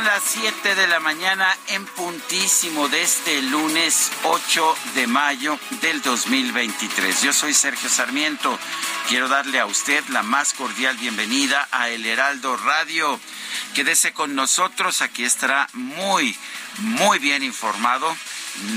Son las 7 de la mañana en puntísimo de este lunes 8 de mayo del 2023. Yo soy Sergio Sarmiento. Quiero darle a usted la más cordial bienvenida a El Heraldo Radio. Quédese con nosotros, aquí estará muy, muy bien informado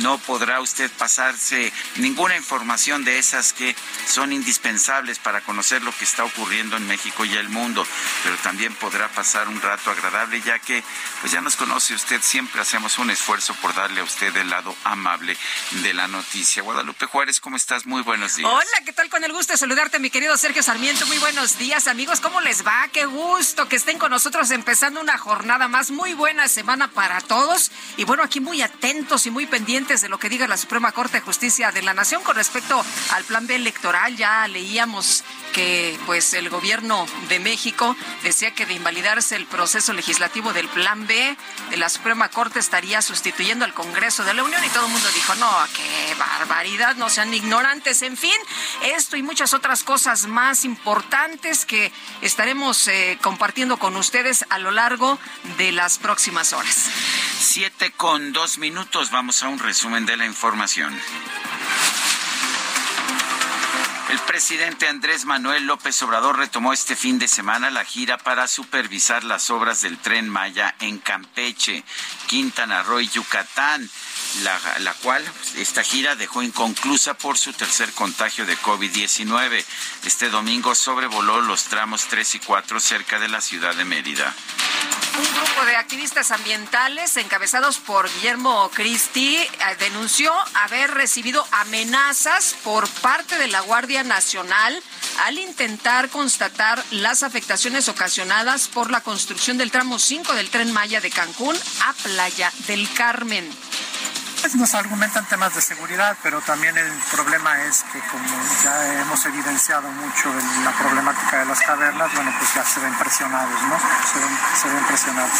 no podrá usted pasarse ninguna información de esas que son indispensables para conocer lo que está ocurriendo en México y el mundo, pero también podrá pasar un rato agradable ya que pues ya nos conoce usted, siempre hacemos un esfuerzo por darle a usted el lado amable de la noticia. Guadalupe Juárez, ¿cómo estás? Muy buenos días. Hola, ¿qué tal? Con el gusto de saludarte, mi querido Sergio Sarmiento. Muy buenos días, amigos. ¿Cómo les va? Qué gusto que estén con nosotros empezando una jornada más. Muy buena semana para todos. Y bueno, aquí muy atentos y muy pendientes de lo que diga la Suprema Corte de Justicia de la Nación con respecto al plan B electoral. Ya leíamos que pues el gobierno de México decía que de invalidarse el proceso legislativo del plan B de la Suprema Corte estaría sustituyendo al Congreso de la Unión y todo el mundo dijo, no, qué barbaridad, no sean ignorantes. En fin, esto y muchas otras cosas más importantes que estaremos eh, compartiendo con ustedes a lo largo de las próximas horas. Siete con dos minutos, vamos a un resumen de la información. El presidente Andrés Manuel López Obrador retomó este fin de semana la gira para supervisar las obras del tren Maya en Campeche, Quintana Roo y Yucatán. La, cual esta gira dejó inconclusa por su tercer contagio de COVID-19. Este domingo sobrevoló los tramos 3 y 4 cerca de la ciudad de Mérida. Un grupo de activistas ambientales encabezados por Guillermo Cristi eh, denunció haber recibido amenazas por parte de la Guardia Nacional al intentar constatar las afectaciones ocasionadas por la construcción del tramo 5 del tren Maya de Cancún a Playa del Carmen. Pues nos argumentan temas de seguridad, pero también el problema es que como ya hemos evidenciado mucho en la problemática de las cavernas, bueno, pues ya se ven presionados, ¿no? Se ven, se ven presionados.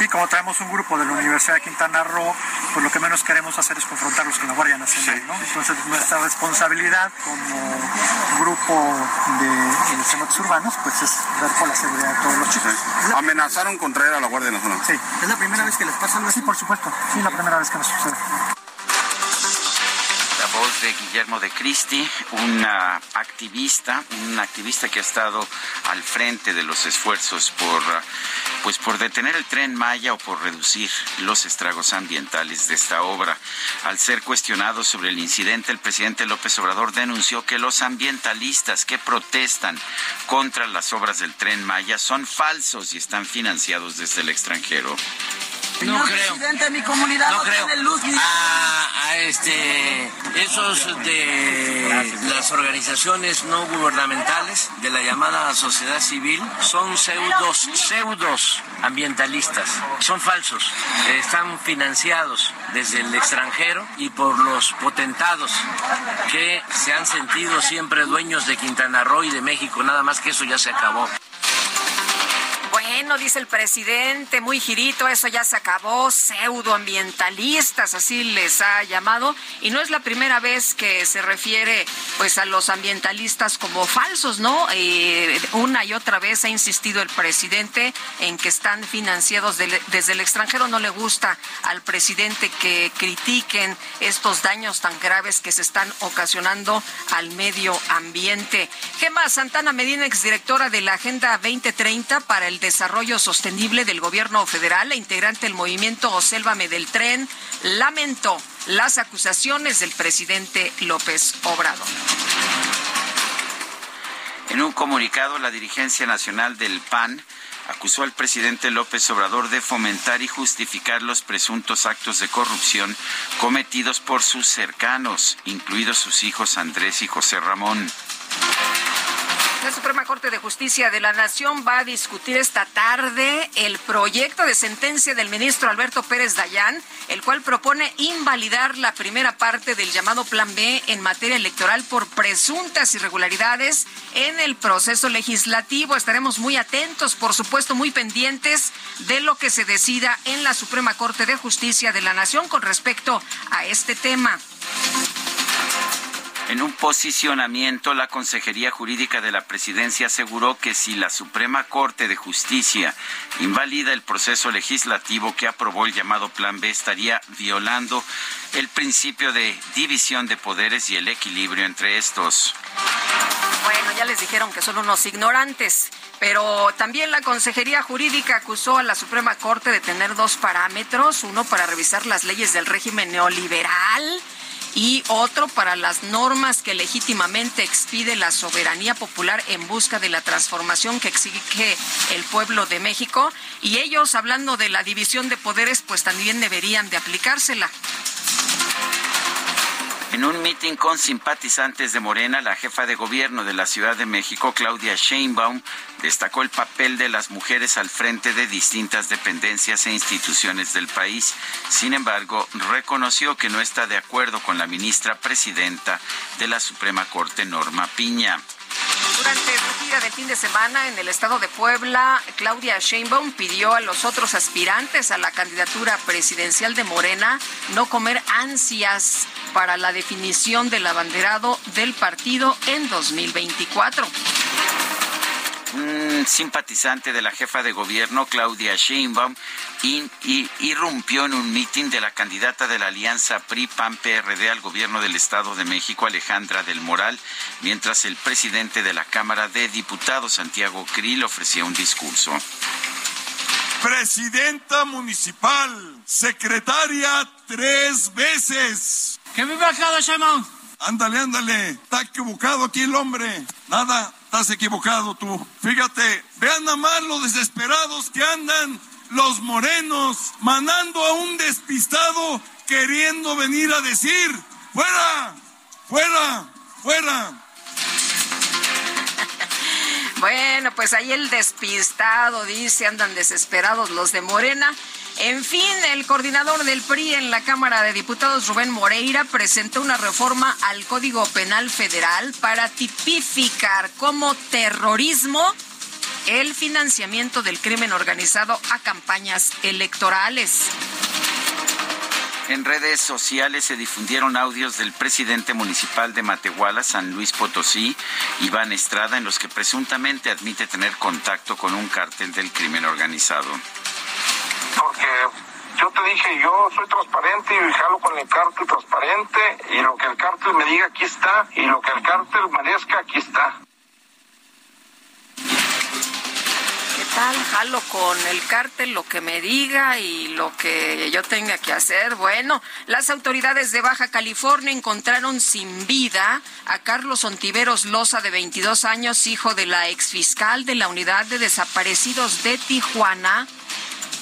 Y como traemos un grupo de la Universidad de Quintana Roo, pues lo que menos queremos hacer es confrontarlos con la Guardia Nacional, ¿no? Entonces nuestra responsabilidad como grupo de, cementos urbanos, pues es ver por la seguridad de todos los chicos. ¿Amenazaron con traer a la Guardia Nacional? Sí. ¿Es la primera vez que les pasa algo? Sí, por supuesto. Sí, la primera vez que nos sucede voz de Guillermo de Cristi, una activista, un activista que ha estado al frente de los esfuerzos por pues por detener el tren Maya o por reducir los estragos ambientales de esta obra. Al ser cuestionado sobre el incidente, el presidente López Obrador denunció que los ambientalistas que protestan contra las obras del tren Maya son falsos y están financiados desde el extranjero. No creo. mi comunidad no, no creo. tiene luz ni a, a este esos de las organizaciones no gubernamentales de la llamada sociedad civil son pseudos pseudos ambientalistas. Son falsos. Están financiados desde el extranjero y por los potentados que se han sentido siempre dueños de Quintana Roo y de México. Nada más que eso ya se acabó bueno, dice el presidente, muy girito, eso ya se acabó, pseudoambientalistas, así les ha llamado, y no es la primera vez que se refiere pues a los ambientalistas como falsos, ¿no? Eh, una y otra vez ha insistido el presidente en que están financiados desde el extranjero, no le gusta al presidente que critiquen estos daños tan graves que se están ocasionando al medio ambiente. Gema Santana Medina, exdirectora de la Agenda 2030 para el Desarrollo Sostenible del Gobierno Federal e integrante del movimiento Sélvame del Tren, lamentó las acusaciones del presidente López Obrador. En un comunicado, la dirigencia nacional del PAN acusó al presidente López Obrador de fomentar y justificar los presuntos actos de corrupción cometidos por sus cercanos, incluidos sus hijos Andrés y José Ramón. La Suprema Corte de Justicia de la Nación va a discutir esta tarde el proyecto de sentencia del ministro Alberto Pérez Dayán, el cual propone invalidar la primera parte del llamado Plan B en materia electoral por presuntas irregularidades en el proceso legislativo. Estaremos muy atentos, por supuesto, muy pendientes de lo que se decida en la Suprema Corte de Justicia de la Nación con respecto a este tema. En un posicionamiento, la Consejería Jurídica de la Presidencia aseguró que si la Suprema Corte de Justicia invalida el proceso legislativo que aprobó el llamado Plan B, estaría violando el principio de división de poderes y el equilibrio entre estos. Bueno, ya les dijeron que son unos ignorantes, pero también la Consejería Jurídica acusó a la Suprema Corte de tener dos parámetros, uno para revisar las leyes del régimen neoliberal y otro para las normas que legítimamente expide la soberanía popular en busca de la transformación que exige el pueblo de México. Y ellos, hablando de la división de poderes, pues también deberían de aplicársela. En un mitin con simpatizantes de Morena, la jefa de gobierno de la Ciudad de México, Claudia Sheinbaum, destacó el papel de las mujeres al frente de distintas dependencias e instituciones del país. Sin embargo, reconoció que no está de acuerdo con la ministra presidenta de la Suprema Corte, Norma Piña. Durante su gira de fin de semana en el estado de Puebla, Claudia Sheinbaum pidió a los otros aspirantes a la candidatura presidencial de Morena no comer ansias para la definición del abanderado del partido en 2024 un simpatizante de la jefa de gobierno, Claudia Sheinbaum, irrumpió en un mitin de la candidata de la alianza PRI-PAN-PRD al gobierno del Estado de México, Alejandra del Moral, mientras el presidente de la Cámara de Diputados, Santiago Krill, ofrecía un discurso. Presidenta municipal, secretaria tres veces. ¿Qué me bajado, Sheinbaum? Ándale, ándale, está equivocado aquí el hombre. Nada, Estás equivocado tú. Fíjate, vean nada más los desesperados que andan los morenos, mandando a un despistado queriendo venir a decir, fuera, fuera, fuera. Bueno, pues ahí el despistado dice, andan desesperados los de Morena. En fin, el coordinador del PRI en la Cámara de Diputados, Rubén Moreira, presentó una reforma al Código Penal Federal para tipificar como terrorismo el financiamiento del crimen organizado a campañas electorales. En redes sociales se difundieron audios del presidente municipal de Matehuala, San Luis Potosí, Iván Estrada, en los que presuntamente admite tener contacto con un cártel del crimen organizado porque yo te dije, yo soy transparente y jalo con el cártel transparente y lo que el cártel me diga aquí está y lo que el cártel merezca aquí está. ¿Qué tal? Jalo con el cártel lo que me diga y lo que yo tenga que hacer. Bueno, las autoridades de Baja California encontraron sin vida a Carlos Ontiveros Loza, de 22 años, hijo de la exfiscal de la Unidad de Desaparecidos de Tijuana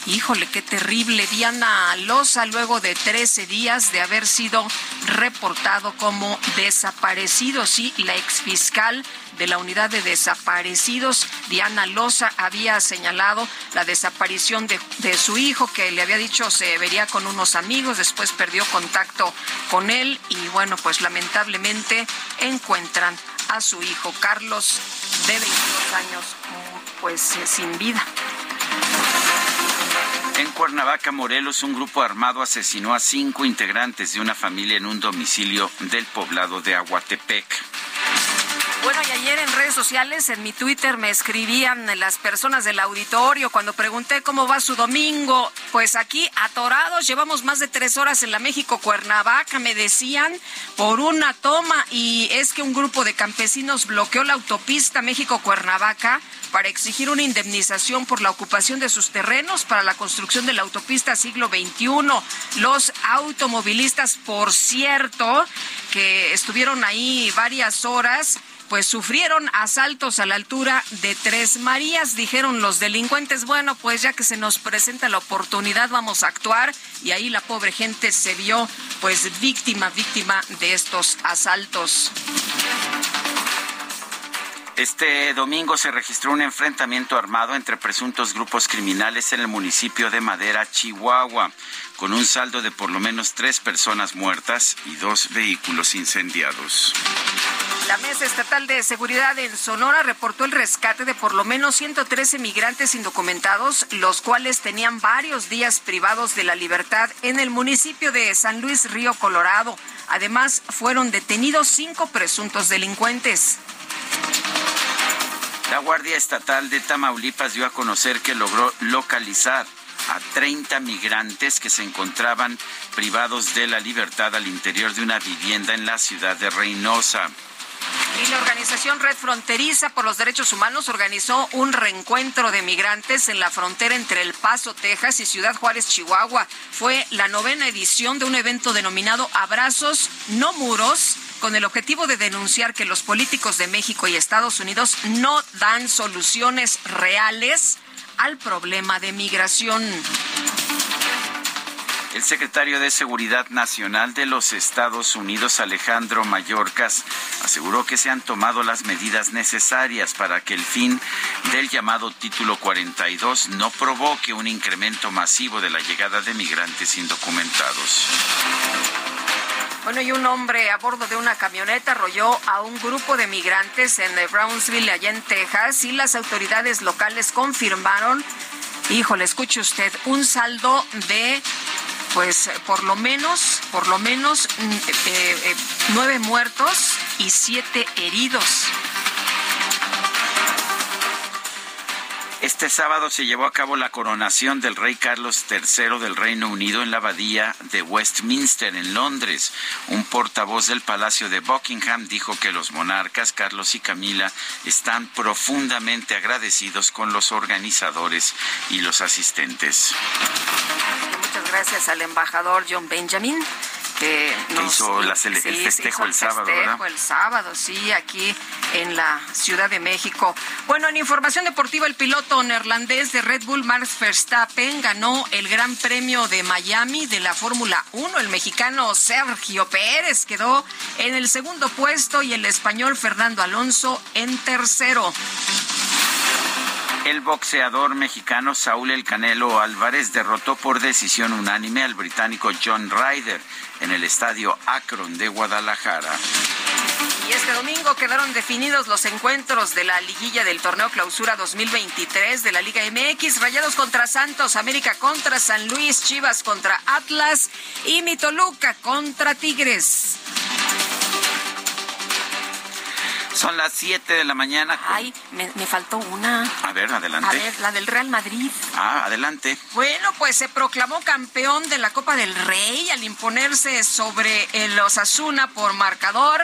Híjole, qué terrible. Diana Loza, luego de 13 días de haber sido reportado como desaparecido. Sí, la exfiscal de la unidad de desaparecidos, Diana Loza, había señalado la desaparición de, de, su hijo, que le había dicho se vería con unos amigos, después perdió contacto con él y bueno, pues lamentablemente encuentran a su hijo Carlos, de 22 años, pues sin vida. En Cuernavaca, Morelos, un grupo armado asesinó a cinco integrantes de una familia en un domicilio del poblado de Aguatepec. Bueno, y ayer en redes sociales, en mi Twitter, me escribían las personas del auditorio cuando pregunté cómo va su domingo. Pues aquí, atorados, llevamos más de tres horas en la México Cuernavaca, me decían, por una toma. Y es que un grupo de campesinos bloqueó la autopista México Cuernavaca para exigir una indemnización por la ocupación de sus terrenos para la construcción de la autopista siglo XXI. Los automovilistas, por cierto, que estuvieron ahí varias horas, pues sufrieron asaltos a la altura de Tres Marías, dijeron los delincuentes, bueno, pues ya que se nos presenta la oportunidad vamos a actuar y ahí la pobre gente se vio pues víctima, víctima de estos asaltos. Este domingo se registró un enfrentamiento armado entre presuntos grupos criminales en el municipio de Madera, Chihuahua, con un saldo de por lo menos tres personas muertas y dos vehículos incendiados. La Mesa Estatal de Seguridad en Sonora reportó el rescate de por lo menos 113 migrantes indocumentados, los cuales tenían varios días privados de la libertad en el municipio de San Luis Río Colorado. Además, fueron detenidos cinco presuntos delincuentes. La Guardia Estatal de Tamaulipas dio a conocer que logró localizar a 30 migrantes que se encontraban privados de la libertad al interior de una vivienda en la ciudad de Reynosa. Y la organización Red Fronteriza por los Derechos Humanos organizó un reencuentro de migrantes en la frontera entre El Paso, Texas y Ciudad Juárez, Chihuahua. Fue la novena edición de un evento denominado Abrazos, no muros con el objetivo de denunciar que los políticos de México y Estados Unidos no dan soluciones reales al problema de migración. El secretario de Seguridad Nacional de los Estados Unidos, Alejandro Mayorkas, aseguró que se han tomado las medidas necesarias para que el fin del llamado Título 42 no provoque un incremento masivo de la llegada de migrantes indocumentados. Bueno, y un hombre a bordo de una camioneta arrolló a un grupo de migrantes en Brownsville, allá en Texas, y las autoridades locales confirmaron, híjole, escuche usted, un saldo de pues por lo menos, por lo menos mm, eh, eh, nueve muertos y siete heridos. Este sábado se llevó a cabo la coronación del rey Carlos III del Reino Unido en la abadía de Westminster, en Londres. Un portavoz del Palacio de Buckingham dijo que los monarcas Carlos y Camila están profundamente agradecidos con los organizadores y los asistentes. Muchas gracias al embajador John Benjamin que nos, hizo el festejo el, sábado, festejo el sábado, sí, aquí en la Ciudad de México. Bueno, en información deportiva, el piloto neerlandés de Red Bull, Max Verstappen, ganó el Gran Premio de Miami de la Fórmula 1. El mexicano Sergio Pérez quedó en el segundo puesto y el español Fernando Alonso en tercero. El boxeador mexicano Saúl El Canelo Álvarez derrotó por decisión unánime al británico John Ryder en el estadio Akron de Guadalajara. Y este domingo quedaron definidos los encuentros de la liguilla del torneo Clausura 2023 de la Liga MX, Rayados contra Santos, América contra San Luis, Chivas contra Atlas y Mitoluca contra Tigres. Son las 7 de la mañana. Ay, me, faltó una. A ver, adelante. A ver, la del Real Madrid. Ah, adelante. Bueno, pues se proclamó campeón de la Copa del Rey al imponerse sobre el Osasuna por marcador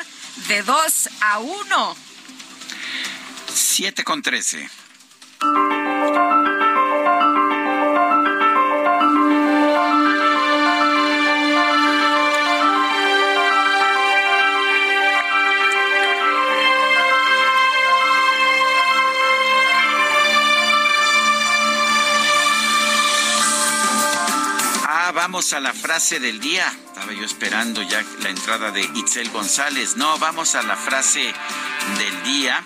de 2 a 1. 7 con 13. A la frase del día. Estaba yo esperando ya la entrada de Itzel González. No, vamos a la frase del día.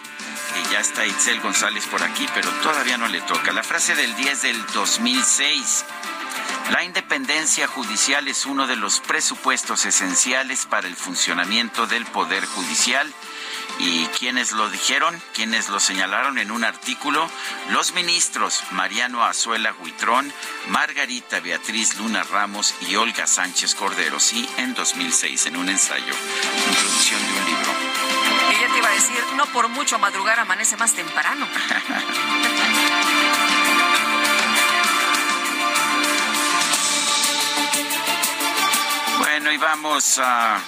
Que ya está Itzel González por aquí, pero todavía no le toca. La frase del día es del 2006. La independencia judicial es uno de los presupuestos esenciales para el funcionamiento del Poder Judicial ¿Y quiénes lo dijeron? ¿Quiénes lo señalaron en un artículo? Los ministros Mariano Azuela Huitrón, Margarita Beatriz Luna Ramos y Olga Sánchez Cordero, sí, en 2006, en un ensayo, introducción de un libro. Y ya te iba a decir, no por mucho madrugar amanece más temprano. bueno, y vamos a...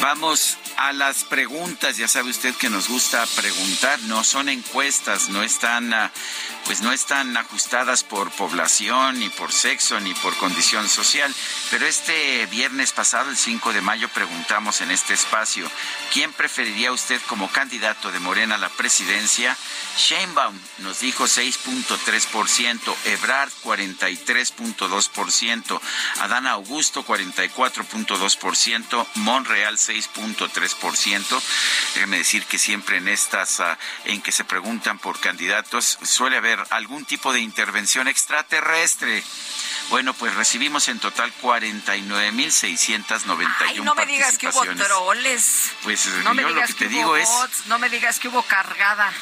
Vamos a las preguntas. Ya sabe usted que nos gusta preguntar. No son encuestas, no están, ah, pues no están ajustadas por población, ni por sexo, ni por condición social. Pero este viernes pasado, el 5 de mayo, preguntamos en este espacio, ¿quién preferiría usted como candidato de Morena a la presidencia? Sheinbaum nos dijo 6.3%, Ebrard 43.2%, Adán Augusto 44.2%, Monreal 6.3%. Déjeme decir que siempre en estas ah, en que se preguntan por candidatos suele haber algún tipo de intervención extraterrestre. Bueno, pues recibimos en total 49.691 Ay, no me digas que hubo troles. Pues no yo lo que, te digo es... No me digas que hubo cargada.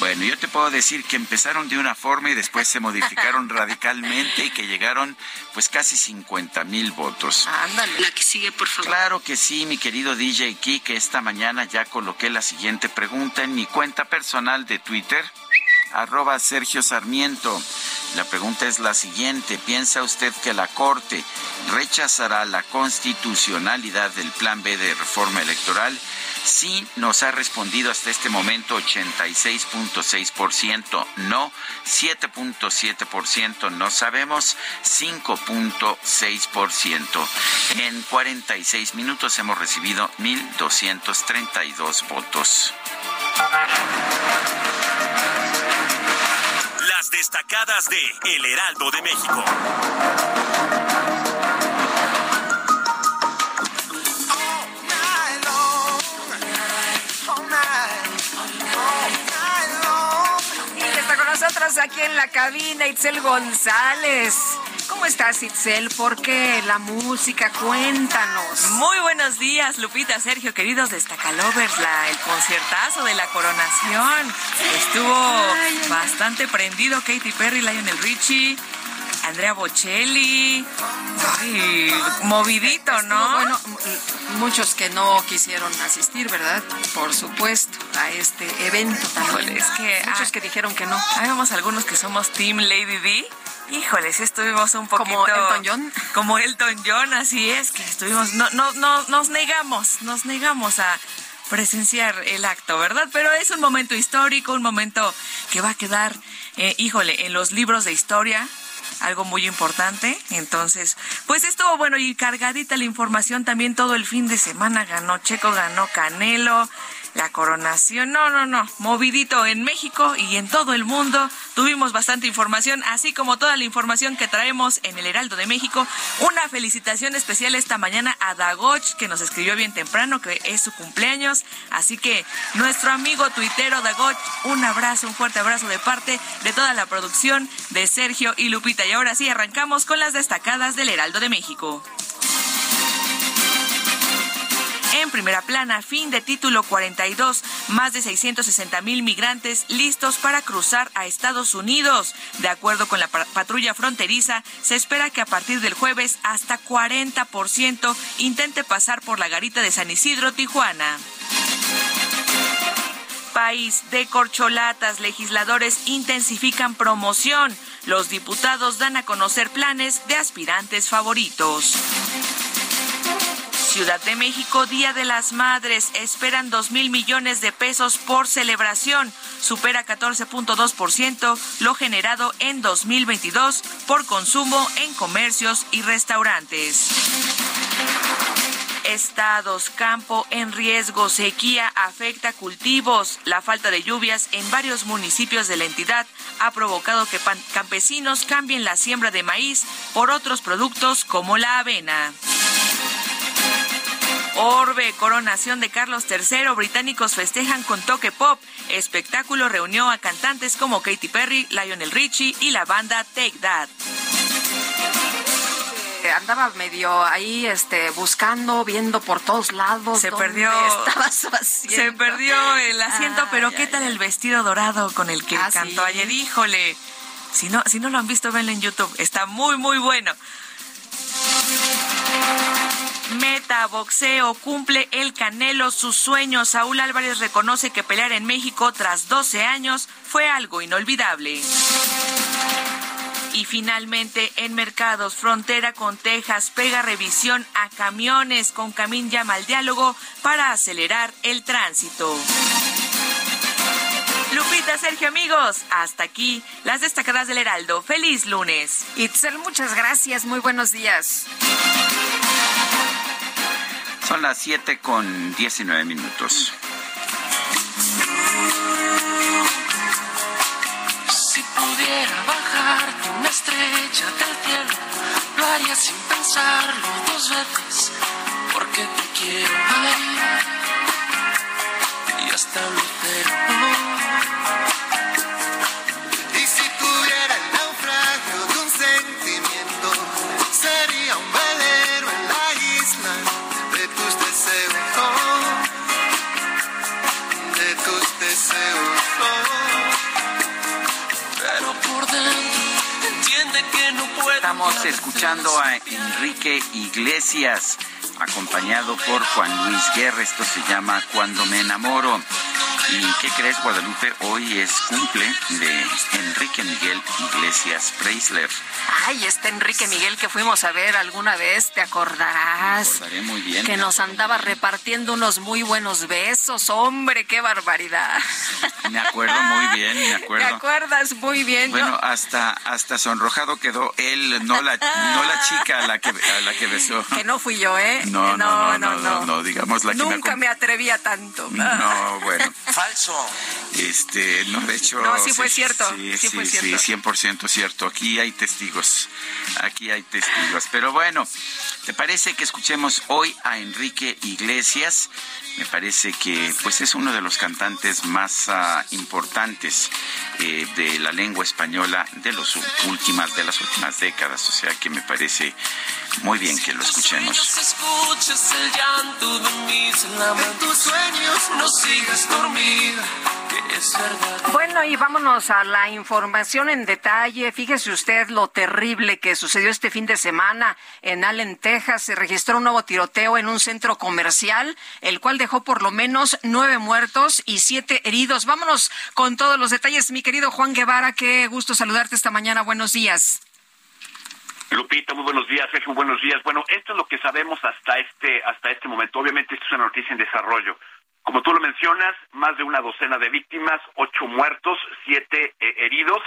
Bueno, yo te puedo decir que empezaron de una forma y después se modificaron radicalmente y que llegaron pues casi 50 mil votos. Ándale. La que sigue, por favor. Claro que sí, mi querido DJ que esta mañana ya coloqué la siguiente pregunta en mi cuenta personal de Twitter, arroba Sergio Sarmiento. La pregunta es la siguiente. ¿Piensa usted que la Corte rechazará la constitucionalidad del Plan B de reforma electoral? Sí nos ha respondido hasta este momento 86.6%, no 7.7%, no sabemos 5.6%. En 46 minutos hemos recibido 1.232 votos. Las destacadas de El Heraldo de México. Aquí en la cabina, Itzel González. ¿Cómo estás, Itzel? ¿Por qué la música? Cuéntanos. Muy buenos días, Lupita, Sergio, queridos destacalovers. La, el conciertazo de la coronación estuvo bastante prendido. Katy Perry, Lionel Richie. Andrea Bocelli. Ay, movidito, ¿no? Bueno, muchos que no quisieron asistir, ¿verdad? Por supuesto, a este evento también. es que muchos ah, que dijeron que no. Habemos algunos que somos Team Lady D. Híjoles, estuvimos un poquito... Como Elton John. Como Elton John, así es, que estuvimos... No, no, no, nos negamos, nos negamos a presenciar el acto, ¿verdad? Pero es un momento histórico, un momento que va a quedar, eh, híjole, en los libros de historia, algo muy importante. Entonces, pues estuvo bueno y cargadita la información también todo el fin de semana. Ganó Checo, ganó Canelo la coronación. No, no, no, movidito en México y en todo el mundo. Tuvimos bastante información, así como toda la información que traemos en el Heraldo de México. Una felicitación especial esta mañana a Dagoch, que nos escribió bien temprano, que es su cumpleaños. Así que nuestro amigo tuitero Dagoch, un abrazo, un fuerte abrazo de parte de toda la producción de Sergio y Lupita. Y ahora sí, arrancamos con las destacadas del Heraldo de México. En primera plana, fin de título 42, más de 660 mil migrantes listos para cruzar a Estados Unidos. De acuerdo con la patrulla fronteriza, se espera que a partir del jueves hasta 40% intente pasar por la garita de San Isidro, Tijuana país de corcholatas, legisladores intensifican promoción. Los diputados dan a conocer planes de aspirantes favoritos. Ciudad de México, Día de las Madres, esperan 2 mil millones de pesos por celebración. Supera 14.2% lo generado en 2022 por consumo en comercios y restaurantes. Estados, campo en riesgo, sequía afecta cultivos. La falta de lluvias en varios municipios de la entidad ha provocado que campesinos cambien la siembra de maíz por otros productos como la avena. Orbe, coronación de Carlos III, británicos festejan con toque pop. Espectáculo reunió a cantantes como Katy Perry, Lionel Richie y la banda Take That. andaba medio ahí este buscando, viendo por todos lados. Se perdió. Estaba su asiento. Se perdió el asiento, pero ¿qué tal el vestido dorado con el que Ah, cantó sí. ayer? Híjole. Si no, si no lo han visto, venlo en YouTube. Está muy, muy bueno. Meta, boxeo, cumple el Canelo sus sueños. Saúl Álvarez reconoce que pelear en México tras 12 años fue algo inolvidable. Y finalmente, en mercados, frontera con Texas, pega revisión a camiones. Con Camín llama al diálogo para acelerar el tránsito. Lupita, Sergio, amigos, hasta aquí las destacadas del Heraldo. Feliz lunes. Itzel, muchas gracias. Muy buenos días. Son las 7 con 19 minutos. Si pudiera bajarte una estrella del cielo, lo haría sin pensarlo dos veces, porque te quiero ahí y hasta lucero. Estamos escuchando a Enrique Iglesias, acompañado por Juan Luis Guerra. Esto se llama Cuando me enamoro. ¿Y qué crees, Guadalupe? Hoy es cumple de Enrique Miguel Iglesias Preisler. Ay, este Enrique Miguel que fuimos a ver alguna vez, ¿te acordarás? Estaré muy bien. Que nos andaba repartiendo unos muy buenos besos. Hombre, qué barbaridad. Me acuerdo muy bien, me ¿Te acuerdo. acuerdas? Muy bien. Yo- Bueno, hasta hasta sonrojado quedó él, no la no la chica a la que a la que besó. que no fui yo, ¿eh? No, no, no, no, no, no, digamos la que me Nunca acom- me atrevía tanto. No, bueno. Falso. Este, no, de hecho. No, sí fue cierto, sí Sí, fue sí, cierto. sí, 100% cierto. Aquí hay testigos. Aquí hay testigos. Pero bueno, ¿te parece que escuchemos hoy a Enrique Iglesias? Me parece que pues es uno de los cantantes más ah, importantes eh, de la lengua española de los últimas de las últimas décadas, o sea que me parece muy bien que lo escuchemos. escuches el llanto de mis lamentos. tus sueños no sigas dormida, que es verdad. Bueno, y vámonos a la información en detalle. Fíjese usted lo terrible que sucedió este fin de semana en Allen, Texas. Se registró un nuevo tiroteo en un centro comercial, el cual dejó por lo menos nueve muertos y siete heridos. Vámonos con todos los detalles, mi querido Juan Guevara. Qué gusto saludarte esta mañana. Buenos días. Lupita, muy buenos días, Sergio, buenos días. Bueno, esto es lo que sabemos hasta este hasta este momento. Obviamente esto es una noticia en desarrollo. Como tú lo mencionas, más de una docena de víctimas, ocho muertos, siete eh, heridos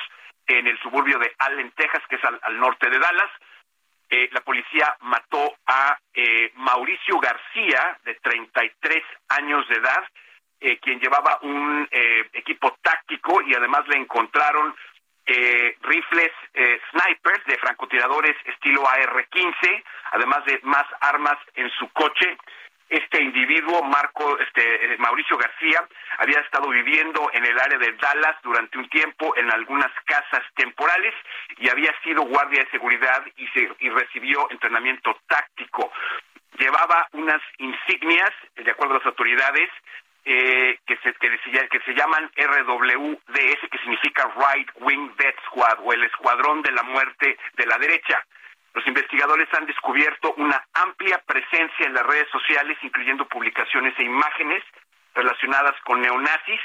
en el suburbio de Allen, Texas, que es al, al norte de Dallas. Eh, la policía mató a eh, Mauricio García, de 33 años de edad, eh, quien llevaba un eh, equipo táctico y además le encontraron eh, rifles eh, snipers de francotiradores estilo AR-15, además de más armas en su coche. Este individuo, Marco, este, eh, Mauricio García, había estado viviendo en el área de Dallas durante un tiempo en algunas casas temporales y había sido guardia de seguridad y, se, y recibió entrenamiento táctico. Llevaba unas insignias, de acuerdo a las autoridades, eh, que, se, que, que se llaman RWDS, que significa Right Wing Death Squad, o el Escuadrón de la Muerte de la Derecha. Los investigadores han descubierto una amplia presencia en las redes sociales, incluyendo publicaciones e imágenes relacionadas con neonazis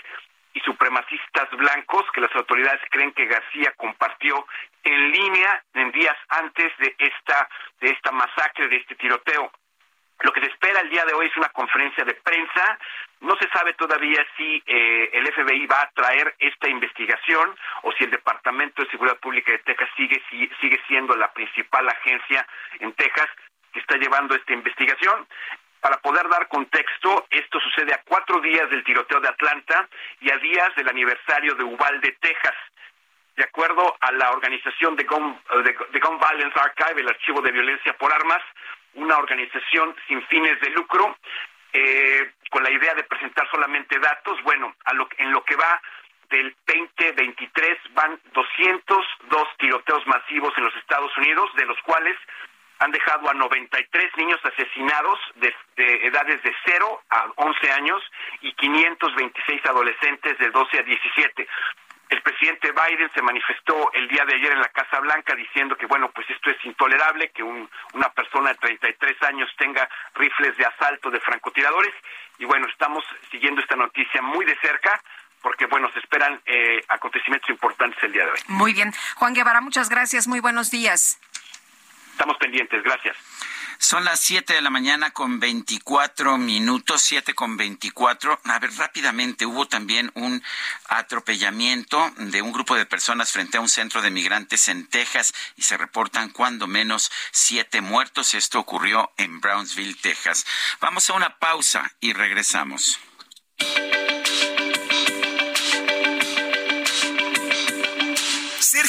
y supremacistas blancos que las autoridades creen que García compartió en línea en días antes de esta de esta masacre, de este tiroteo. Lo que se espera el día de hoy es una conferencia de prensa. No se sabe todavía si eh, el FBI va a traer esta investigación o si el Departamento de Seguridad Pública de Texas sigue, si- sigue siendo la principal agencia en Texas que está llevando esta investigación. Para poder dar contexto, esto sucede a cuatro días del tiroteo de Atlanta y a días del aniversario de Uvalde, Texas. De acuerdo a la organización de Gun, de Gun Violence Archive, el Archivo de Violencia por Armas, una organización sin fines de lucro, eh, con la idea de presentar solamente datos, bueno, a lo, en lo que va del 2023 van 202 tiroteos masivos en los Estados Unidos, de los cuales han dejado a 93 niños asesinados de, de, edades de 0 a 11 años y 526 adolescentes de 12 a 17. El presidente Biden se manifestó el día de ayer en la Casa Blanca diciendo que, bueno, pues esto es intolerable, que un, una persona de 33 años tenga rifles de asalto de francotiradores. Y bueno, estamos siguiendo esta noticia muy de cerca porque, bueno, se esperan eh, acontecimientos importantes el día de hoy. Muy bien. Juan Guevara, muchas gracias. Muy buenos días. Estamos pendientes. Gracias. Son las 7 de la mañana con 24 minutos, 7 con 24. A ver, rápidamente, hubo también un atropellamiento de un grupo de personas frente a un centro de migrantes en Texas y se reportan cuando menos siete muertos. Esto ocurrió en Brownsville, Texas. Vamos a una pausa y regresamos.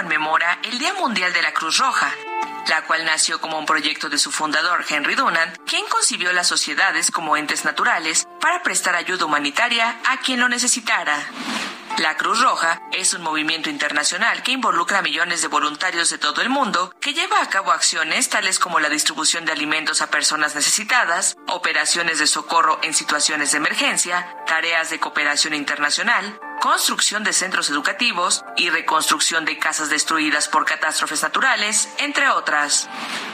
Conmemora el Día Mundial de la Cruz Roja, la cual nació como un proyecto de su fundador, Henry Dunant, quien concibió las sociedades como entes naturales para prestar ayuda humanitaria a quien lo necesitara. La Cruz Roja es un movimiento internacional que involucra a millones de voluntarios de todo el mundo que lleva a cabo acciones tales como la distribución de alimentos a personas necesitadas, operaciones de socorro en situaciones de emergencia, tareas de cooperación internacional, construcción de centros educativos y reconstrucción de casas destruidas por catástrofes naturales, entre otras.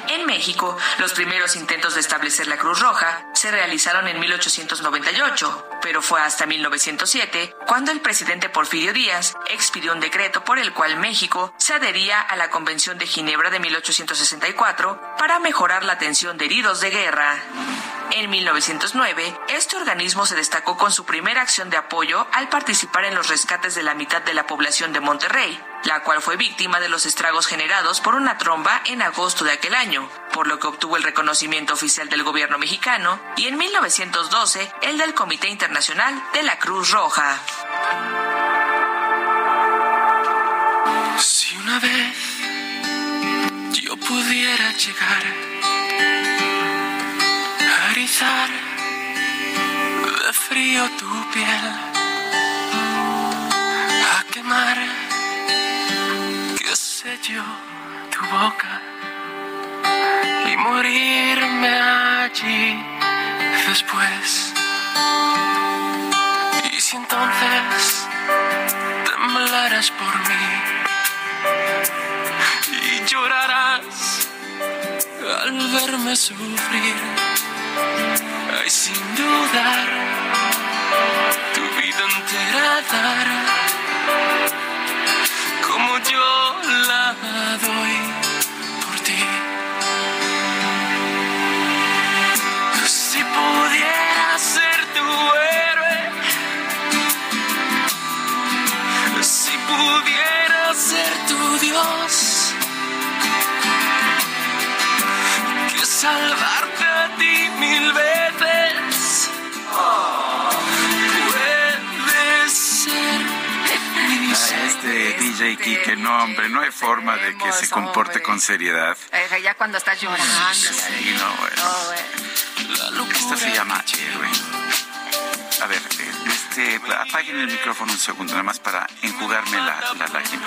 En México, los primeros intentos de establecer la Cruz Roja se realizaron en 1898, pero fue hasta 1907 cuando el presidente Porfirio Díaz expidió un decreto por el cual México se adhería a la Convención de Ginebra de 1864 para mejorar la atención de heridos de guerra. En 1909, este organismo se destacó con su primera acción de apoyo al participar en los rescates de la mitad de la población de Monterrey, la cual fue víctima de los estragos generados por una tromba en agosto de aquel año, por lo que obtuvo el reconocimiento oficial del gobierno mexicano y en 1912 el del Comité Internacional de la Cruz Roja. Si una vez yo pudiera llegar a erizar de frío tu piel, qué sé yo, tu boca. Y morirme allí después. Y si entonces temblarás por mí y llorarás al verme sufrir, ay sin dudar, tu vida entera dar, como yo la doy por ti. Si pudiera ser tu héroe, si pudiera ser tu Dios, que salvarte DJ Kike, no, hombre, no hay forma de que se comporte con seriedad. Eh, ya cuando estás llorando. Sí, no, bueno. Oh. Esto se llama héroe. A ver, eh, este, apaguen el micrófono un segundo, nada más para enjugarme la, la lágrima.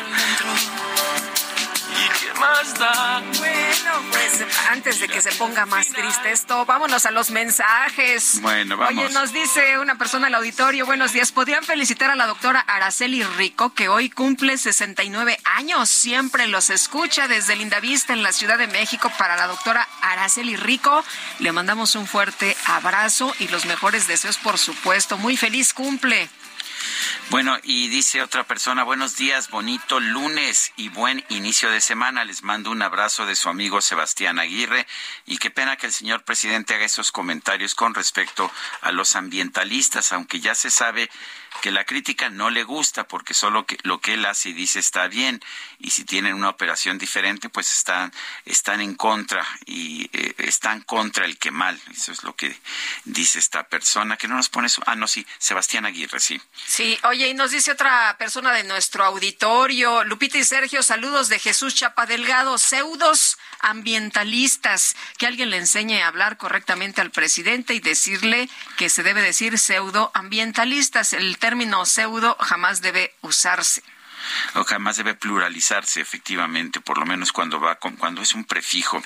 ¿Y qué más da? Bueno, pues antes de que se ponga más triste esto, vámonos a los mensajes. Bueno, vamos. Oye, nos dice una persona al auditorio, buenos días. ¿Podrían felicitar a la doctora Araceli Rico, que hoy cumple 69 años? Siempre los escucha desde Lindavista en la Ciudad de México. Para la doctora Araceli Rico, le mandamos un fuerte abrazo y los mejores deseos, por supuesto. Muy feliz cumple. Bueno, y dice otra persona, buenos días, bonito lunes y buen inicio de semana. Les mando un abrazo de su amigo Sebastián Aguirre y qué pena que el señor presidente haga esos comentarios con respecto a los ambientalistas, aunque ya se sabe que la crítica no le gusta porque solo que, lo que él hace y dice está bien y si tienen una operación diferente pues están están en contra y eh, están contra el que mal eso es lo que dice esta persona que no nos pone su, ah no sí Sebastián Aguirre sí Sí, oye, y nos dice otra persona de nuestro auditorio, Lupita y Sergio, saludos de Jesús Chapa Delgado, pseudos ambientalistas, que alguien le enseñe a hablar correctamente al presidente y decirle que se debe decir pseudo ambientalistas. Término pseudo jamás debe usarse jamás debe pluralizarse efectivamente, por lo menos cuando va con, cuando es un prefijo.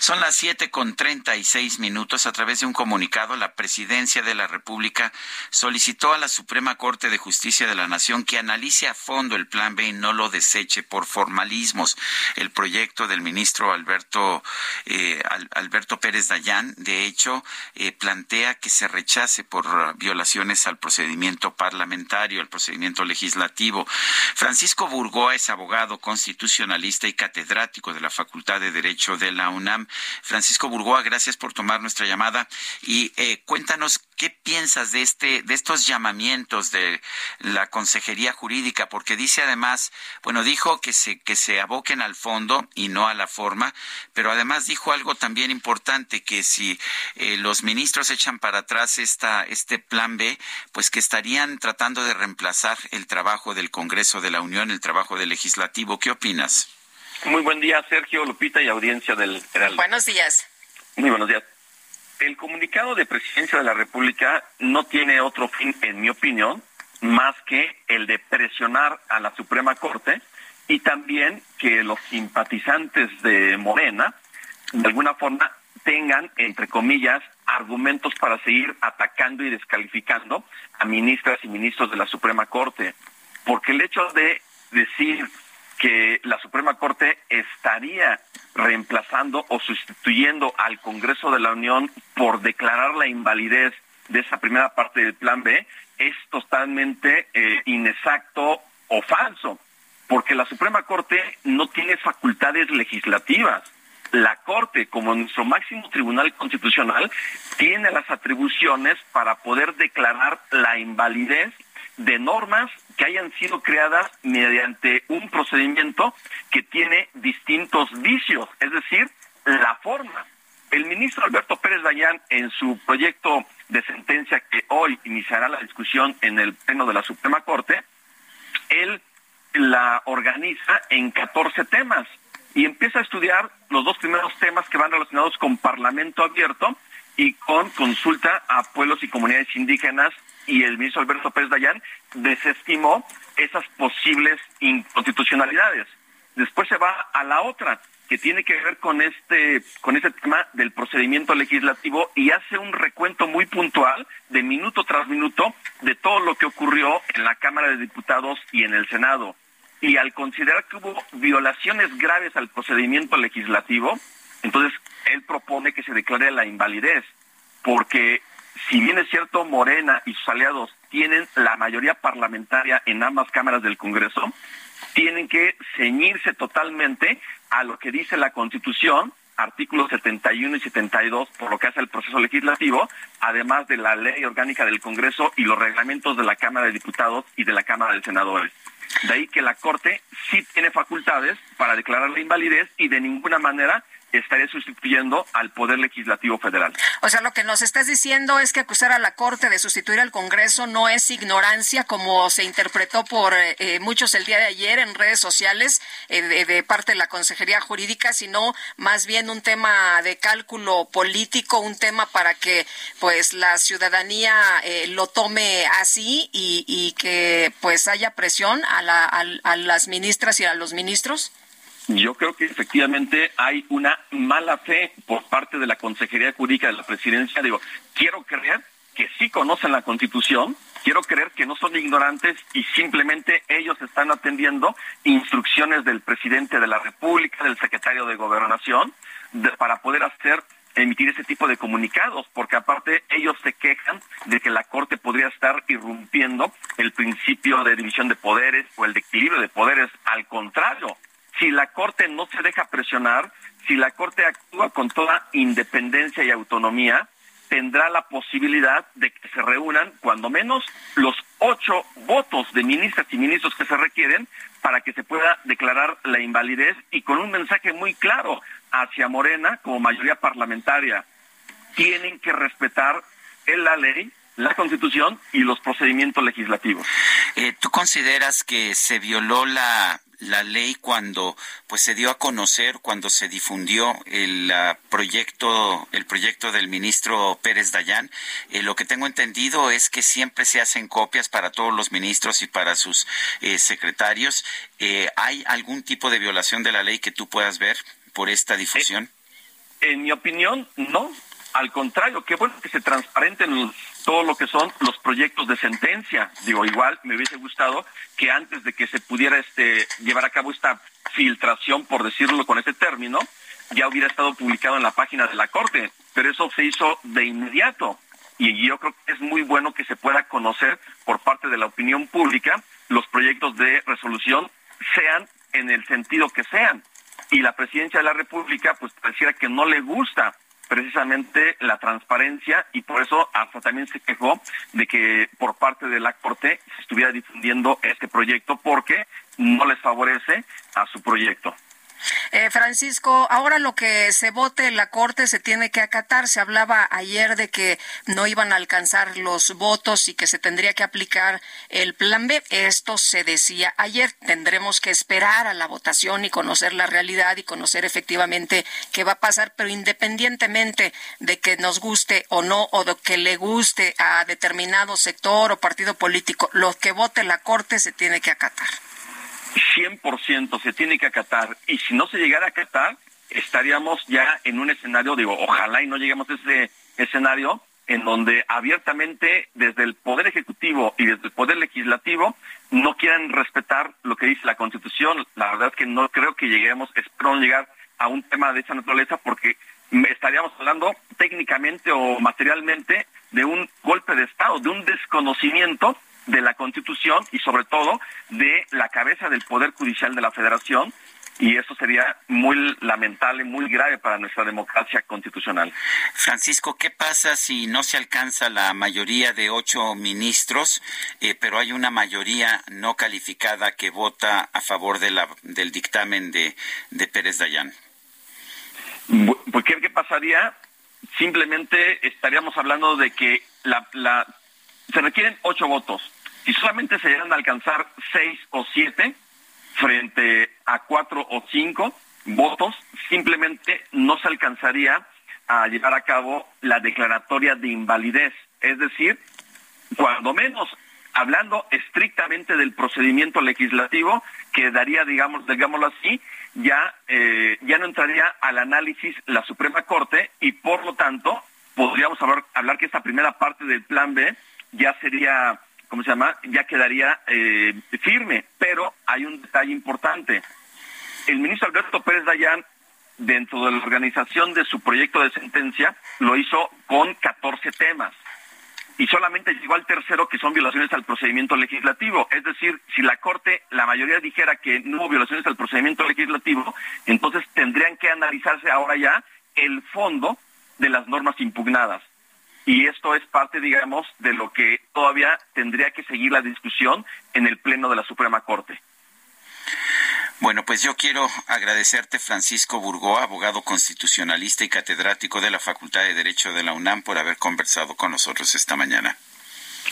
Son las siete con treinta y seis minutos. A través de un comunicado, la Presidencia de la República solicitó a la Suprema Corte de Justicia de la Nación que analice a fondo el Plan B y no lo deseche por formalismos. El proyecto del ministro Alberto eh, Alberto Pérez Dayán, de hecho, eh, plantea que se rechace por violaciones al procedimiento parlamentario, al procedimiento legislativo. Francisco Burgoa es abogado constitucionalista y catedrático de la Facultad de Derecho de la UNAM. Francisco Burgoa, gracias por tomar nuestra llamada y eh, cuéntanos qué piensas de este, de estos llamamientos de la Consejería Jurídica, porque dice además, bueno, dijo que se que se aboquen al fondo y no a la forma, pero además dijo algo también importante que si eh, los ministros echan para atrás esta este plan B, pues que estarían tratando de reemplazar el trabajo del Congreso de la Unión, el trabajo del legislativo. ¿Qué opinas? Muy buen día, Sergio, Lupita y audiencia del Heraldo. Buenos días. Muy buenos días. El comunicado de presidencia de la República no tiene otro fin, en mi opinión, más que el de presionar a la Suprema Corte y también que los simpatizantes de Morena, de alguna forma, tengan, entre comillas, argumentos para seguir atacando y descalificando a ministras y ministros de la Suprema Corte. Porque el hecho de decir que la Suprema Corte estaría reemplazando o sustituyendo al Congreso de la Unión por declarar la invalidez de esa primera parte del Plan B es totalmente eh, inexacto o falso, porque la Suprema Corte no tiene facultades legislativas. La Corte, como nuestro máximo tribunal constitucional, tiene las atribuciones para poder declarar la invalidez de normas que hayan sido creadas mediante un procedimiento que tiene distintos vicios, es decir, la forma. El ministro Alberto Pérez Dayán, en su proyecto de sentencia que hoy iniciará la discusión en el Pleno de la Suprema Corte, él la organiza en 14 temas y empieza a estudiar los dos primeros temas que van relacionados con Parlamento abierto y con consulta a pueblos y comunidades indígenas y el ministro Alberto Pérez Dayán desestimó esas posibles inconstitucionalidades. Después se va a la otra, que tiene que ver con este, con ese tema del procedimiento legislativo y hace un recuento muy puntual de minuto tras minuto de todo lo que ocurrió en la Cámara de Diputados y en el Senado. Y al considerar que hubo violaciones graves al procedimiento legislativo, entonces él propone que se declare la invalidez, porque si bien es cierto, Morena y sus aliados tienen la mayoría parlamentaria en ambas cámaras del Congreso, tienen que ceñirse totalmente a lo que dice la Constitución, artículos 71 y 72, por lo que hace el proceso legislativo, además de la ley orgánica del Congreso y los reglamentos de la Cámara de Diputados y de la Cámara de Senadores. De ahí que la Corte sí tiene facultades para declarar la invalidez y de ninguna manera estaría sustituyendo al Poder Legislativo Federal. O sea, lo que nos estás diciendo es que acusar a la Corte de sustituir al Congreso no es ignorancia, como se interpretó por eh, eh, muchos el día de ayer en redes sociales eh, de, parte de la Consejería Jurídica, sino más bien un tema de cálculo político, un tema para que pues la ciudadanía lo tome así y, que pues haya presión a, la, a las ministras y a los ministros. Yo creo que efectivamente hay una mala fe por parte de la Consejería Jurídica de la Presidencia. Digo, quiero creer que sí conocen la Constitución, quiero creer que no son ignorantes y simplemente ellos están atendiendo instrucciones del presidente de la República, del secretario de Gobernación, para poder hacer emitir ese tipo de comunicados, porque aparte ellos se quejan de que la Corte podría estar irrumpiendo el principio de división de poderes o el de equilibrio de poderes. Al contrario, si la Corte no se deja presionar, si la Corte actúa con toda independencia y autonomía, tendrá la posibilidad de que se reúnan cuando menos los ocho votos de ministras y ministros que se requieren para que se pueda declarar la invalidez y con un mensaje muy claro hacia Morena como mayoría parlamentaria. Tienen que respetar la ley, la constitución y los procedimientos legislativos. Eh, ¿Tú consideras que se violó la la ley cuando pues se dio a conocer cuando se difundió el proyecto el proyecto del ministro Pérez Dayán eh, lo que tengo entendido es que siempre se hacen copias para todos los ministros y para sus eh, secretarios. Eh, hay algún tipo de violación de la ley que tú puedas ver por esta difusión en mi opinión no al contrario, qué bueno que se transparenten todo lo que son los proyectos de sentencia. Digo, igual me hubiese gustado que antes de que se pudiera este, llevar a cabo esta filtración, por decirlo con ese término, ya hubiera estado publicado en la página de la Corte. Pero eso se hizo de inmediato. Y yo creo que es muy bueno que se pueda conocer por parte de la opinión pública los proyectos de resolución, sean en el sentido que sean. Y la presidencia de la República, pues pareciera que no le gusta precisamente la transparencia y por eso hasta también se quejó de que por parte de la Corte se estuviera difundiendo este proyecto porque no les favorece a su proyecto. Eh, Francisco, ahora lo que se vote en la Corte se tiene que acatar. Se hablaba ayer de que no iban a alcanzar los votos y que se tendría que aplicar el plan B. Esto se decía ayer. Tendremos que esperar a la votación y conocer la realidad y conocer efectivamente qué va a pasar, pero independientemente de que nos guste o no, o de que le guste a determinado sector o partido político, lo que vote la Corte se tiene que acatar. 100% se tiene que acatar. Y si no se llegara a acatar, estaríamos ya en un escenario, digo, ojalá y no lleguemos a ese escenario en donde abiertamente desde el Poder Ejecutivo y desde el Poder Legislativo no quieran respetar lo que dice la Constitución. La verdad es que no creo que lleguemos, espero no llegar a un tema de esa naturaleza porque estaríamos hablando técnicamente o materialmente de un golpe de Estado, de un desconocimiento de la Constitución y sobre todo de la cabeza del Poder Judicial de la Federación y eso sería muy lamentable, muy grave para nuestra democracia constitucional. Francisco, ¿qué pasa si no se alcanza la mayoría de ocho ministros, eh, pero hay una mayoría no calificada que vota a favor de la, del dictamen de, de Pérez Dayán? Pues, ¿qué, ¿qué, pasaría? Simplemente estaríamos hablando de que la, la, se requieren ocho votos si solamente se llegan a alcanzar seis o siete frente a cuatro o cinco votos, simplemente no se alcanzaría a llevar a cabo la declaratoria de invalidez. Es decir, cuando menos hablando estrictamente del procedimiento legislativo, quedaría, digamos, digámoslo así, ya, eh, ya no entraría al análisis la Suprema Corte y por lo tanto podríamos hablar, hablar que esta primera parte del plan B ya sería ¿cómo se llama? Ya quedaría eh, firme. Pero hay un detalle importante. El ministro Alberto Pérez Dayán, dentro de la organización de su proyecto de sentencia, lo hizo con 14 temas. Y solamente llegó al tercero, que son violaciones al procedimiento legislativo. Es decir, si la Corte, la mayoría dijera que no hubo violaciones al procedimiento legislativo, entonces tendrían que analizarse ahora ya el fondo de las normas impugnadas y esto es parte, digamos, de lo que todavía tendría que seguir la discusión en el Pleno de la Suprema Corte. Bueno, pues yo quiero agradecerte, Francisco Burgoa, abogado constitucionalista y catedrático de la Facultad de Derecho de la UNAM, por haber conversado con nosotros esta mañana.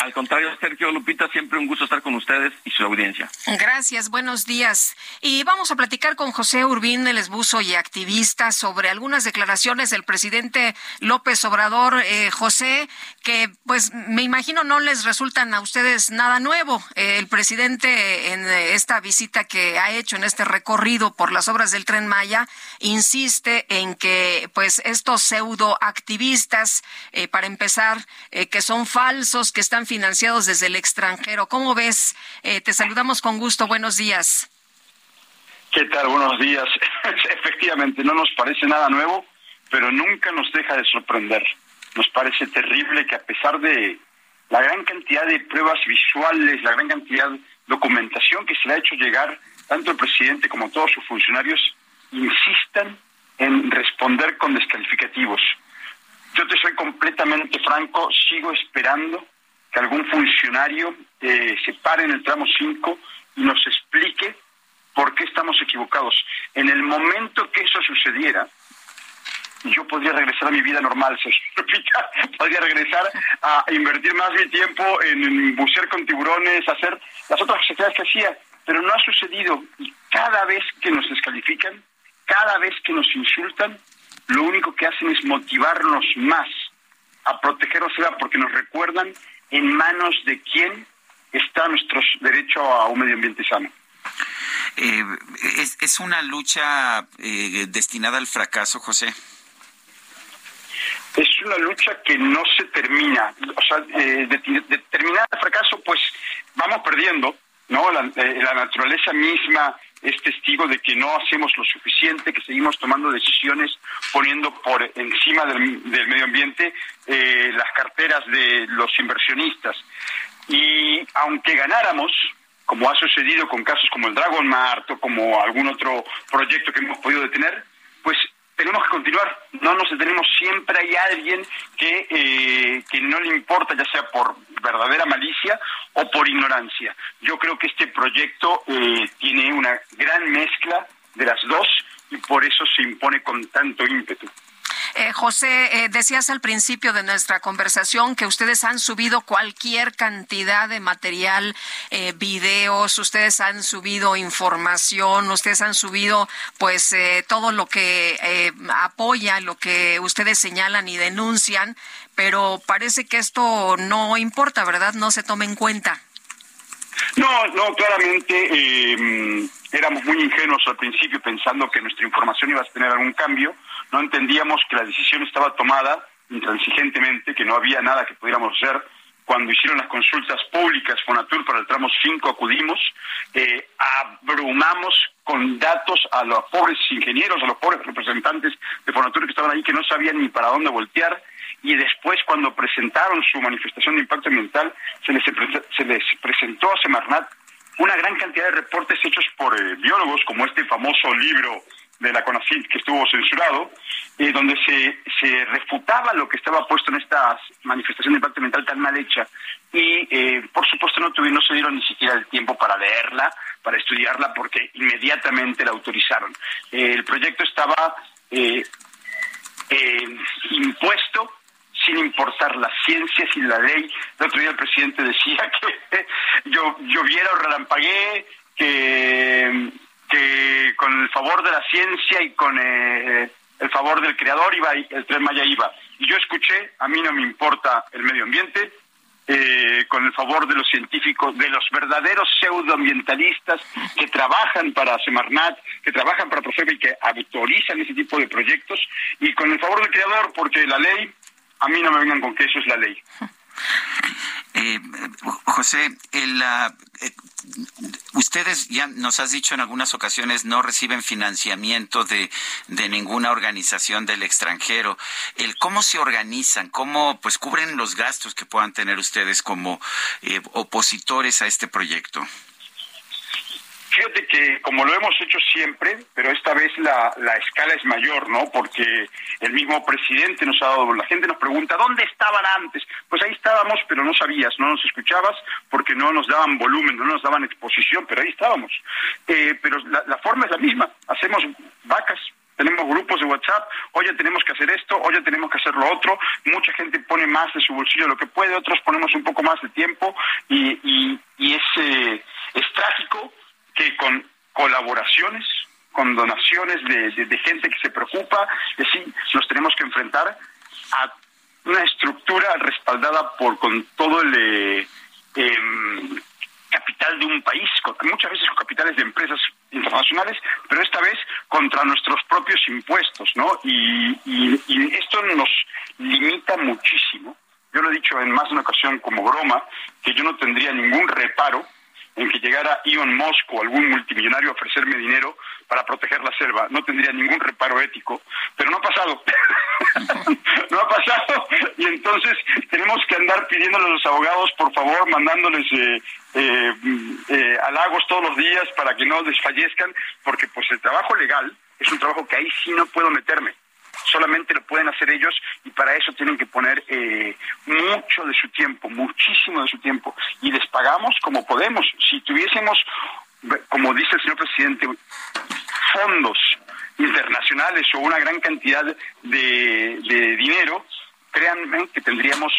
Al contrario, Sergio Lupita, siempre un gusto estar con ustedes y su audiencia. Gracias, buenos días. Y vamos a platicar con José Urbín, el esbuzo y activista, sobre algunas declaraciones del presidente López Obrador. Eh, José, que pues me imagino no les resultan a ustedes nada nuevo. Eh, el presidente en esta visita que ha hecho en este recorrido por las obras del tren Maya insiste en que pues estos pseudo activistas, eh, para empezar, que son falsos, que están financiados desde el extranjero. ¿Cómo ves? Eh, te saludamos con gusto. Buenos días. ¿Qué tal? Buenos días. Efectivamente, no nos parece nada nuevo, pero nunca nos deja de sorprender. Nos parece terrible que a pesar de la gran cantidad de pruebas visuales, la gran cantidad de documentación que se le ha hecho llegar, tanto el presidente como todos sus funcionarios insistan en responder con descalificativos. Yo te soy completamente franco, sigo esperando que algún funcionario eh, se pare en el tramo 5 y nos explique por qué estamos equivocados. En el momento que eso sucediera, yo podría regresar a mi vida normal, podría regresar a invertir más mi tiempo en bucear con tiburones, hacer las otras actividades que hacía, pero no ha sucedido. Y cada vez que nos descalifican, cada vez que nos insultan, lo único que hacen es motivarnos más a protegernos, porque nos recuerdan en manos de quién está nuestro derecho a un medio ambiente sano. Eh, es, una lucha eh, destinada al fracaso, José? Es una lucha que no se termina. O sea, eh, determinada al fracaso, pues vamos perdiendo, ¿no? La, la, naturaleza misma es testigo de que no hacemos lo suficiente, que seguimos tomando decisiones poniendo por encima del, medio ambiente eh, las carteras de los inversionistas. Y aunque ganáramos, como ha sucedido con casos como el Dragon Mart o como algún otro proyecto que hemos podido detener, pues tenemos que continuar, no nos detenemos, siempre hay alguien que, eh, que no le importa, ya sea por verdadera malicia o por ignorancia. Yo creo que este proyecto eh, tiene una gran mezcla de las dos y por eso se impone con tanto ímpetu. Eh, José, eh, decías al principio de nuestra conversación que ustedes han subido cualquier cantidad de material, eh, videos, ustedes han subido información, ustedes han subido pues todo lo que apoya, lo que ustedes señalan y denuncian, pero parece que esto no importa, ¿verdad? No se toma en cuenta. No, no, claramente éramos muy ingenuos al principio pensando que nuestra información iba a tener algún cambio no entendíamos que la decisión estaba tomada intransigentemente, que no había nada que pudiéramos hacer. Cuando hicieron las consultas públicas Fonatur para el tramo 5 acudimos, eh, abrumamos con datos a los pobres ingenieros, a los pobres representantes de Fonatur que estaban ahí, que no sabían ni para dónde voltear, y después cuando presentaron su manifestación de impacto ambiental, se les, se les presentó a Semarnat una gran cantidad de reportes hechos por eh, biólogos, como este famoso libro de la CONACYT que estuvo censurado, eh, donde se, se refutaba lo que estaba puesto en esta manifestación de impacto ambiental tan mal hecha y eh, por supuesto no, tuvieron, no se dieron ni siquiera el tiempo para leerla, para estudiarla, porque inmediatamente la autorizaron. Eh, el proyecto estaba impuesto sin importar las ciencias y la ley. El otro día el presidente decía que yo, lloviera o relampagué, que que con el favor de la ciencia y con eh, el favor del creador iba el tren Maya iba. Y yo escuché, a mí no me importa el medio ambiente, eh, con el favor de los científicos, de los verdaderos pseudoambientalistas que trabajan para Semarnat, que trabajan para Profepa y que autorizan ese tipo de proyectos, y con el favor del creador, porque la ley, a mí no me vengan con que eso es la ley. Eh, José, el, eh, ustedes ya nos has dicho en algunas ocasiones no reciben financiamiento de, de ninguna organización del extranjero. El cómo se organizan, cómo pues cubren los gastos que puedan tener ustedes como eh, opositores a este proyecto. Fíjate que como lo hemos hecho siempre, pero esta vez la, la escala es mayor, ¿no? Porque el mismo presidente nos ha dado, la gente nos pregunta, ¿dónde estaban antes? Pues ahí estábamos, pero no sabías, no nos escuchabas porque no nos daban volumen, no nos daban exposición, pero ahí estábamos. Eh, pero la, forma es la misma, hacemos vacas, tenemos grupos de WhatsApp, oye, tenemos que hacer esto, oye, tenemos que hacer lo otro, mucha gente pone más de su bolsillo lo que puede, otros ponemos un poco más de tiempo y, y, y es, eh, es trágico que con colaboraciones, con donaciones de, gente que se preocupa, y así nos tenemos que enfrentar a una estructura respaldada por con todo el eh, em, capital de un país, muchas veces con capitales de empresas internacionales, pero esta vez contra nuestros propios impuestos, ¿no? Y, y- y esto nos limita muchísimo. Yo lo he dicho en más de una ocasión como broma, que yo no tendría ningún reparo en que llegara Elon Musk o algún multimillonario a ofrecerme dinero para proteger la selva. No tendría ningún reparo ético, pero no ha pasado. no ha pasado y entonces tenemos que andar pidiéndole a los abogados, por favor, mandándoles eh, eh, eh, halagos todos los días para que no desfallezcan, porque pues el trabajo legal es un trabajo que ahí sí no puedo meterme solamente lo pueden hacer ellos y para eso tienen que poner eh, mucho de su tiempo, muchísimo de su tiempo y les pagamos como podemos. Si tuviésemos, como dice el señor presidente, fondos internacionales o una gran cantidad de, dinero, créanme que tendríamos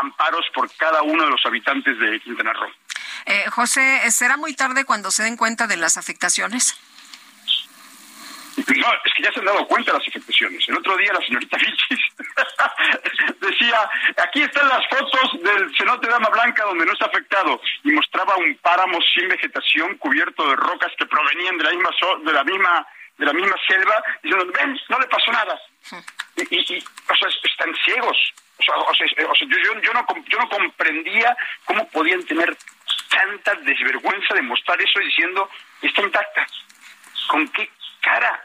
amparos por cada uno de los habitantes de Quintana Roo. Eh, José, ¿será muy tarde cuando se den cuenta de las afectaciones? No, es que ya se han dado cuenta de las afectaciones. El otro día la señorita Vilchis decía, aquí están las fotos del cenote Dama Blanca donde no está afectado y mostraba un páramo sin vegetación cubierto de rocas que provenían de la misma so- de la misma de la misma selva diciendo, ven, no le pasó nada. Y, y- o sea, es- están ciegos. O sea, o sea, o sea, yo, yo, yo no, yo no comprendía cómo podían tener tanta desvergüenza de mostrar eso diciendo, está intacta. ¿Con qué cara?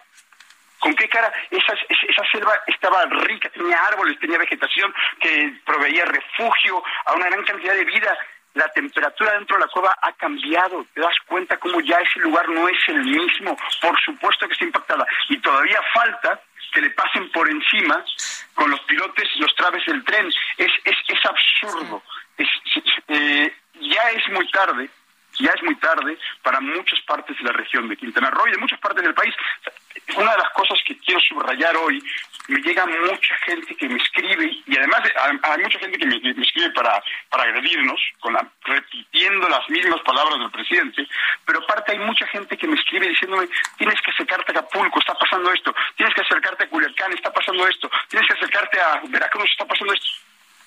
¿Con qué cara? Esa, esa selva estaba rica, tenía árboles, tenía vegetación que proveía refugio a una gran cantidad de vida. La temperatura dentro de la cueva ha cambiado. Te das cuenta cómo ya ese lugar no es el mismo. Por supuesto que está impactada. Y todavía falta que le pasen por encima con los pilotes los traves del tren. Es, es, es absurdo. Es, eh, ya es muy tarde ya es muy tarde para muchas partes de la región de Quintana Roo y de muchas partes del país. Una de las cosas que quiero subrayar hoy, me llega mucha gente que me escribe y además de- hay mucha gente que me, escribe para, para agredirnos, con la- repitiendo las mismas palabras del presidente, pero aparte hay mucha gente que me escribe diciéndome, tienes que acercarte a Acapulco, está pasando esto, tienes que acercarte a Culiacán, está pasando esto, tienes que acercarte a Veracruz, está pasando esto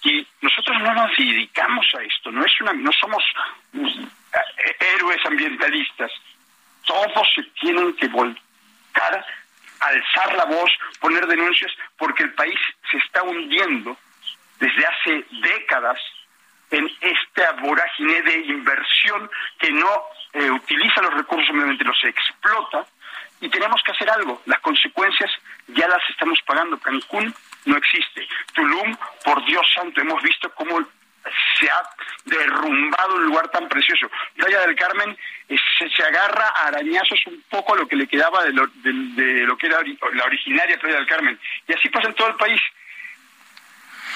y nosotros no nos dedicamos a esto, no es una, no somos héroes ambientalistas. Todos se tienen que volcar, alzar la voz, poner denuncias, porque el país se está hundiendo desde hace décadas en esta vorágine de inversión que no eh, utiliza los recursos simplemente los explota y tenemos que hacer algo. Las consecuencias ya las estamos pagando. Cancún no existe. Tulum, por Dios santo, hemos visto cómo se ha derrumbado un lugar tan precioso. Playa del Carmen eh, se, se agarra a arañazos un poco a lo que le quedaba de lo, de, de lo que era la originaria Playa del Carmen. Y así pasa en todo el país.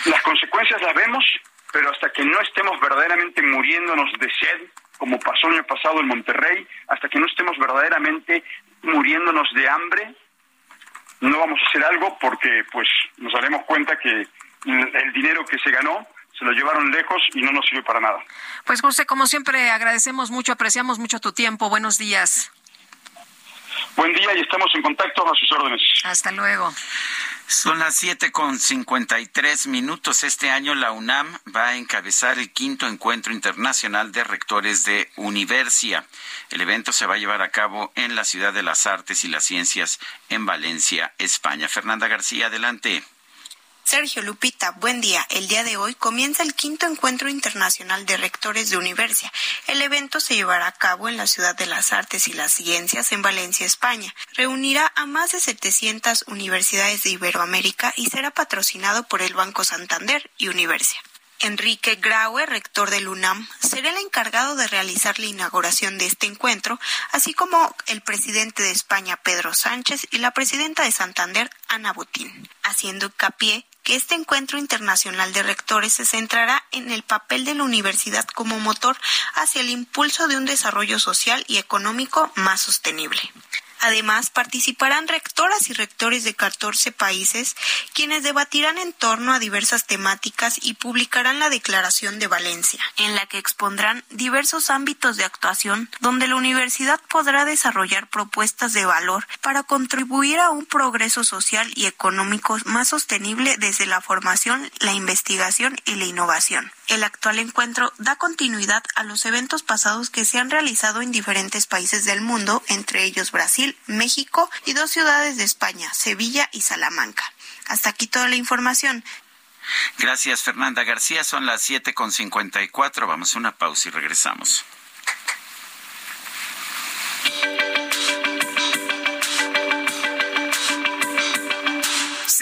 Las consecuencias las vemos, pero hasta que no estemos verdaderamente muriéndonos de sed, como pasó el año pasado en Monterrey, hasta que no estemos verdaderamente muriéndonos de hambre, no vamos a hacer algo porque pues nos daremos cuenta que el dinero que se ganó se lo llevaron lejos y no nos sirve para nada. Pues José, como siempre, agradecemos mucho, apreciamos mucho tu tiempo. Buenos días. Buen día y estamos en contacto a sus órdenes. Hasta luego. Son las siete con cincuenta y tres minutos. Este año la UNAM va a encabezar el quinto encuentro internacional de rectores de Universia. El evento se va a llevar a cabo en la Ciudad de las Artes y las Ciencias en Valencia, España. Fernanda García, adelante. Sergio Lupita, buen día. El día de hoy comienza el quinto encuentro internacional de rectores de Universia. El evento se llevará a cabo en la Ciudad de las Artes y las Ciencias en Valencia, España. Reunirá a más de 700 universidades de Iberoamérica y será patrocinado por el Banco Santander y Universia. Enrique Graue, rector del UNAM, será el encargado de realizar la inauguración de este encuentro, así como el presidente de España, Pedro Sánchez, y la presidenta de Santander, Ana Botín, haciendo hincapié que este encuentro internacional de rectores se centrará en el papel de la universidad como motor hacia el impulso de un desarrollo social y económico más sostenible. Además, participarán rectoras y rectores de 14 países, quienes debatirán en torno a diversas temáticas y publicarán la Declaración de Valencia, en la que expondrán diversos ámbitos de actuación donde la universidad podrá desarrollar propuestas de valor para contribuir a un progreso social y económico más sostenible desde la formación, la investigación y la innovación. El actual encuentro da continuidad a los eventos pasados que se han realizado en diferentes países del mundo, entre ellos Brasil, México y dos ciudades de España, Sevilla y Salamanca. Hasta aquí toda la información. Gracias, Fernanda García. Son las 7.54. Vamos a una pausa y regresamos.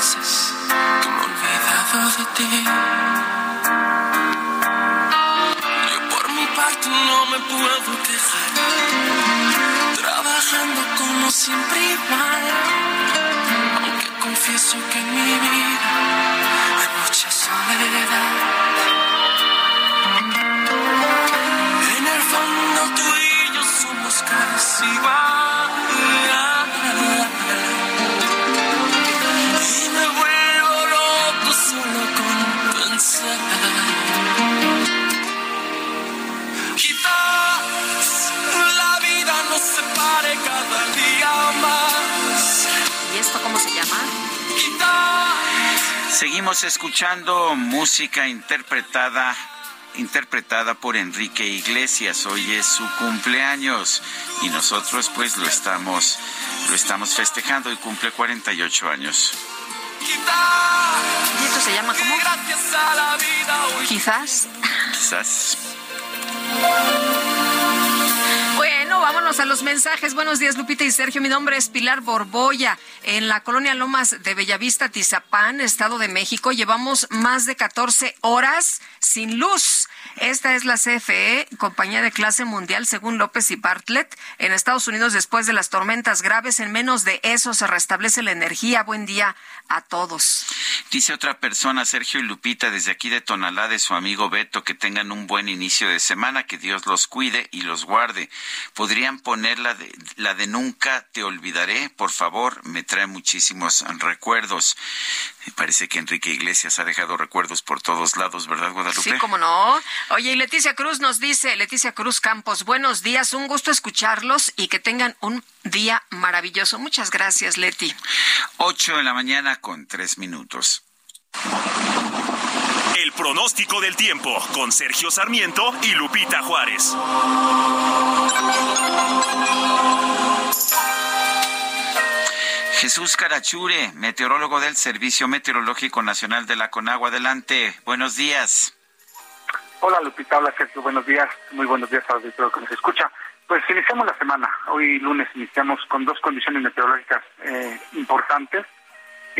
Pienses que me he olvidado de ti. Yo por mi parte no me puedo quejar. Trabajando como siempre igual. Aunque confieso que en mi vida hay mucha soledad. En el fondo tú y yo somos casi igual. Seguimos escuchando música interpretada interpretada por Enrique Iglesias. Hoy es su cumpleaños y nosotros pues lo estamos lo estamos festejando y cumple 48 años. ¿Y esto se llama cómo? Quizás. Quizás. A los mensajes. Buenos días, Lupita y Sergio. Mi nombre es Pilar Borboya. En la colonia Lomas de Bellavista, Tizapán, Estado de México, llevamos más de 14 horas sin luz. Esta es la CFE, compañía de clase mundial, según López y Bartlett. En Estados Unidos, después de las tormentas graves, en menos de eso se restablece la energía. Buen día a todos. Dice otra persona, Sergio y Lupita, desde aquí de Tonalá, de su amigo Beto, que tengan un buen inicio de semana, que Dios los cuide y los guarde. ¿Podrían poner la de, la de Nunca te olvidaré? Por favor, me trae muchísimos recuerdos. Parece que Enrique Iglesias ha dejado recuerdos por todos lados, ¿verdad, Guadalupe? Sí, cómo no. Oye, y Leticia Cruz nos dice, Leticia Cruz Campos, buenos días, un gusto escucharlos y que tengan un día maravilloso. Muchas gracias, Leti. Ocho de la mañana con tres minutos. El pronóstico del tiempo con Sergio Sarmiento y Lupita Juárez. Jesús Carachure, meteorólogo del Servicio Meteorológico Nacional de la Conagua. Adelante, buenos días. Hola Lupita, hola Sergio, buenos días, muy buenos días a los que nos escucha. Pues iniciamos la semana, hoy lunes iniciamos con dos condiciones meteorológicas eh, importantes.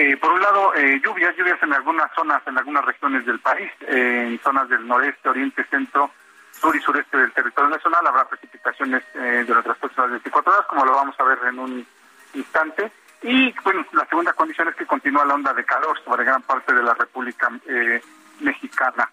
Eh, por un lado, eh, lluvias, lluvias en algunas zonas, en algunas regiones del país, en zonas del noreste, oriente, centro, sur y sureste del territorio nacional. Habrá precipitaciones eh, durante las próximas 24 horas, como lo vamos a ver en un instante. Y bueno, la segunda condición es que continúa la onda de calor sobre gran parte de la República eh, Mexicana.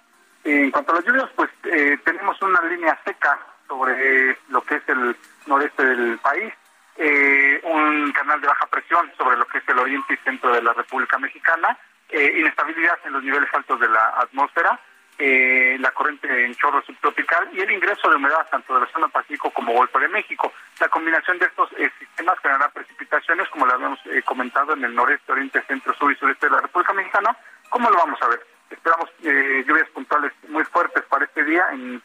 En cuanto a las lluvias, pues eh, tenemos una línea seca sobre lo que es el noreste del país. Eh, un canal de baja presión sobre lo que es el oriente y centro de la República Mexicana, eh, inestabilidad en los niveles altos de la atmósfera, eh, la corriente en chorro subtropical y el ingreso de humedad tanto del Océano Pacífico como Golfo de México. La combinación de estos sistemas generará precipitaciones, como lo habíamos comentado, en el noreste, oriente, centro, sur y sureste de la República Mexicana. ¿Cómo lo vamos a ver? Esperamos lluvias puntuales muy fuertes para este día en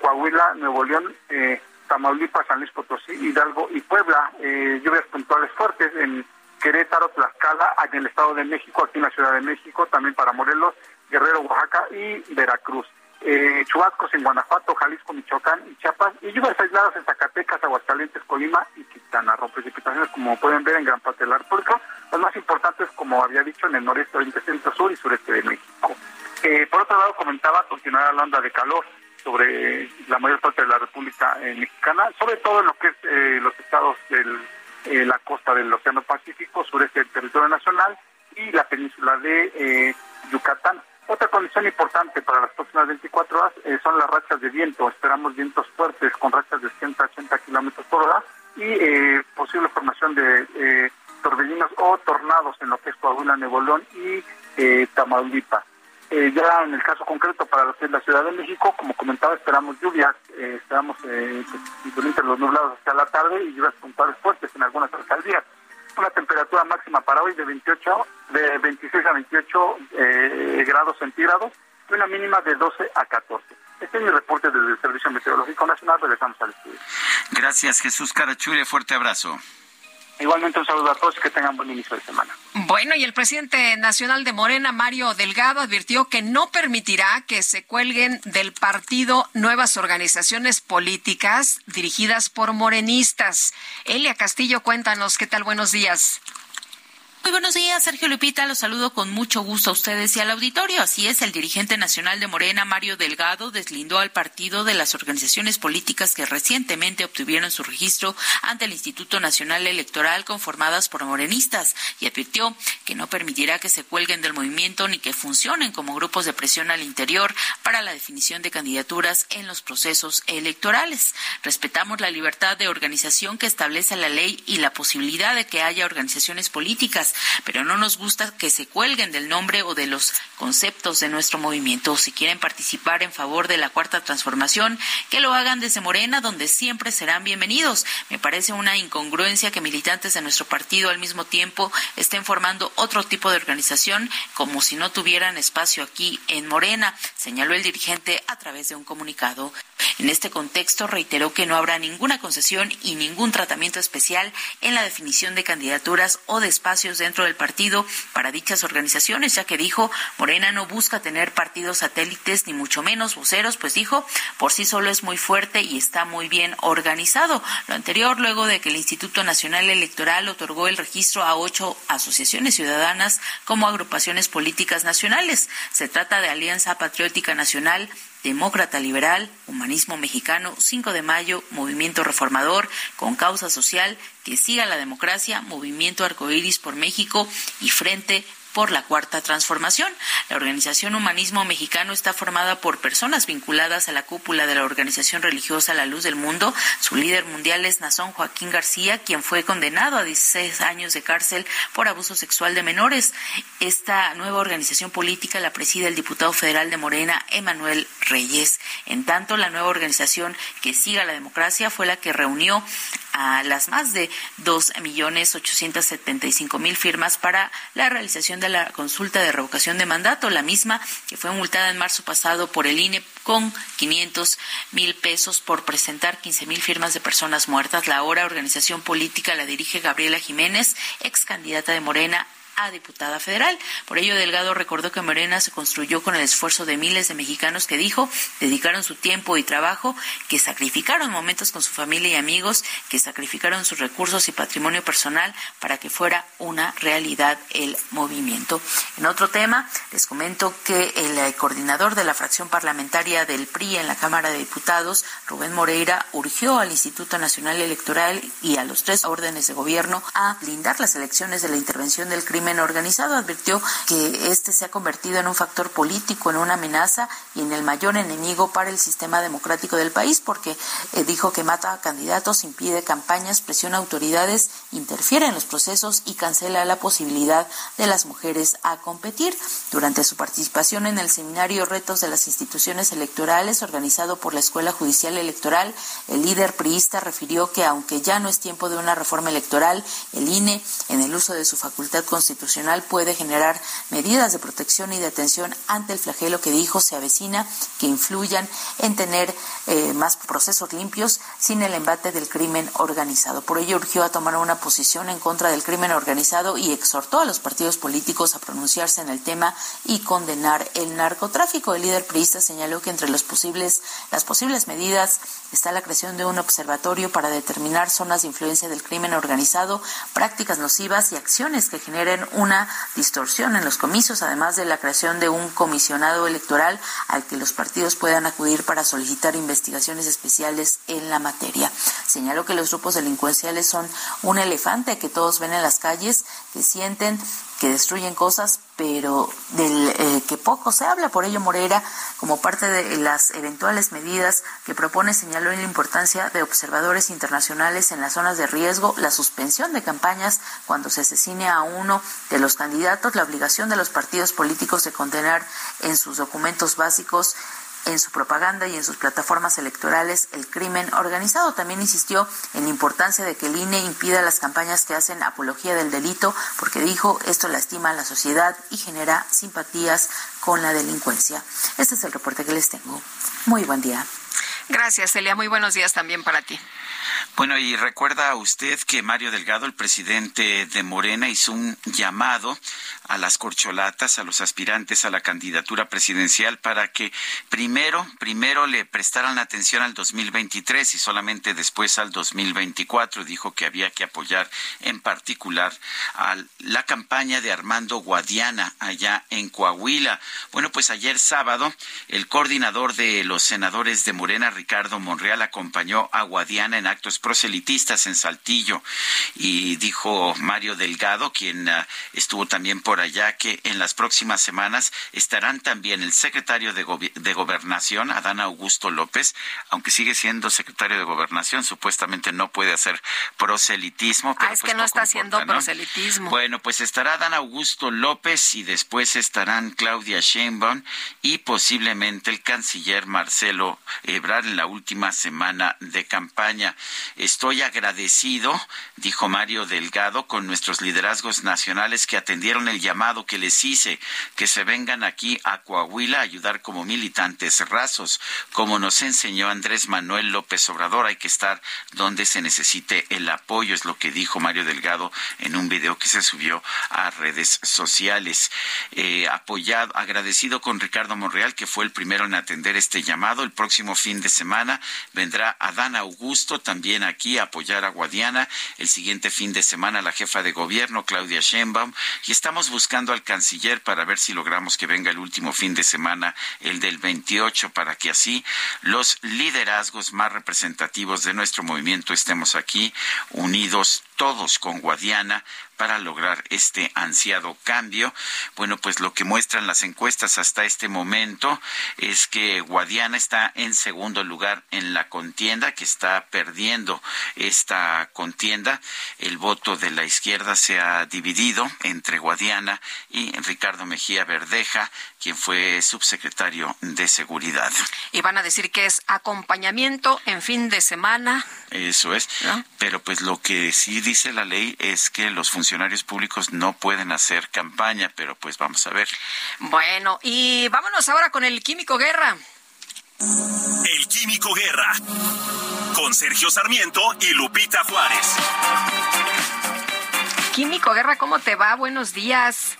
Coahuila, Nuevo León, eh, Tamaulipas, San Luis Potosí, Hidalgo y Puebla. Eh, lluvias puntuales fuertes en Querétaro, Tlaxcala, en el Estado de México, aquí en la Ciudad de México, también para Morelos, Guerrero, Oaxaca y Veracruz. Eh, chubascos en Guanajuato, Jalisco, Michoacán y Chiapas, y lluvias aisladas en Zacatecas, Aguascalientes, Colima y Quintana Roo. Precipitaciones, como pueden ver, en gran parte de la República. Las más importantes, como había dicho, en el noreste, oriente, centro, sur y sureste de México. Eh, por otro lado, comentaba continuar la onda de calor sobre la mayor parte de la República eh, Mexicana, sobre todo en lo que es eh, los estados de eh, la costa del Océano Pacífico, sureste del territorio nacional y la península de Yucatán. Otra condición importante para las próximas 24 horas son las rachas de viento. Esperamos vientos fuertes con rachas de 180 kilómetros por hora y posible formación de torbellinos o tornados en lo que es Coahuila, Nuevo León y Tamaulipas. Eh, ya en el caso concreto para lo que es la Ciudad de México, como comentaba, esperamos lluvias, eh, esperamos eh, entre los nublados hasta la tarde y lluvias puntuales fuertes en algunas alcaldías. Una temperatura máxima para hoy de 28, de 26 a 28 eh, grados centígrados y una mínima de 12 a 14. Este es mi reporte desde el Servicio Meteorológico Nacional. Regresamos al estudio. Gracias, Jesús Carachure. Fuerte abrazo. Igualmente un saludo a todos y que tengan buen inicio de semana. Bueno, y el presidente nacional de Morena, Mario Delgado, advirtió que no permitirá que se cuelguen del partido nuevas organizaciones políticas dirigidas por morenistas. Elia Castillo, cuéntanos, ¿qué tal? Buenos días. Muy buenos días, Sergio Lupita. Los saludo con mucho gusto a ustedes y al auditorio. Así es, el dirigente nacional de Morena, Mario Delgado, deslindó al partido de las organizaciones políticas que recientemente obtuvieron su registro ante el Instituto Nacional Electoral conformadas por morenistas y advirtió que no permitirá que se cuelguen del movimiento ni que funcionen como grupos de presión al interior para la definición de candidaturas en los procesos electorales. Respetamos la libertad de organización que establece la ley y la posibilidad de que haya organizaciones políticas pero no nos gusta que se cuelguen del nombre o de los conceptos de nuestro movimiento. Si quieren participar en favor de la cuarta transformación, que lo hagan desde Morena, donde siempre serán bienvenidos. Me parece una incongruencia que militantes de nuestro partido al mismo tiempo estén formando otro tipo de organización como si no tuvieran espacio aquí en Morena, señaló el dirigente a través de un comunicado. En este contexto reiteró que no habrá ninguna concesión y ningún tratamiento especial en la definición de candidaturas o de espacios dentro del partido para dichas organizaciones, ya que dijo, Morena no busca tener partidos satélites ni mucho menos voceros, pues dijo, por sí solo es muy fuerte y está muy bien organizado. Lo anterior luego de que el Instituto Nacional Electoral otorgó el registro a ocho asociaciones ciudadanas como agrupaciones políticas nacionales. Se trata de Alianza Patriótica Nacional, Demócrata Liberal, Humanismo Mexicano, 5 de Mayo, Movimiento Reformador, con causa social, que siga la democracia, Movimiento Arcoíris por México y Frente por la Cuarta Transformación. La organización Humanismo Mexicano está formada por personas vinculadas a la cúpula de la organización religiosa La Luz del Mundo. Su líder mundial es Nazón Joaquín García, quien fue condenado a 16 años de cárcel por abuso sexual de menores. Esta nueva organización política la preside el diputado federal de Morena, Emanuel Reyes. En tanto, la nueva organización que siga la democracia fue la que reunió a las más de dos millones ochocientos setenta y cinco mil firmas para la realización de la consulta de revocación de mandato, la misma que fue multada en marzo pasado por el INE con quinientos mil pesos por presentar quince mil firmas de personas muertas. La ahora organización política la dirige Gabriela Jiménez, ex candidata de Morena a diputada federal. Por ello, Delgado recordó que Morena se construyó con el esfuerzo de miles de mexicanos que dijo dedicaron su tiempo y trabajo, que sacrificaron momentos con su familia y amigos, que sacrificaron sus recursos y patrimonio personal para que fuera una realidad el movimiento. En otro tema, les comento que el eh, coordinador de la fracción parlamentaria del PRI en la Cámara de Diputados, Rubén Moreira, urgió al Instituto Nacional Electoral y a los tres órdenes de gobierno a blindar las elecciones de la intervención del crimen crimen organizado. Advirtió que este se ha convertido en un factor político, en una amenaza y en el mayor enemigo para el sistema democrático del país, porque eh, dijo que mata a candidatos, impide campañas, presiona autoridades, interfiere en los procesos y cancela la posibilidad de las mujeres a competir. Durante su participación en el seminario Retos de las Instituciones Electorales, organizado por la Escuela Judicial Electoral, el líder priista refirió que aunque ya no es tiempo de una reforma electoral, el INE, en el uso de su facultad constitucional, puede generar medidas de protección y de atención ante el flagelo que dijo se avecina, que influyan en tener eh, más procesos limpios sin el embate del crimen organizado. Por ello urgió a tomar una posición en contra del crimen organizado y exhortó a los partidos políticos a pronunciarse en el tema y condenar el narcotráfico. El líder priista señaló que entre los posibles, las posibles medidas está la creación de un observatorio para determinar zonas de influencia del crimen organizado, prácticas nocivas y acciones que generen una distorsión en los comicios, además de la creación de un comisionado electoral al que los partidos puedan acudir para solicitar investigaciones especiales en la materia. Señaló que los grupos delincuenciales son un elefante que todos ven en las calles, que sienten que destruyen cosas, pero del eh, que poco se habla. Por ello, Moreira, como parte de las eventuales medidas que propone, señaló en la importancia de observadores internacionales en las zonas de riesgo, la suspensión de campañas cuando se asesine a uno de los candidatos, la obligación de los partidos políticos de condenar en sus documentos básicos en su propaganda y en sus plataformas electorales el crimen organizado. También insistió en la importancia de que el INE impida las campañas que hacen apología del delito, porque dijo esto lastima a la sociedad y genera simpatías con la delincuencia. Este es el reporte que les tengo. Muy buen día. Gracias, Celia. Muy buenos días también para ti. Bueno, y recuerda usted que Mario Delgado, el presidente de Morena, hizo un llamado a las corcholatas, a los aspirantes a la candidatura presidencial para que primero, primero le prestaran atención al 2023 y solamente después al 2024. Dijo que había que apoyar en particular a la campaña de Armando Guadiana allá en Coahuila. Bueno, pues ayer sábado el coordinador de los senadores de Morena, Ricardo Monreal, acompañó a Guadiana en actos proselitistas en Saltillo y dijo Mario Delgado, quien uh, estuvo también por allá que en las próximas semanas estarán también el secretario de, de Gobernación, Adán Augusto López, aunque sigue siendo secretario de Gobernación, supuestamente no puede hacer proselitismo. Pero ah, es pues que no está haciendo proselitismo. Bueno, pues estará Adán Augusto López y después estarán Claudia Sheinbaum y posiblemente el canciller Marcelo Ebrard en la última semana de campaña. Estoy agradecido, dijo Mario Delgado, con nuestros liderazgos nacionales que atendieron el llamado que les hice, que se vengan aquí a Coahuila a ayudar como militantes rasos, como nos enseñó Andrés Manuel López Obrador, hay que estar donde se necesite el apoyo, es lo que dijo Mario Delgado en un video que se subió a redes sociales. Eh, apoyado, agradecido con Ricardo Monreal, que fue el primero en atender este llamado. El próximo fin de semana vendrá Adán Augusto también aquí apoyar a Guadiana. El siguiente fin de semana la jefa de gobierno, Claudia Sheinbaum, y estamos buscando al canciller para ver si logramos que venga el último fin de semana, el del 28, para que así los liderazgos más representativos de nuestro movimiento estemos aquí unidos todos con Guadiana para lograr este ansiado cambio. Bueno, pues lo que muestran las encuestas hasta este momento es que Guadiana está en segundo lugar en la contienda, que está perdiendo esta contienda. El voto de la izquierda se ha dividido entre Guadiana y Ricardo Mejía Verdeja, quien fue subsecretario de Seguridad. Y van a decir que es acompañamiento en fin de semana. Eso es. Pero pues lo que sí dice la ley es que los funcionarios públicos no pueden hacer campaña, pero pues vamos a ver. Bueno, y vámonos ahora con el Químico Guerra. El Químico Guerra, con Sergio Sarmiento y Lupita Juárez. Químico Guerra, ¿cómo te va? Buenos días.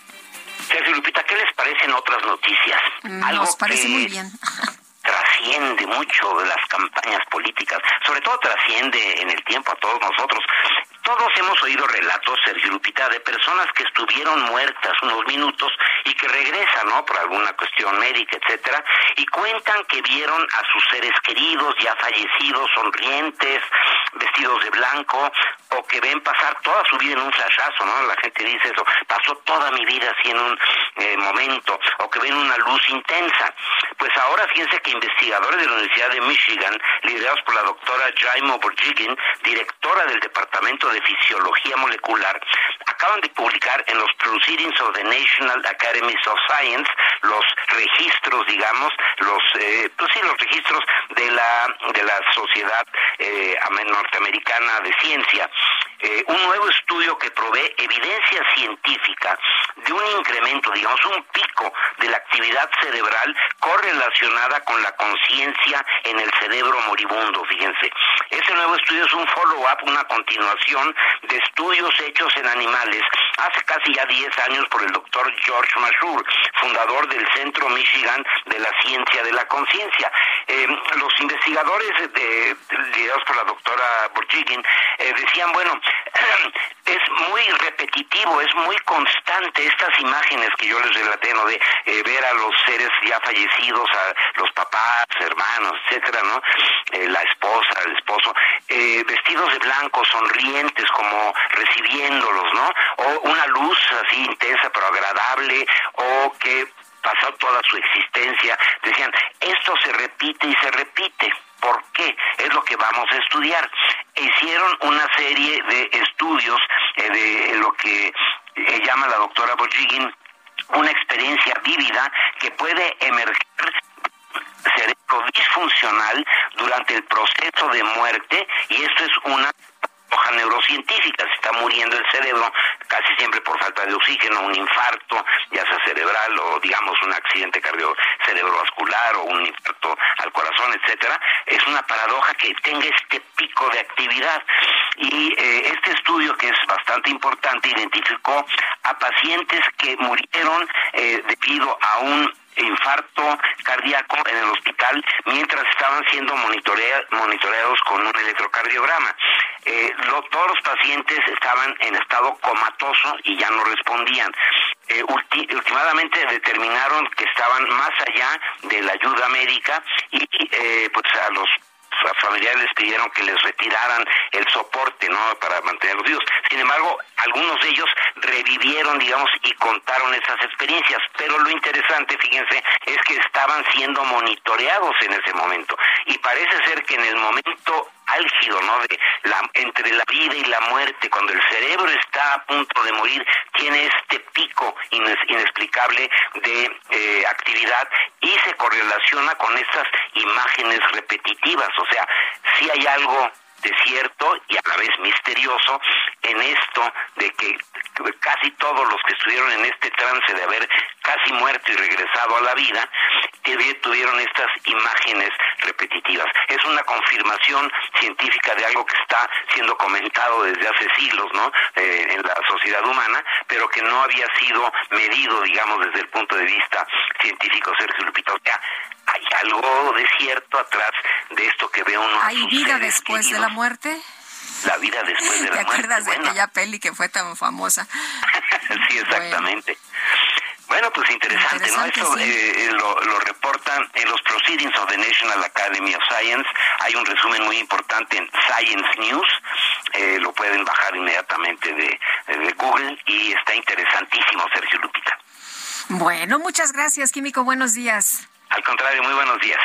Sergio Lupita, ¿qué les parecen otras noticias? Nos parece muy bien. trasciende mucho de las campañas políticas, sobre todo trasciende en el tiempo a todos nosotros. Todos hemos oído relatos, Sergio Lupita, de personas que estuvieron muertas unos minutos y que regresan, ¿no? Por alguna cuestión médica, etcétera, y cuentan que vieron a sus seres queridos ya fallecidos, sonrientes, vestidos de blanco o que ven pasar toda su vida en un flashazo, ¿no? La gente dice eso, pasó toda mi vida así en un eh, momento, o que ven una luz intensa. Pues ahora fíjense que investigadores de la Universidad de Michigan, liderados por la doctora Jaimo Borjigin, directora del Departamento de Fisiología Molecular, acaban de publicar en los Proceedings of the National Academies of Science los registros, digamos, los, eh, pues sí, los registros de la, de la Sociedad eh, Norteamericana de Ciencia, eh, un nuevo estudio que provee evidencia científica de un incremento, digamos, un pico de la actividad cerebral correlacionada con la conciencia en el cerebro moribundo, fíjense. Ese nuevo estudio es un follow-up, una continuación de estudios hechos en animales hace casi ya 10 años por el doctor George Mashur, fundador del Centro Michigan de la Ciencia de la Conciencia. Eh, los investigadores de, liderados por la doctora Borjigin eh, decían, bueno, es muy repetitivo, es muy constante estas imágenes que yo les relaté, ¿no? De eh, ver a los seres ya fallecidos, a los papás, hermanos, etcétera, ¿no? la esposa, el esposo, vestidos de blanco, sonrientes, como recibiéndolos, ¿no? O una luz así intensa pero agradable, o que pasó toda su existencia, decían, esto se repite y se repite. ¿Por qué? Es lo que vamos a estudiar. Hicieron una serie de estudios eh, de lo que eh, llama la doctora Bojigin una experiencia vívida que puede emerger cerebro disfuncional durante el proceso de muerte y esto es una hoja neurocientífica, se está muriendo el cerebro casi siempre por falta de oxígeno, un infarto, ya sea cerebral o digamos un accidente cardio o un infarto al corazón, etcétera, es una paradoja que tenga este pico de actividad. Y eh, este estudio, que es bastante importante, identificó a pacientes que murieron eh, debido a un infarto cardíaco en el hospital mientras estaban siendo monitoreados con un electrocardiograma. Eh, todos los pacientes estaban en estado comatoso y ya no respondían. Eh, últimamente determinaron que estaban más allá de la ayuda médica y eh, pues a los familiares pidieron que les retiraran el soporte, ¿no? Para mantenerlos vivos. Sin embargo, algunos de ellos revivieron, digamos, y contaron esas experiencias. Pero lo interesante, fíjense, es que estaban siendo monitoreados en ese momento. Y parece ser que en el momento álgido, ¿no? De la, entre la vida y la muerte, cuando el cerebro está a punto de morir, tiene este pico inexplicable de eh, actividad y se correlaciona con estas imágenes repetitivas. O sea, si hay algo de cierto y a la vez misterioso en esto de que casi todos los que estuvieron en este trance de haber casi muerto y regresado a la vida tuvieron estas imágenes repetitivas. Es una confirmación científica de algo que está siendo comentado desde hace siglos, ¿no? Eh, en la sociedad humana, pero que no había sido medido, digamos, desde el punto de vista científico, Sergio Lupita. O sea, hay algo de cierto atrás de esto que ve uno. ¿Hay vida después de la muerte? La vida después de la muerte. ¿Te acuerdas de aquella peli que fue tan famosa? sí, exactamente. Bueno. pues interesante, ¿no? Eso eh, eh, lo, lo, reportan en los Proceedings of the National Academy of Science. Hay un resumen muy importante en Science News. Eh, lo pueden bajar inmediatamente de, de Google y está interesantísimo, Sergio Lupita. Bueno, muchas gracias, Químico. Buenos días. Al contrario, muy buenos días.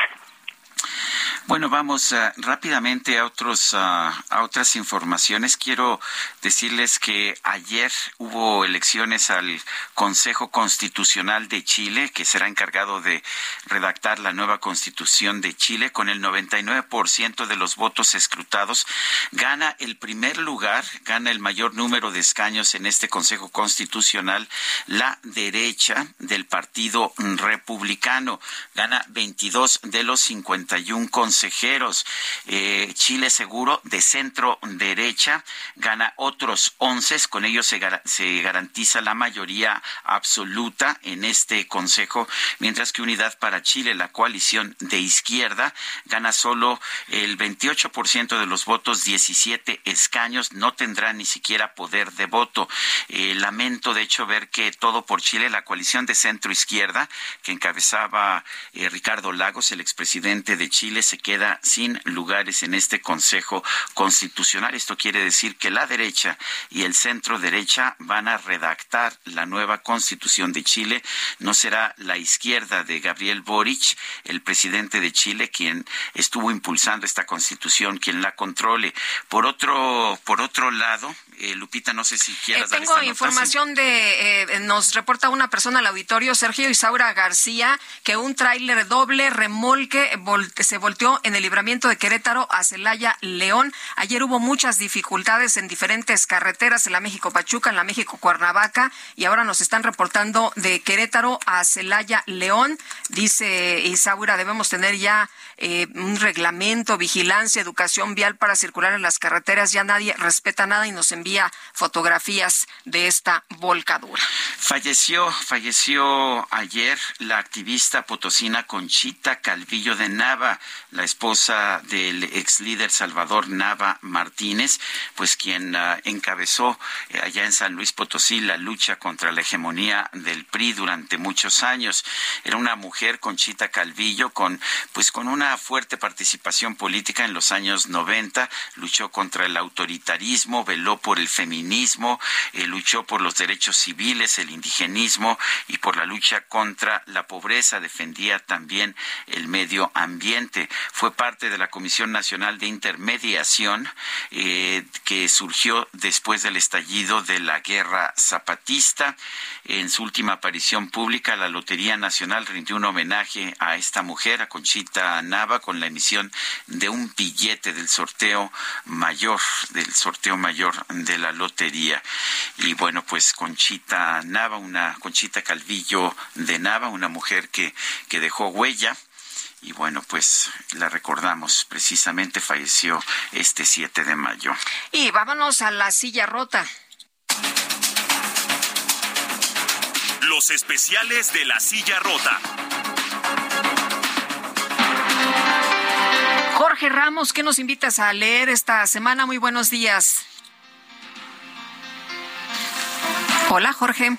Bueno, vamos uh, rápidamente a otros uh, a otras informaciones. Quiero decirles que ayer hubo elecciones al Consejo Constitucional de Chile, que será encargado de redactar la nueva Constitución de Chile con el 99% de los votos escrutados, gana el primer lugar, gana el mayor número de escaños en este Consejo Constitucional la derecha del Partido Republicano, gana 22 de los 51 consejeros. Eh, Chile Seguro de centro derecha gana otros 11, con ello se, se garantiza la mayoría absoluta en este consejo, mientras que Unidad para Chile, la coalición de izquierda, gana solo el 28% de los votos, 17 escaños, no tendrá ni siquiera poder de voto. Eh, lamento, de hecho, ver que todo por Chile, la coalición de centro izquierda, que encabezaba eh, Ricardo Lagos, el expresidente de Chile, se queda sin lugares en este Consejo Constitucional. Esto quiere decir que la derecha y el centro derecha van a redactar la nueva Constitución de Chile. No será la izquierda de Gabriel Boric, el presidente de Chile, quien estuvo impulsando esta Constitución, quien la controle. Por otro, por otro lado, eh, Lupita, no sé si quieras eh, Tengo información de, eh, nos reporta una persona al auditorio, Sergio Isaura García, que un tráiler doble remolque se volteó en el libramiento de Querétaro a Celaya, León. Ayer hubo muchas dificultades en diferentes carreteras, en la México Pachuca, en la México Cuernavaca, y ahora nos están reportando de Querétaro a Celaya, León. Dice Isaura, debemos tener ya un reglamento, vigilancia, educación vial para circular en las carreteras. Ya nadie respeta nada y nos envía fotografías de esta volcadura. Falleció, falleció ayer la activista potosina Conchita Calvillo de Nava, la esposa del ex líder Salvador Nava Martínez, pues quien ah, encabezó eh, allá en San Luis Potosí la lucha contra la hegemonía del PRI durante muchos años. Era una mujer, Conchita Calvillo, con pues con una fuerte participación política en los años 90, luchó contra el autoritarismo, veló por el feminismo, eh, luchó por los derechos civiles, el indigenismo y por la lucha contra la pobreza, defendía también el medio ambiente. Fue parte de la Comisión Nacional de Intermediación eh, que surgió después del estallido de la guerra zapatista. En su última aparición pública, la Lotería Nacional rindió un homenaje a esta mujer, a Conchita Nava, con la emisión de un billete del sorteo mayor, del sorteo mayor de la lotería. Y bueno, pues Conchita Nava, una Conchita Calvillo de Nava, una mujer que, que dejó huella. Y bueno, pues la recordamos, precisamente falleció este 7 de mayo. Y vámonos a la silla rota. Los especiales de la silla rota. Jorge Ramos, ¿qué nos invitas a leer esta semana? Muy buenos días. Hola, Jorge.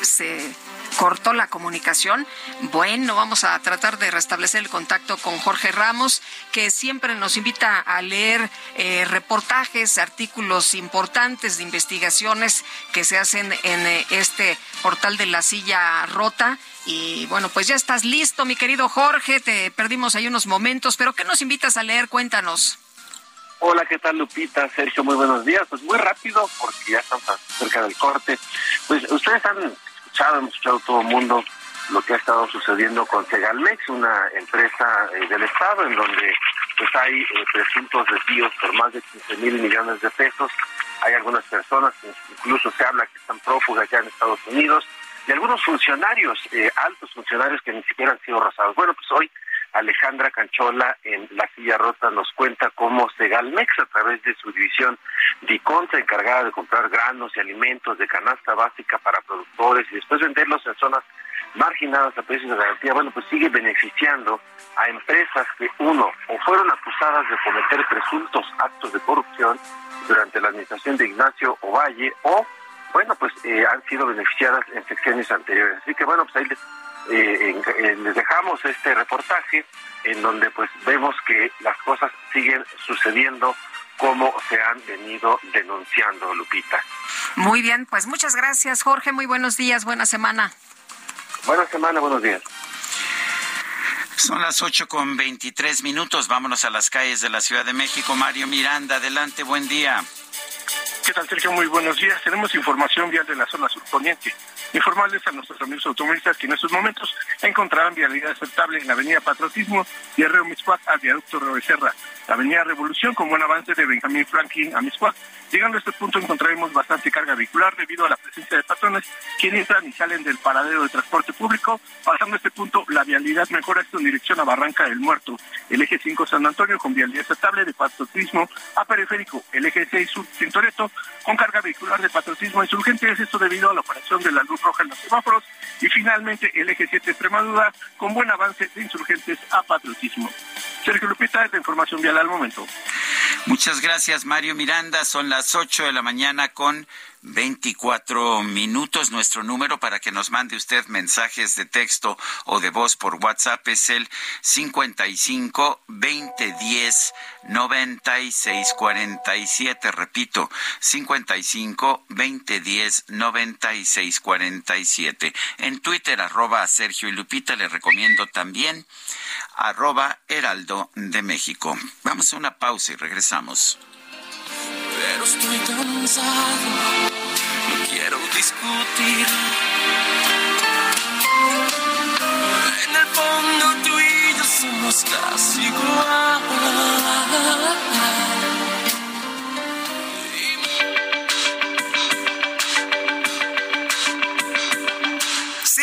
Se cortó la comunicación. Bueno, vamos a tratar de restablecer el contacto con Jorge Ramos, que siempre nos invita a leer eh, reportajes, artículos importantes de investigaciones que se hacen en eh, este portal de la silla rota. Y bueno, pues ya estás listo, mi querido Jorge. Te perdimos ahí unos momentos, pero ¿qué nos invitas a leer? Cuéntanos. Hola, ¿qué tal Lupita? Sergio, muy buenos días. Pues muy rápido, porque ya estamos cerca del corte. Pues ustedes han escuchado, hemos escuchado todo el mundo lo que ha estado sucediendo con Segalmex, una empresa eh, del Estado en donde pues hay eh, presuntos desvíos por más de 15 mil millones de pesos. Hay algunas personas, incluso se habla que están prófugas ya en Estados Unidos, y algunos funcionarios, eh, altos funcionarios que ni siquiera han sido rasados. Bueno, pues hoy Alejandra Canchola en La Silla Rota nos cuenta cómo Segalmex, a través de su división Diconsa, encargada de comprar granos y alimentos de canasta básica para productores y después venderlos en zonas marginadas a precios de garantía, bueno, pues sigue beneficiando a empresas que, uno, o fueron acusadas de cometer presuntos actos de corrupción durante la administración de Ignacio Ovalle, o, bueno, pues eh, han sido beneficiadas en secciones anteriores. Así que, bueno, pues ahí les eh, les dejamos este reportaje en donde pues vemos que las cosas siguen sucediendo como se han venido denunciando, Lupita. Muy bien, pues muchas gracias, Jorge. Muy buenos días, buena semana. Buena semana, buenos días. Son las ocho con veintitrés minutos. Vámonos a las calles de la Ciudad de México. Mario Miranda, adelante, buen día. ¿Qué tal, Sergio? Muy buenos días. Tenemos información vial de la zona surponiente. Informarles a nuestros amigos automovilistas que en estos momentos encontrarán vialidad aceptable en la avenida Patriotismo y Arreo Miscuac al viaducto Río Becerra, la avenida Revolución con buen avance de Benjamín Franklin a Miscuac. Llegando a este punto encontraremos bastante carga vehicular debido a la presencia de patrones quienes entran y salen del paradero de transporte público. Pasando este punto, la vialidad mejora esto en dirección a Barranca del Muerto. El eje 5 San Antonio con vialidad aceptable de patriotismo a periférico. El eje 6 Sur Tintoreto con carga vehicular de patriotismo a insurgentes. Esto debido a la operación de la luz roja en los semáforos. Y finalmente el eje 7 Extremadura con buen avance de insurgentes a patriotismo. Sergio Lupita, de información vial al momento. Muchas gracias, Mario Miranda. Son las 8 de la mañana con 24 minutos. Nuestro número para que nos mande usted mensajes de texto o de voz por WhatsApp es el 55 2010 96 47. Repito, 55 2010 96 47. En Twitter, arroba Sergio y Lupita, le recomiendo también arroba Heraldo de México. Vamos a una pausa y regresamos. Discutir. En el fondo tú y yo somos casi igual.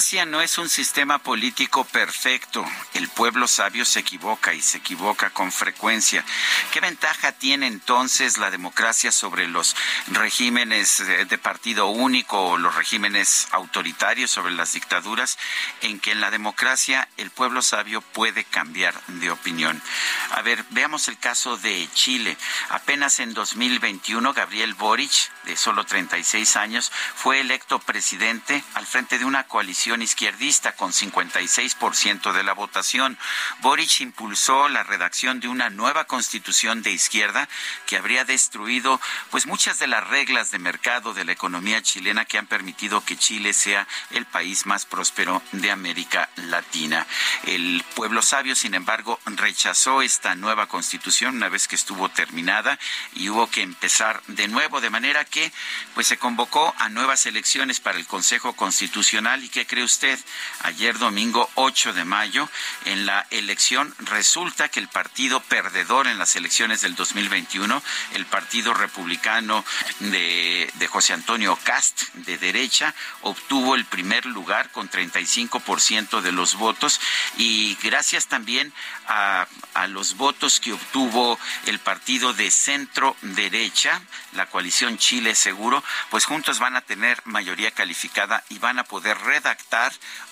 democracia no es un sistema político perfecto. El pueblo sabio se equivoca y se equivoca con frecuencia. ¿Qué ventaja tiene entonces la democracia sobre los regímenes de partido único o los regímenes autoritarios, sobre las dictaduras? En que en la democracia el pueblo sabio puede cambiar de opinión. A ver, veamos el caso de Chile. Apenas en 2021, Gabriel Boric, de solo 36 años, fue electo presidente al frente de una coalición izquierdista con 56% de la votación. Boric impulsó la redacción de una nueva constitución de izquierda que habría destruido pues muchas de las reglas de mercado de la economía chilena que han permitido que Chile sea el país más próspero de América Latina. El pueblo sabio, sin embargo, rechazó esta nueva constitución una vez que estuvo terminada y hubo que empezar de nuevo, de manera que pues se convocó a nuevas elecciones para el Consejo Constitucional y qué usted? Ayer domingo 8 de mayo en la elección resulta que el partido perdedor en las elecciones del 2021, el Partido Republicano de, de José Antonio Cast de derecha obtuvo el primer lugar con 35% de los votos y gracias también a los votos que obtuvo el partido de centro derecha, la coalición Chile Seguro, pues juntos van a tener mayoría calificada y van a poder redactar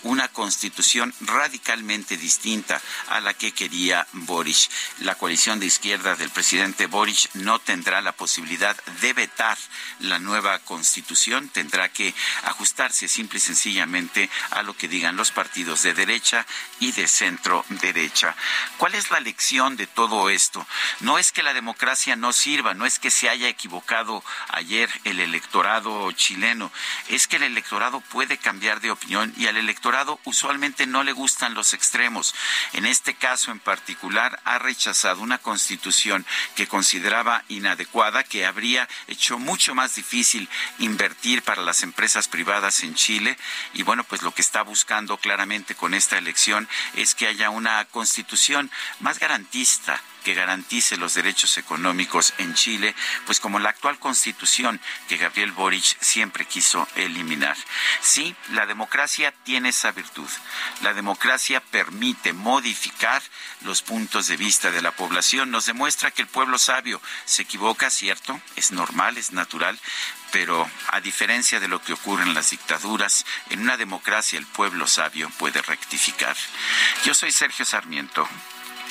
una constitución radicalmente distinta a la que quería Boric. La coalición de izquierda del presidente Boric no tendrá la posibilidad de vetar la nueva constitución, tendrá que ajustarse simple y sencillamente a lo que digan los partidos de derecha y de centro derecha. ¿Cuál es la lección de todo esto? No es que la democracia no sirva, no es que se haya equivocado ayer el electorado chileno, es que el electorado puede cambiar de opinión y al electorado usualmente no le gustan los extremos. En este caso en particular ha rechazado una constitución que consideraba inadecuada, que habría hecho mucho más difícil invertir para las empresas privadas en Chile y bueno, pues lo que está buscando claramente con esta elección es que haya una constitución más garantista, que garantice los derechos económicos en Chile, pues como la actual constitución que Gabriel Boric siempre quiso eliminar. Sí, la democracia tiene esa virtud. La democracia permite modificar los puntos de vista de la población. Nos demuestra que el pueblo sabio se equivoca, cierto, es normal, es natural, pero a diferencia de lo que ocurre en las dictaduras, en una democracia el pueblo sabio puede rectificar. Yo soy Sergio Sarmiento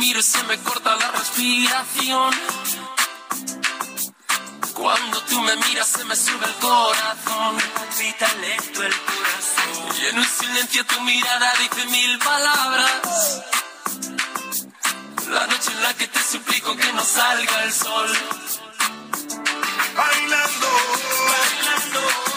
Miro y se me corta la respiración. Cuando tú me miras se me sube el corazón. Palpita lento el corazón. Y en un silencio tu mirada dice mil palabras. La noche en la que te suplico que no salga el sol. Bailando, bailando, bailando,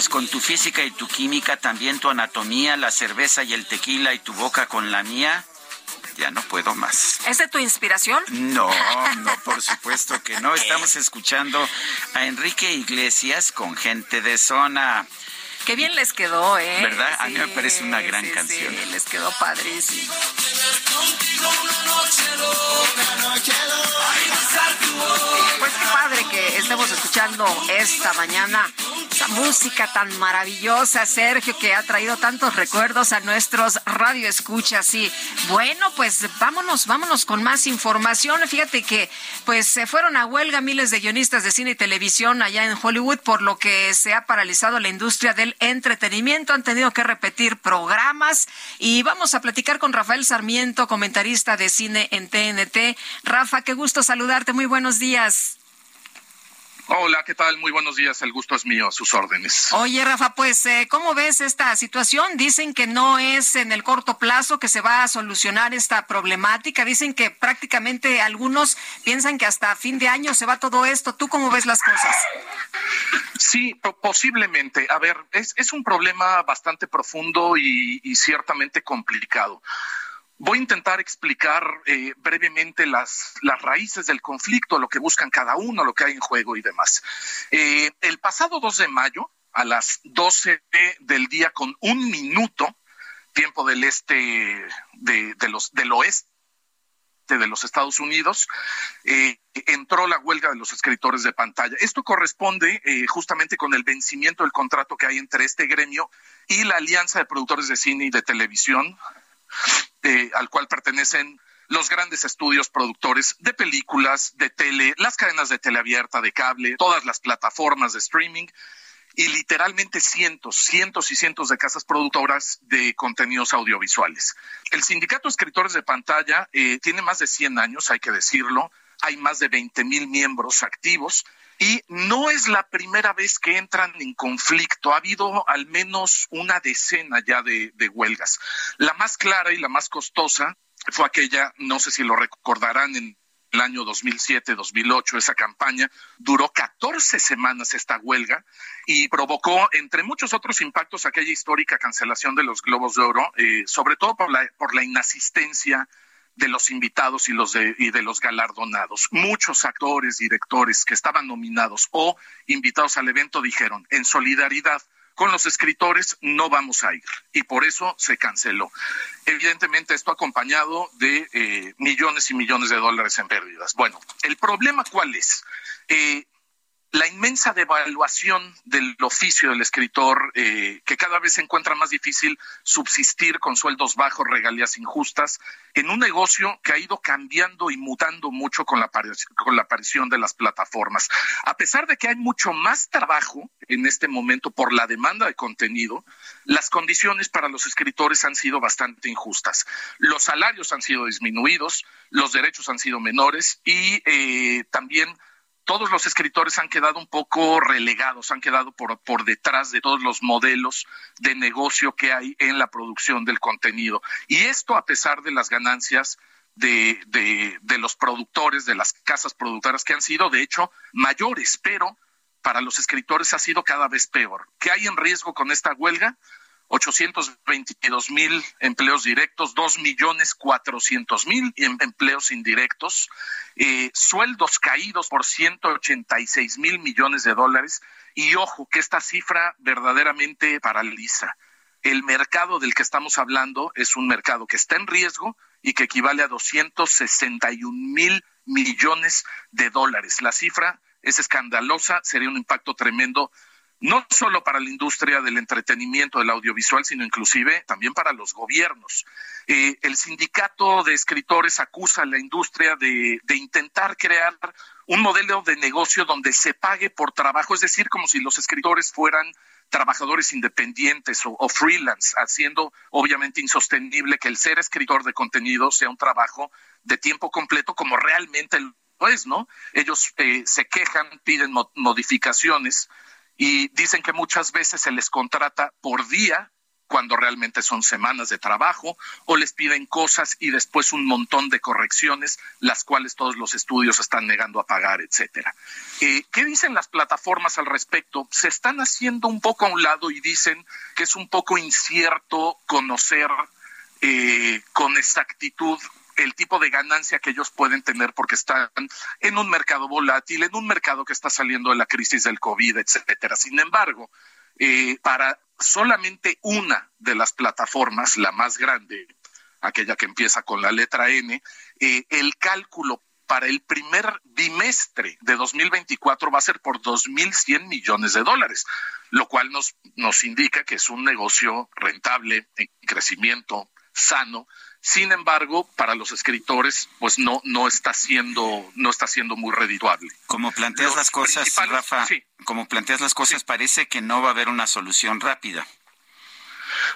pues con tu física y tu química, también tu anatomía, la cerveza y el tequila y tu boca con la mía, ya no puedo más. ¿Es de tu inspiración? No, no, por supuesto que no. Estamos escuchando a Enrique Iglesias con gente de zona. Qué bien les quedó, ¿eh? ¿Verdad? A mí me parece una gran sí, canción. Sí, les quedó padrísimo. Pues qué padre que estemos escuchando esta mañana música tan maravillosa, Sergio, que ha traído tantos recuerdos a nuestros radioescuchas. Y bueno, pues vámonos, vámonos con más información. Fíjate que pues se fueron a huelga miles de guionistas de cine y televisión allá en Hollywood, por lo que se ha paralizado la industria del entretenimiento. Han tenido que repetir programas y vamos a platicar con Rafael Sarmiento, comentarista de cine en TNT. Rafa, qué gusto saludarte. Muy buenos días. Hola, ¿qué tal? Muy buenos días. El gusto es mío, a sus órdenes. Oye, Rafa, pues, eh, ¿cómo ves esta situación? Dicen que no es en el corto plazo que se va a solucionar esta problemática. Dicen que prácticamente algunos piensan que hasta fin de año se va todo esto. ¿Tú cómo ves las cosas? Sí, po- posiblemente. A ver, es, es un problema bastante profundo y, y ciertamente complicado. Voy a intentar explicar eh, brevemente las, las raíces del conflicto, lo que buscan cada uno, lo que hay en juego y demás. Eh, el pasado 2 de mayo, a las 12 del día con un minuto, tiempo del este de, los, del oeste de los Estados Unidos, eh, entró la huelga de los escritores de pantalla. Esto corresponde eh, justamente con el vencimiento del contrato que hay entre este gremio y la Alianza de Productores de Cine y de Televisión, eh, al cual pertenecen los grandes estudios productores de películas, de tele, las cadenas de teleabierta, de cable, todas las plataformas de streaming y literalmente cientos, cientos y cientos de casas productoras de contenidos audiovisuales. El Sindicato de Escritores de Pantalla eh, tiene más de 100 años, hay que decirlo, hay más de 20 mil miembros activos y no es la primera vez que entran en conflicto. Ha habido al menos una decena ya de, huelgas. La más clara y la más costosa fue aquella, no sé si lo recordarán, en el año 2007-2008, esa campaña duró 14 semanas esta huelga y provocó, entre muchos otros impactos, aquella histórica cancelación de los Globos de Oro, eh, sobre todo por la, por la inasistencia de los invitados y, los de, y de los galardonados. Muchos actores, directores que estaban nominados o invitados al evento dijeron, en solidaridad con los escritores no vamos a ir y por eso se canceló. Evidentemente esto acompañado de eh, millones y millones de dólares en pérdidas. Bueno, el problema cuál es? Eh, la inmensa devaluación del oficio del escritor, eh, que cada vez se encuentra más difícil subsistir con sueldos bajos, regalías injustas, en un negocio que ha ido cambiando y mutando mucho con la, aparición de las plataformas. A pesar de que hay mucho más trabajo en este momento por la demanda de contenido, las condiciones para los escritores han sido bastante injustas. Los salarios han sido disminuidos, los derechos han sido menores y eh, también todos los escritores han quedado un poco relegados, han quedado por, por detrás de todos los modelos de negocio que hay en la producción del contenido. Y esto a pesar de las ganancias de, de, de los productores, de las casas productoras, que han sido de hecho mayores, pero para los escritores ha sido cada vez peor. ¿Qué hay en riesgo con esta huelga? 822 mil empleos directos, 2 millones 400 mil empleos indirectos, eh, sueldos caídos por 186 mil millones de dólares y ojo que esta cifra verdaderamente paraliza. El mercado del que estamos hablando es un mercado que está en riesgo y que equivale a 261 mil millones de dólares. La cifra es escandalosa, sería un impacto tremendo no solo para la industria del entretenimiento, del audiovisual, sino inclusive también para los gobiernos. Eh, el sindicato de escritores acusa a la industria de, intentar crear un modelo de negocio donde se pague por trabajo, es decir, como si los escritores fueran trabajadores independientes o, freelance, haciendo obviamente insostenible que el ser escritor de contenido sea un trabajo de tiempo completo como realmente lo es, ¿no? Ellos eh, se quejan, piden modificaciones y dicen que muchas veces se les contrata por día cuando realmente son semanas de trabajo, o les piden cosas y después un montón de correcciones, las cuales todos los estudios están negando a pagar, etcétera. Eh, ¿Qué dicen las plataformas al respecto? Se están haciendo un poco a un lado y dicen que es un poco incierto conocer eh, con exactitud el tipo de ganancia que ellos pueden tener porque están en un mercado volátil, en un mercado que está saliendo de la crisis del COVID, etcétera. Sin embargo, eh, para solamente una de las plataformas, la más grande, aquella que empieza con la letra N, eh, el cálculo para el primer bimestre de 2024 va a ser por 2.100 millones de dólares, lo cual nos, nos indica que es un negocio rentable, en crecimiento, sano, sin embargo, para los escritores, pues no, no está siendo, no está siendo muy redituable. Como planteas las cosas, Rafa, como planteas las cosas, parece que no va a haber una solución rápida.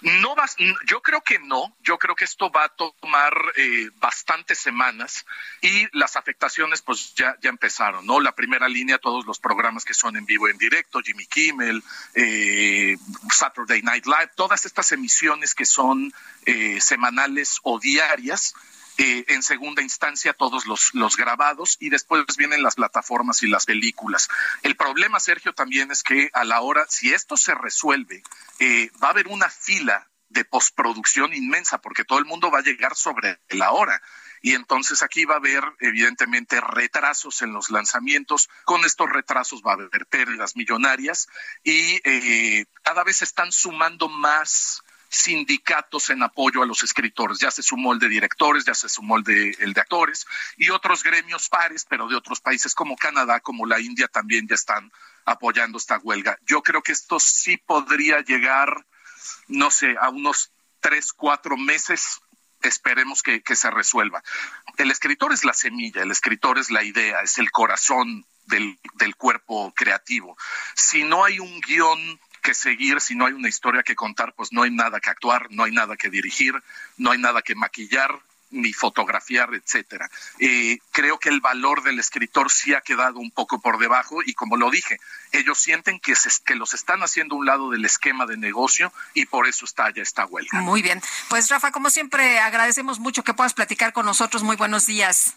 No vas, yo creo que no, yo creo que esto va a tomar eh, bastantes semanas y las afectaciones pues ya, ya empezaron, ¿no? La primera línea, todos los programas que son en vivo en directo, Jimmy Kimmel, eh, Saturday Night Live, todas estas emisiones que son eh, semanales o diarias, eh, en segunda instancia todos los, los grabados y después vienen las plataformas y las películas. El problema, Sergio, también es que a la hora, si esto se resuelve, eh, va a haber una fila de postproducción inmensa porque todo el mundo va a llegar sobre la hora. Y entonces aquí va a haber, evidentemente, retrasos en los lanzamientos. Con estos retrasos va a haber pérdidas millonarias y eh, cada vez se están sumando más sindicatos en apoyo a los escritores. Ya se sumó el de directores, ya se sumó el de, el de actores y otros gremios pares, pero de otros países como Canadá, como la India, también ya están apoyando esta huelga. Yo creo que esto sí podría llegar, no sé, a unos tres, cuatro meses. Esperemos que, se resuelva. El escritor es la semilla, el escritor es la idea, es el corazón del, del, cuerpo creativo. Si no hay un guion que seguir, si no hay una historia que contar, pues no hay nada que actuar, no hay nada que dirigir, no hay nada que maquillar ni fotografiar, etcétera. Eh, creo que el valor del escritor sí ha quedado un poco por debajo y como lo dije, ellos sienten que, se, que los están haciendo un lado del esquema de negocio y por eso está ya esta huelga. Muy bien. Pues Rafa, como siempre, agradecemos mucho que puedas platicar con nosotros. Muy buenos días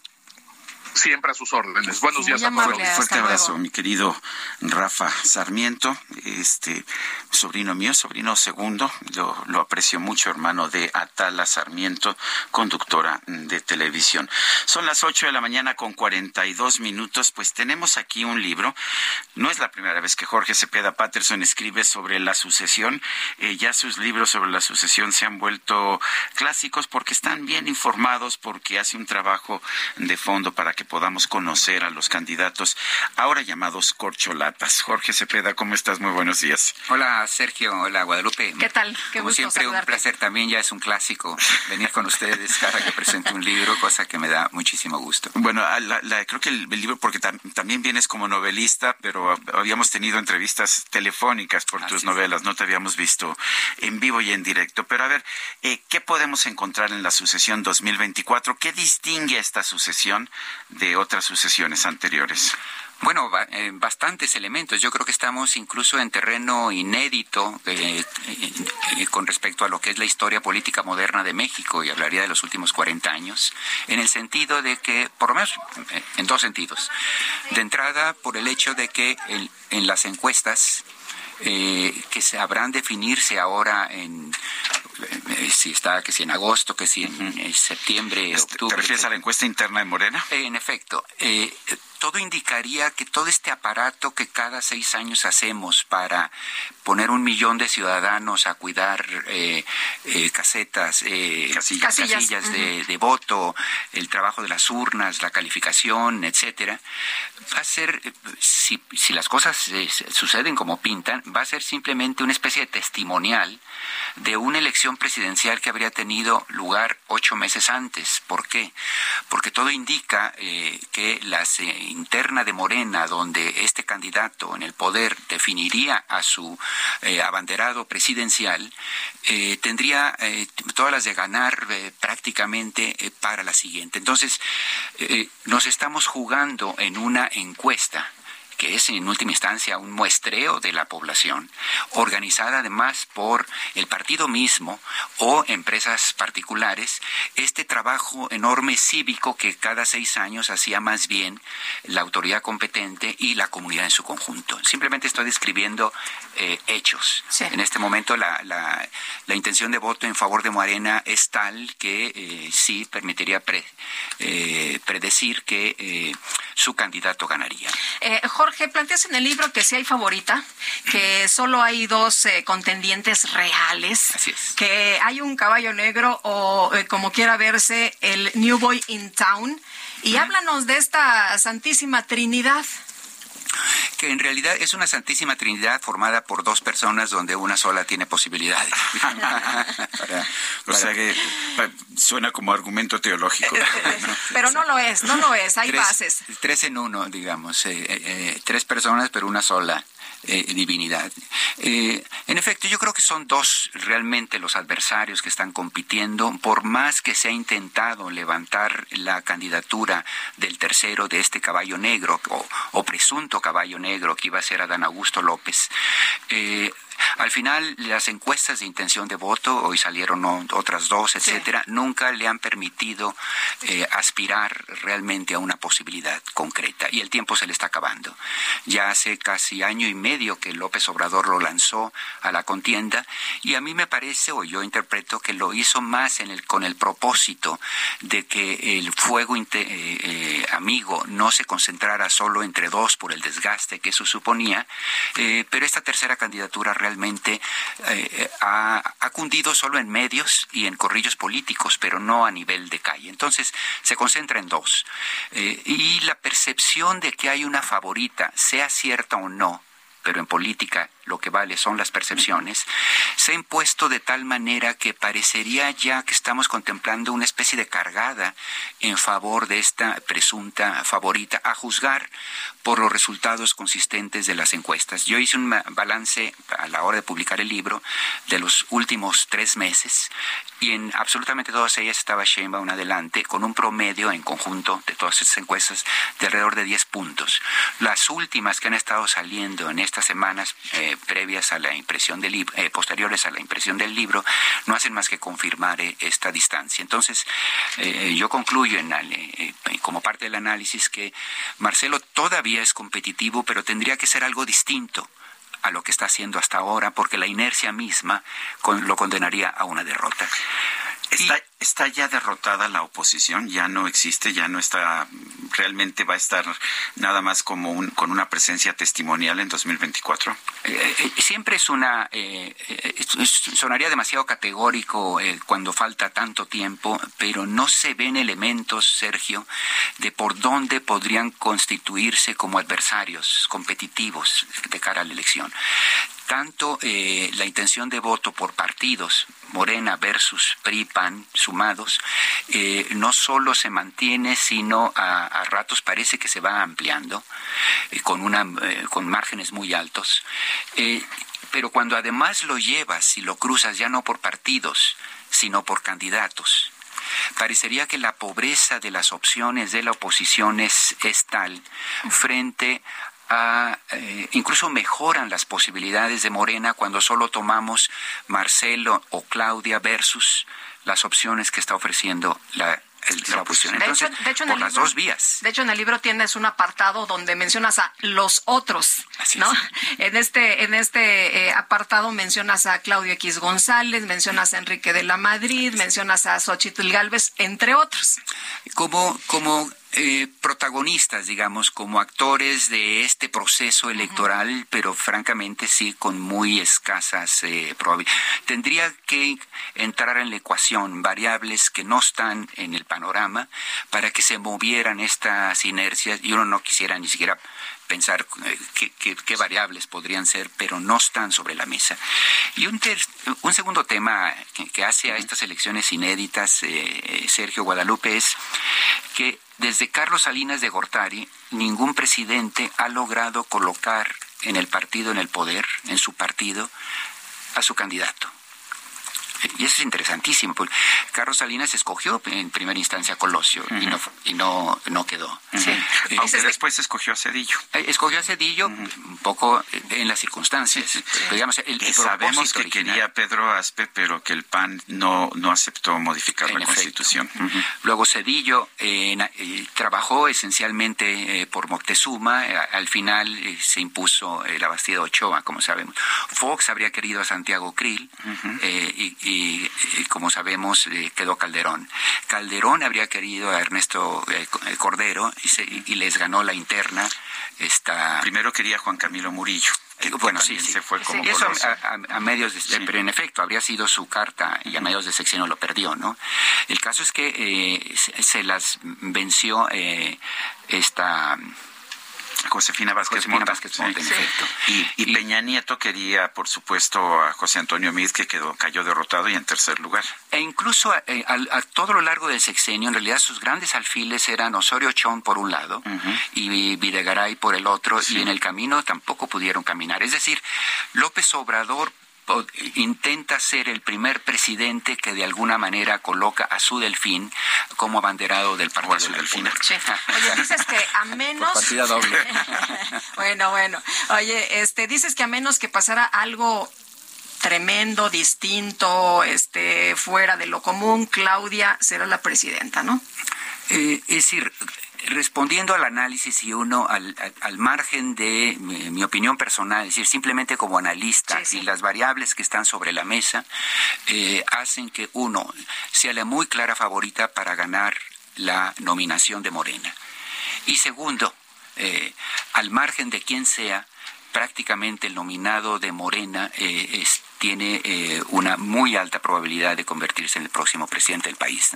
siempre a sus órdenes. Buenos días a todos. Fuerte abrazo, mi querido Rafa Sarmiento, este sobrino mío, sobrino segundo, lo, lo aprecio mucho, hermano de Atala Sarmiento, conductora de televisión. Son las ocho de la mañana con cuarenta y dos minutos, pues tenemos aquí un libro. No es la primera vez que Jorge Cepeda Patterson escribe sobre la sucesión. Eh, ya sus libros sobre la sucesión se han vuelto clásicos porque están bien informados, porque hace un trabajo de fondo para que podamos conocer a los candidatos, ahora llamados corcholatas. Jorge Cepeda, ¿cómo estás? Muy buenos días. Hola, Sergio. Hola, Guadalupe. ¿Qué tal? Qué Como gusto siempre, un placer también, ya es un clásico venir con ustedes cada que presento un libro, cosa que me da muchísimo gusto. Bueno, a la- la- creo que el, el libro, porque tam- también vienes como novelista, pero habíamos tenido entrevistas telefónicas por tus novelas, no te habíamos visto en vivo y en directo. Pero a ver, eh, ¿qué podemos encontrar en la sucesión 2024? ¿Qué distingue a esta sucesión de otras sucesiones anteriores? Bueno, eh, bastantes elementos. Yo creo que estamos incluso en terreno inédito eh, eh, con respecto a lo que es la historia política moderna de México y hablaría de los últimos 40 años, en el sentido de que, por lo menos en dos sentidos. De entrada, por el hecho de que en las encuestas eh, que sabrán definirse ahora en eh, si está que si en agosto que si en septiembre octubre ¿Te refieres a la encuesta interna de Morena? En efecto, eh, todo indicaría que todo este aparato que cada seis años hacemos para poner un millón de ciudadanos a cuidar eh, eh, casetas, eh, Casillas. casillas, de, voto, el trabajo de las urnas, la calificación, etcétera, va a ser, eh, si, si las cosas eh, suceden como pintan, va a ser simplemente una especie de testimonial de una elección presidencial que habría tenido lugar ocho meses antes. ¿Por qué? Porque todo indica eh, que la interna de Morena, donde este candidato en el poder definiría a su eh, abanderado presidencial, eh, tendría eh, todas las de ganar prácticamente para la siguiente. Entonces, nos estamos jugando en una encuesta que es en última instancia un muestreo de la población, organizada además por el partido mismo o empresas particulares, este trabajo enorme cívico que cada seis años hacía más bien la autoridad competente y la comunidad en su conjunto. Simplemente estoy describiendo eh, hechos. En este momento la, la, la intención de voto en favor de Morena es tal que eh, sí permitiría pre- eh, predecir que su candidato ganaría. Jorge, planteas en el libro que sí hay favorita, que solo hay dos eh, contendientes reales, que hay un caballo negro o eh, como quiera verse el New Boy in Town. Y háblanos de esta Santísima Trinidad. Que en realidad es una santísima trinidad formada por dos personas donde una sola tiene posibilidades. O sea que suena como argumento teológico. Pero no lo es, no lo es, hay tres, bases. Tres en uno, digamos. eh, eh, eh, tres personas, pero una sola. Eh, divinidad. Eh, en efecto, yo creo que son dos realmente los adversarios que están compitiendo, por más que se ha intentado levantar la candidatura del tercero de este caballo negro, o, presunto caballo negro, que iba a ser Adán Augusto López. Eh, al final, las encuestas de intención de voto, hoy salieron otras dos, etcétera, nunca le han permitido eh, aspirar realmente a una posibilidad concreta. Y el tiempo se le está acabando. Ya hace casi año y medio que López Obrador lo lanzó a la contienda, y a mí me parece, o yo interpreto, que lo hizo más en el, con el propósito de que el fuego inte- eh, eh, amigo no se concentrara solo entre dos por el desgaste que eso suponía, pero esta tercera candidatura realmente eh, ha, ha cundido solo en medios y en corrillos políticos, pero no a nivel de calle. Entonces se concentra en dos. Eh, y la percepción de que hay una favorita, sea cierta o no, pero en política lo que vale son las percepciones, se ha impuesto de tal manera que parecería ya que estamos contemplando una especie de cargada en favor de esta presunta favorita, a juzgar por los resultados consistentes de las encuestas. Yo hice un balance a la hora de publicar el libro de los últimos tres meses y en absolutamente todas ellas estaba Sheinbaum adelante con un promedio en conjunto de todas estas encuestas de alrededor de 10 puntos. Las últimas que han estado saliendo en estas semanas eh, previas a la impresión del libro, eh, posteriores a la impresión del libro, no hacen más que confirmar eh, esta distancia. Entonces, eh, yo concluyo en, eh, eh, como parte del análisis que Marcelo todavía es competitivo, pero tendría que ser algo distinto a lo que está haciendo hasta ahora, porque la inercia misma con- lo condenaría a una derrota. Está, está ya derrotada la oposición, ya no existe, ya no está, realmente va a estar nada más como un, con una presencia testimonial en 2024. Eh, eh, siempre es una, eh, sonaría demasiado categórico cuando falta tanto tiempo, pero no se ven elementos, Sergio, de por dónde podrían constituirse como adversarios competitivos de cara a la elección tanto eh, la intención de voto por partidos, Morena versus PRI, PAN, sumados, eh, no solo se mantiene, sino a, ratos parece que se va ampliando, eh, con, una, con márgenes muy altos. pero cuando además lo llevas y lo cruzas ya no por partidos, sino por candidatos, parecería que la pobreza de las opciones de la oposición es, es tal frente eh, incluso mejoran las posibilidades de Morena cuando solo tomamos Marcelo o Claudia versus las opciones que está ofreciendo la, la oposición. Entonces, de hecho, en por las dos vías. De hecho, en el libro tienes un apartado donde mencionas a los otros, ¿no? En este, en este eh, apartado mencionas a Claudio X González, mencionas a Enrique de la Madrid, mencionas a Xochitl Galvez, entre otros. Como, como eh, protagonistas, digamos, como actores de este proceso electoral, pero francamente sí con muy escasas eh, probabilidades. Tendría que entrar en la ecuación variables que no están en el panorama para que se movieran estas inercias y uno no quisiera ni siquiera pensar eh, qué, variables podrían ser, pero no están sobre la mesa. Y un, un segundo tema que, hace a estas elecciones inéditas, eh, Sergio Guadalupe, es que desde Carlos Salinas de Gortari, ningún presidente ha logrado colocar en el partido, en el poder, en su partido, a su candidato. Y eso es interesantísimo. Porque Carlos Salinas escogió en primera instancia a Colosio y no y no, no quedó. Sí. Aunque después escogió a Cedillo. Eh, escogió a Cedillo un poco en las circunstancias. digamos, el, sabemos que quería Pedro Aspe, pero que el PAN no, no aceptó modificar la Constitución. Luego Cedillo eh, trabajó esencialmente eh, por Moctezuma. al final se impuso la Bastida Ochoa, como sabemos. Fox habría querido a Santiago Krill y y, como sabemos eh, quedó Calderón. Calderón habría querido a Ernesto eh, eh, Cordero y, les ganó la interna. Esta... Primero quería Juan Camilo Murillo. Bueno, sí, sí. Se fue como eso a, medios de, pero en efecto habría sido su carta y a medios de sección lo perdió, ¿no? El caso es que se, las venció esta Josefina Vázquez Mota. Y, Peña Nieto quería, por supuesto, a José Antonio Mid, que quedó, cayó derrotado y en tercer lugar. E incluso eh, a, todo lo largo del sexenio, en realidad sus grandes alfiles eran Osorio Chón por un lado y Videgaray por el otro, y en el camino tampoco pudieron caminar. Es decir, López Obrador intenta ser el primer presidente que de alguna manera coloca a su delfín como abanderado del partido de delfín. Sí. Oye, dices que a menos partida doble. bueno, bueno. Oye, este dices que a menos que pasara algo tremendo, distinto, este fuera de lo común, Claudia será la presidenta, ¿no? Eh, es decir, respondiendo al análisis y uno al, margen de mi, opinión personal, es decir, simplemente como analista y las variables que están sobre la mesa eh, hacen que uno sea la muy clara favorita para ganar la nominación de Morena. Y segundo, eh, al margen de quién sea, prácticamente el nominado de Morena eh, tiene eh, una muy alta probabilidad de convertirse en el próximo presidente del país.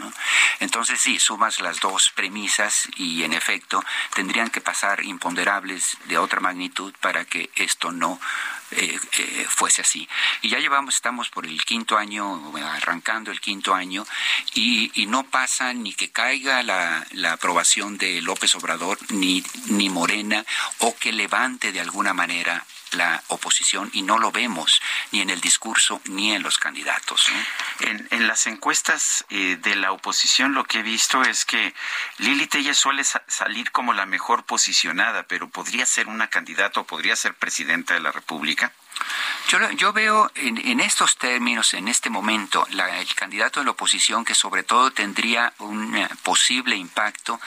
Entonces, sí, sumas las dos premisas y, en efecto, tendrían que pasar imponderables de otra magnitud para que esto no eh, fuese así. Y ya llevamos, estamos por el quinto año, arrancando el quinto año, y, no pasa ni que caiga la, la, aprobación de López Obrador, ni, ni Morena, o que levante de alguna manera la oposición y no lo vemos ni en el discurso ni en los candidatos. En, las encuestas eh, de la oposición lo que he visto es que Lili Telle suele salir como la mejor posicionada, pero podría ser una candidata o podría ser presidenta de la República. Yo, yo veo en, estos términos, en este momento, la, el candidato de la oposición que sobre todo tendría un eh, posible impacto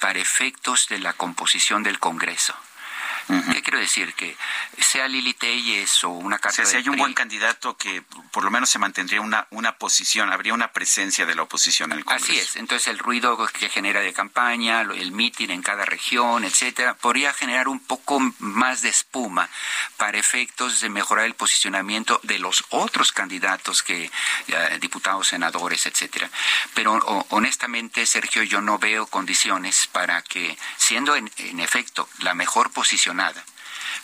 para efectos de la composición del Congreso. ¿Qué quiero decir? Que sea Lili Telles o una carta si hay un buen candidato que por lo menos se mantendría una, una posición, habría una presencia de la oposición en el Congreso. Así es, entonces el ruido que genera de campaña, el mitin en cada región, etcétera, podría generar un poco más de espuma para efectos de mejorar el posicionamiento de los otros candidatos que eh, diputados, senadores, etcétera. Pero honestamente, Sergio, yo no veo condiciones para que, siendo en, en efecto la mejor posicionada,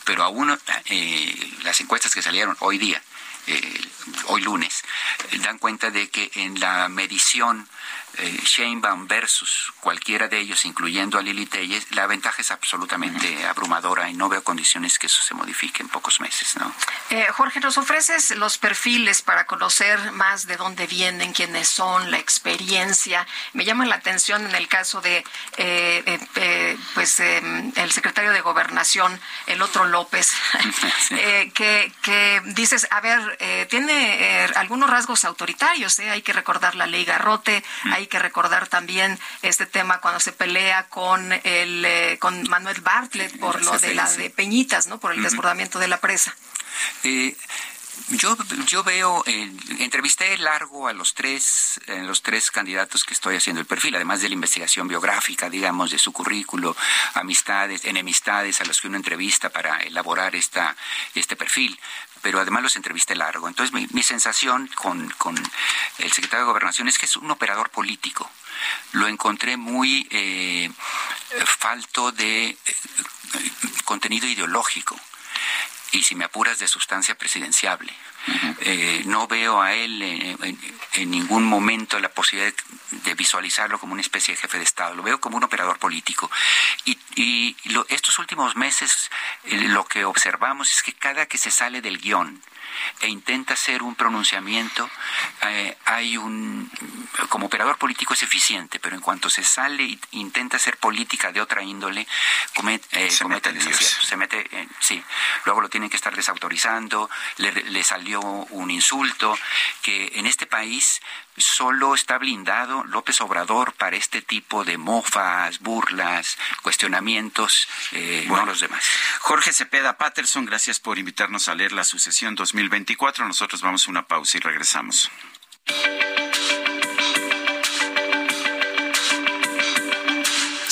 pero aún eh, las encuestas que salieron hoy día, eh, hoy lunes, dan cuenta de que en la medición eh, Sheinbaum versus cualquiera de ellos, incluyendo a Lili Telles, la ventaja es absolutamente abrumadora y no veo condiciones que eso se modifique en pocos meses. ¿no? Eh, Jorge, nos ofreces los perfiles para conocer más de dónde vienen, quiénes son, la experiencia. Me llama la atención en el caso de eh, eh, pues el secretario de Gobernación, el otro López, que, que dices, a ver, tiene algunos rasgos autoritarios, hay que recordar la ley Garrote, hay que recordar también este tema cuando se pelea con el eh, con Manuel Bartlett por lo de la de Peñitas, ¿no? Por el desbordamiento de la presa. Eh, yo, yo veo, eh, entrevisté largo a los tres, eh, los tres candidatos que estoy haciendo el perfil, además de la investigación biográfica, digamos, de su currículo, amistades, enemistades a los que uno entrevista para elaborar esta, este perfil pero además los entrevisté largo. Entonces mi, sensación con, con, el secretario de Gobernación es que es un operador político. Lo encontré muy eh, falto de eh, contenido ideológico y si me apuras de sustancia presidenciable. Eh, no veo a él en, ningún momento la posibilidad de, visualizarlo como una especie de jefe de Estado, lo veo como un operador político. Y, estos últimos meses eh, lo que observamos es que cada que se sale del guion, e intenta hacer un pronunciamiento, eh, hay un, como operador político es eficiente, pero en cuanto se sale e intenta hacer política de otra índole, comete, se, mete se mete, sí, luego lo tienen que estar desautorizando, le, le salió un insulto, que en este país solo está blindado López Obrador para este tipo de mofas, burlas, cuestionamientos, eh, no los demás. Jorge Cepeda Patterson, gracias por invitarnos a leer la sucesión 2024. Nosotros vamos a una pausa y regresamos.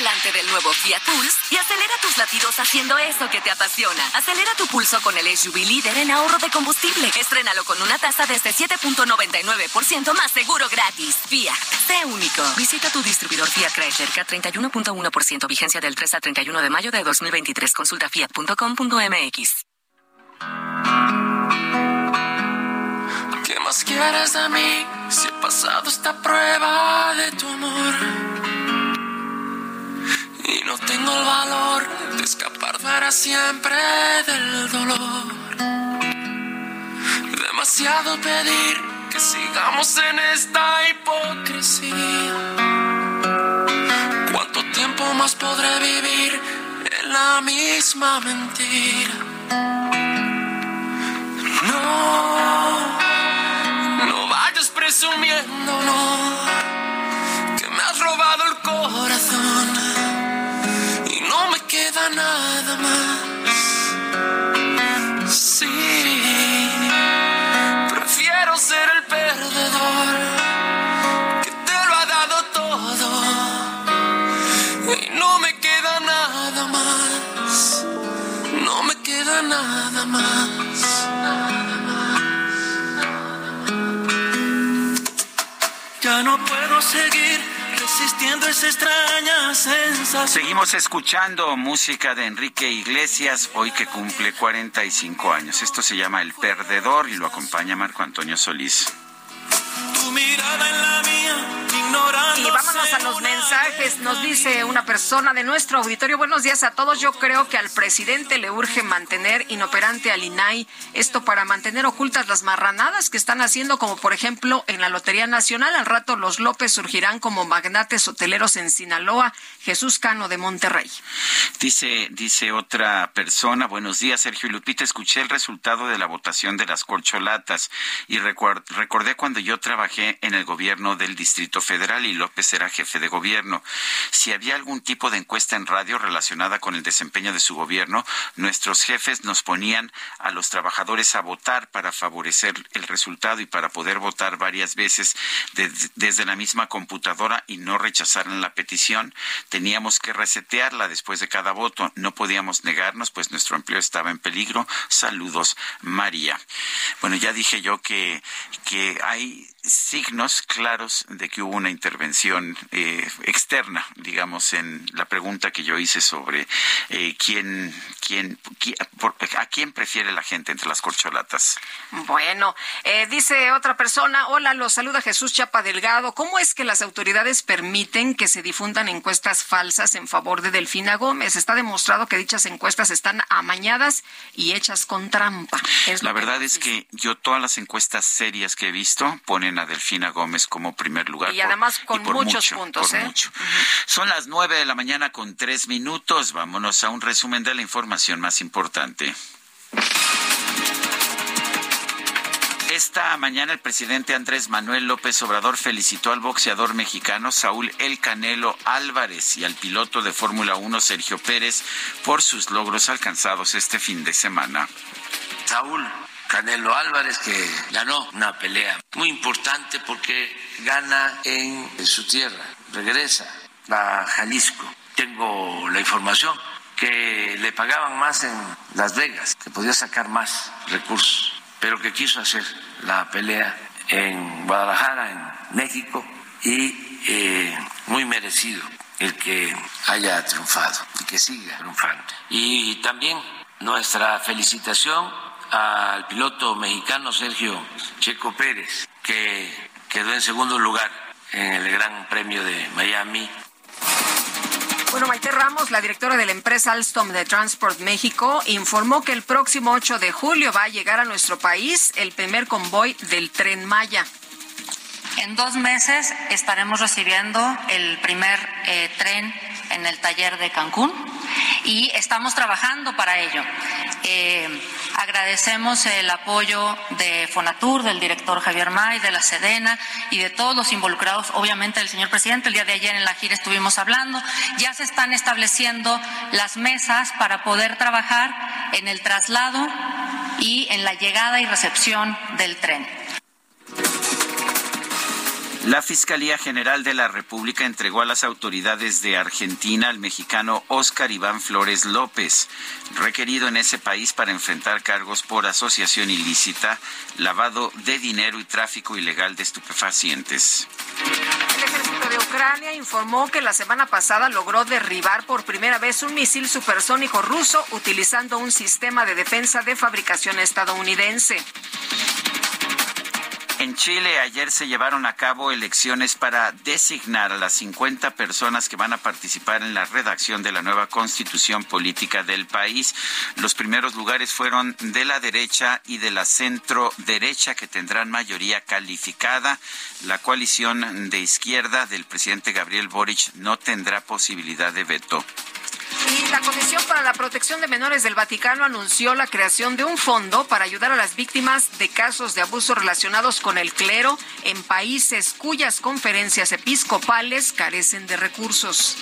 Volante del nuevo Fiat Pulse y acelera tus latidos haciendo eso que te apasiona. Acelera tu pulso con el SUV líder en ahorro de combustible. Estrénalo con una tasa desde 7.99% más seguro gratis. Fiat, sé único. Visita tu distribuidor Fiat Chrysler K31.1% vigencia del 3 al 31 de mayo de 2023. Consulta fiat.com.mx. ¿Qué más quieres de mí si he pasado esta prueba de tu amor? Y no tengo el valor de escapar para siempre del dolor. Demasiado pedir que sigamos en esta hipocresía. ¿Cuánto tiempo más podré vivir en la misma mentira? No, no vayas presumiendo, no, Ya no puedo seguir resistiendo esa extraña sensación. Seguimos escuchando música de Enrique Iglesias, hoy que cumple 45 años. Esto se llama El Perdedor y lo acompaña Marco Antonio Solís. Y vámonos a los mensajes. Nos dice una persona de nuestro auditorio. Buenos días a todos. Yo creo que al presidente le urge mantener inoperante al INAI. Esto para mantener ocultas las marranadas que están haciendo, como por ejemplo en la Lotería Nacional. Al rato los López surgirán como magnates hoteleros en Sinaloa. Jesús Cano de Monterrey. Dice, dice otra persona. Buenos días, Sergio y Lupita. Escuché el resultado de la votación de las corcholatas y recordé cuando yo trabajé en el gobierno del Distrito Federal y López era jefe de gobierno. Si había algún tipo de encuesta en radio relacionada con el desempeño de su gobierno, nuestros jefes nos ponían a los trabajadores a votar para favorecer el resultado y para poder votar varias veces desde la misma computadora y no rechazaran la petición. Teníamos que resetearla después de cada voto. No podíamos negarnos, pues nuestro empleo estaba en peligro. Saludos, María. Bueno, ya dije yo que, que hay be signos claros de que hubo una intervención eh, externa, digamos, en la pregunta que yo hice sobre eh, quién, quién, a quién prefiere la gente entre las corcholatas. Bueno, eh, dice otra persona, hola, los saluda Jesús Chapa Delgado. ¿Cómo es que las autoridades permiten que se difundan encuestas falsas en favor de Delfina Gómez? Está demostrado que dichas encuestas están amañadas y hechas con trampa. la verdad es que yo todas las encuestas serias que he visto ponen a Delfina Gómez como primer lugar. Y además con muchos puntos. ¿eh? Son las nueve de la mañana con tres minutos. Vámonos a un resumen de la información más importante. Esta mañana el presidente Andrés Manuel López Obrador felicitó al boxeador mexicano Saúl El Canelo Álvarez y al piloto de Fórmula 1 Sergio Pérez por sus logros alcanzados este fin de semana. Saúl Canelo Álvarez, que ganó una pelea muy importante porque gana en su tierra, regresa a Jalisco. Tengo la información que le pagaban más en Las Vegas, que podía sacar más recursos, pero que quiso hacer la pelea en Guadalajara, en México, y eh, muy merecido el que haya triunfado y que siga triunfando. Y también nuestra felicitación al piloto mexicano Sergio Checo Pérez, que quedó en segundo lugar en el Gran Premio de Miami. Bueno, Maite Ramos, la directora de la empresa Alstom de Transport México, informó que el próximo 8 de julio va a llegar a nuestro país el primer convoy del tren Maya. En dos meses estaremos recibiendo el primer eh, tren en el taller de Cancún y estamos trabajando para ello. Eh, agradecemos el apoyo de Fonatur, del director Javier May, de la Sedena y de todos los involucrados, obviamente del señor presidente. El día de ayer en la gira estuvimos hablando. Ya se están estableciendo las mesas para poder trabajar en el traslado y en la llegada y recepción del tren. La Fiscalía General de la República entregó a las autoridades de Argentina al mexicano Óscar Iván Flores López, requerido en ese país para enfrentar cargos por asociación ilícita, lavado de dinero y tráfico ilegal de estupefacientes. El ejército de Ucrania informó que la semana pasada logró derribar por primera vez un misil supersónico ruso utilizando un sistema de defensa de fabricación estadounidense. En Chile ayer se llevaron a cabo elecciones para designar a las 50 personas que van a participar en la redacción de la nueva constitución política del país. Los primeros lugares fueron de la derecha y de la centro derecha que tendrán mayoría calificada. La coalición de izquierda del presidente Gabriel Boric no tendrá posibilidad de veto. Y la Comisión para la Protección de Menores del Vaticano anunció la creación de un fondo para ayudar a las víctimas de casos de abuso relacionados con el clero en países cuyas conferencias episcopales carecen de recursos.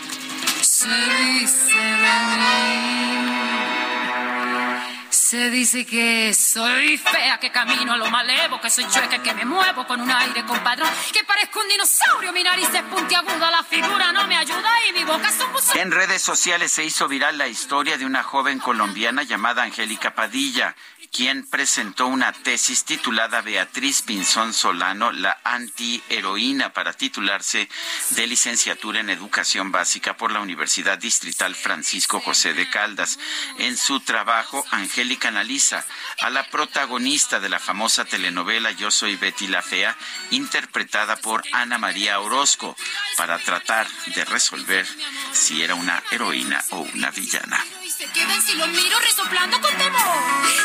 Se dice que soy fea, que camino a lo malevo, que soy chueca, que me muevo con un aire compadrón, que parezco un dinosaurio, mi nariz es puntiaguda, la figura no me ayuda y mi boca es un buzón. En redes sociales se hizo viral la historia de una joven colombiana llamada Angélica Padilla, quien presentó una tesis titulada Beatriz Pinzón Solano, la antiheroína, para titularse de licenciatura en educación básica por la Universidad Distrital Francisco José de Caldas. En su trabajo, Angélica analiza a la protagonista de la famosa telenovela Yo soy Betty la Fea, interpretada por Ana María Orozco, para tratar de resolver si era una heroína o una villana se queden si lo miro resoplando con temor.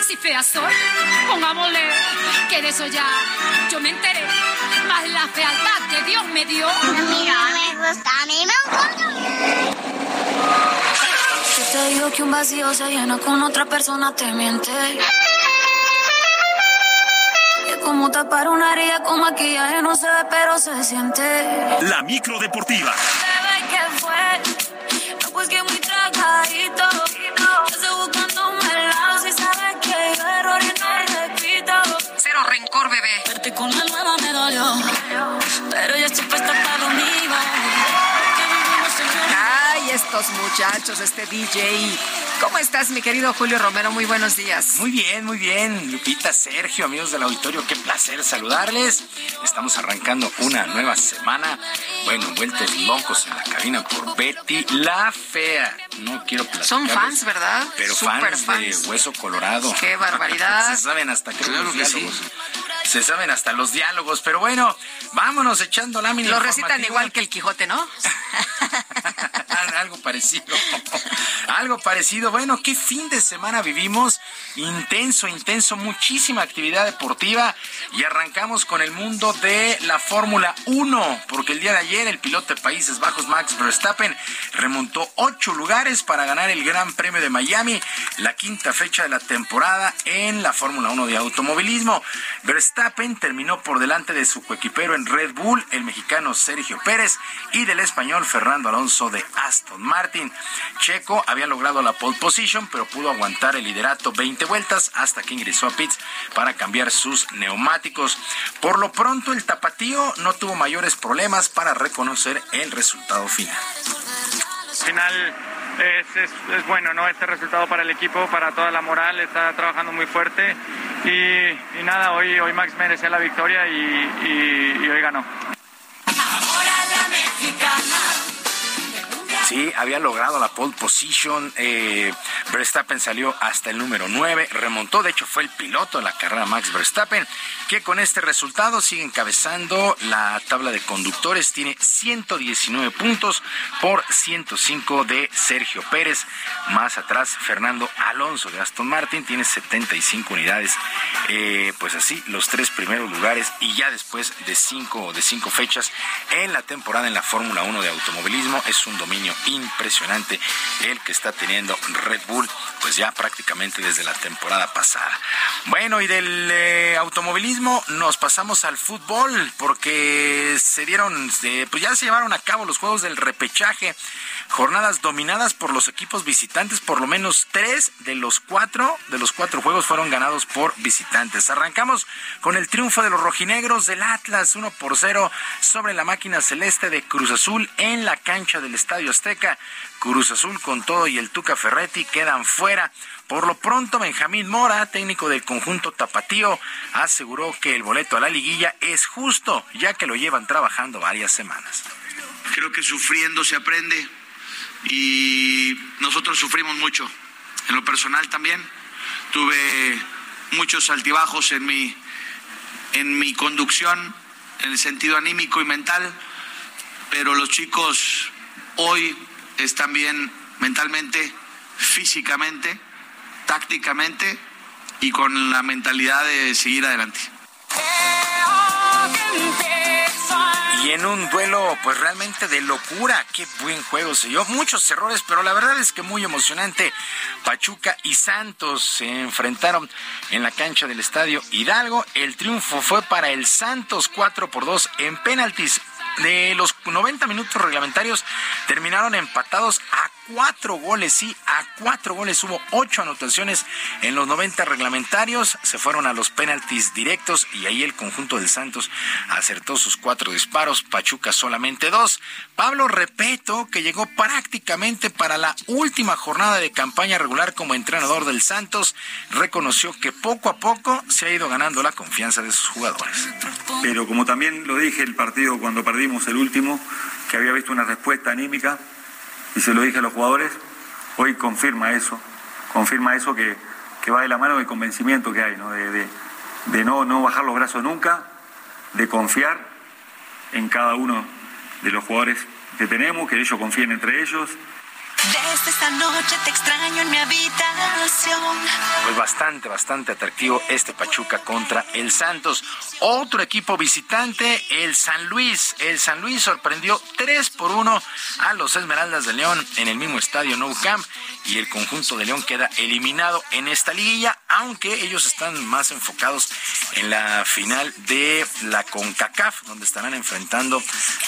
Si fea soy, pongámosle que de eso ya yo me enteré. Más la fealdad que Dios me dio. A mí no me gusta, a mí me gusta. Si te digo que un vacío se llena con otra persona, te miente. Es como tapar una herida con maquillaje, no se ve, pero se siente. La micro deportiva. ¿Qué fue? Pues que muy tragadito. Yo estoy buscándome el lado, si sabes que yo errores no repito. Cero rencor, bebé. Verte con la nueva me dolió, pero ya estoy puesta para conmigo. Ay, estos muchachos, este DJ. ¿Cómo estás, mi querido Julio Romero? Muy buenos días. Muy bien, muy bien. Lupita, Sergio, amigos del auditorio, qué placer saludarles. Estamos arrancando una nueva semana. Bueno, vueltos locos en la cabina por Betty la Fea. No quiero platicar. Son fans, ¿verdad? Pero fans, de Hueso Colorado. Qué barbaridad. Se saben hasta que Claro los que sí. diálogos. Se saben hasta los diálogos, pero bueno, vámonos echando lámina Lo recitan igual que el Quijote, ¿no? algo parecido. algo parecido. Bueno, qué fin de semana vivimos. Intenso, intenso, muchísima actividad deportiva. Y arrancamos con el mundo de la Fórmula 1, porque el día de ayer el piloto de Países Bajos, Max Verstappen, remontó ocho lugares para ganar el Gran Premio de Miami, la quinta fecha de la temporada en la Fórmula 1 de automovilismo. Verstappen terminó por delante de su coequipero en Red Bull, el mexicano Sergio Pérez, y del español Fernando Alonso de Aston Martin. Checo había logrado la pole position, pero pudo aguantar el liderato 20 vueltas hasta que ingresó a pits para cambiar sus neumáticos. Por lo pronto, el tapatío no tuvo mayores problemas para reconocer el resultado final. Al final es, es, es bueno, ¿no? Este resultado para el equipo, para toda la moral, está trabajando muy fuerte y, y nada, hoy, hoy Max merecía la victoria y, y- y hoy ganó. Sí, había logrado la pole position. eh, Verstappen salió hasta el número 9, remontó. De hecho, fue el piloto de la carrera Max Verstappen, que con este resultado sigue encabezando la tabla de conductores. Tiene 119 puntos por 105 de Sergio Pérez. Más atrás, Fernando Alonso de Aston Martin tiene 75 unidades. Eh, pues así, los tres primeros lugares y ya después de cinco, de cinco fechas en la temporada en la Fórmula 1 de automovilismo. Es un dominio impresionante el que está teniendo Red Bull, pues ya prácticamente desde la temporada pasada. Bueno, y del eh, automovilismo nos pasamos al fútbol porque se dieron, pues ya se llevaron a cabo los juegos del repechaje, jornadas dominadas por los equipos visitantes, por lo menos tres de los cuatro, de los cuatro juegos fueron ganados por visitantes. Arrancamos con el triunfo de los rojinegros del Atlas, 1 por 0 sobre la máquina celeste de Cruz Azul en la cancha del Estadio Azteca. Cruz Azul con todo y el Tuca Ferretti quedan fuera. Por lo pronto, Benjamín Mora, técnico del conjunto Tapatío, aseguró que el boleto a la liguilla es justo, ya que lo llevan trabajando varias semanas. Creo que sufriendo se aprende y nosotros sufrimos mucho. En lo personal también tuve muchos altibajos en mi, en mi conducción, en el sentido anímico y mental, pero los chicos hoy están bien mentalmente, físicamente, tácticamente y con la mentalidad de seguir adelante. Y en un duelo, pues realmente de locura, qué buen juego se dio. Muchos errores, pero la verdad es que muy emocionante. Pachuca y Santos se enfrentaron en la cancha del estadio Hidalgo. El triunfo fue para el Santos 4 por 2 en penaltis. De los 90 minutos reglamentarios terminaron empatados a cuatro goles, sí, a cuatro goles. Hubo ocho anotaciones en los 90 reglamentarios. Se fueron a los penaltis directos y ahí el conjunto del Santos acertó sus cuatro disparos. Pachuca solamente dos. Pablo Repeto, que llegó prácticamente para la última jornada de campaña regular como entrenador del Santos, reconoció que poco a poco se ha ido ganando la confianza de sus jugadores. Pero como también lo dije el partido cuando perdimos el último, que había visto una respuesta anímica, y se lo dije a los jugadores, hoy confirma eso, confirma eso que, que va de la mano del convencimiento que hay, ¿no? de, de, de no, no bajar los brazos nunca, de confiar en cada uno de los jugadores que tenemos, que ellos confíen entre ellos, Desde esta noche te extraño en mi habitación. Pues bastante, bastante atractivo este Pachuca contra el Santos. Otro equipo visitante, el San Luis. El San Luis sorprendió 3 por 1 a los Esmeraldas de León en el mismo estadio Nou Camp y el conjunto de León queda eliminado en esta liguilla, aunque ellos están más enfocados en la final de la CONCACAF, donde estarán enfrentando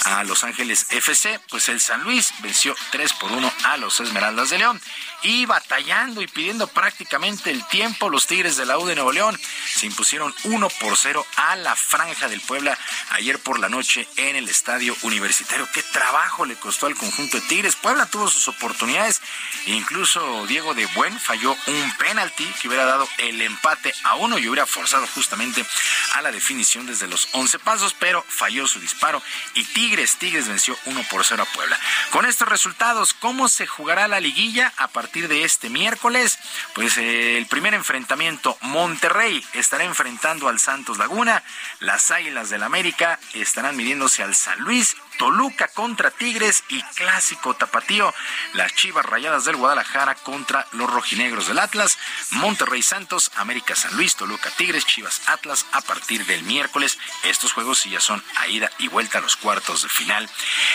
a Los Ángeles FC. Pues el San Luis venció 3 por 1 a los Esmeraldas de León y batallando y pidiendo prácticamente el tiempo, los Tigres de la U de Nuevo León se impusieron 1 por 0 a la Franja del Puebla ayer por la noche en el estadio universitario. Qué trabajo le costó al conjunto de Tigres. Puebla tuvo sus oportunidades, incluso Diego de Buen falló un penalti que hubiera dado el empate a uno y hubiera forzado justamente a la definición desde los 11 pasos, pero falló su disparo y Tigres, Tigres venció 1 por 0 a Puebla. Con estos resultados, ¿cómo se jugará la liguilla a partir de este miércoles? Pues eh, el primer enfrentamiento, Monterrey estará enfrentando al Santos Laguna, las Águilas del América estarán midiéndose al San Luis, Toluca contra Tigres y clásico tapatío, las Chivas Rayadas del Guadalajara contra los rojinegros del Atlas, Monterrey Santos, América San Luis, Toluca Tigres, Chivas Atlas a partir del miércoles. Estos juegos ya son a ida y vuelta a los cuartos de final.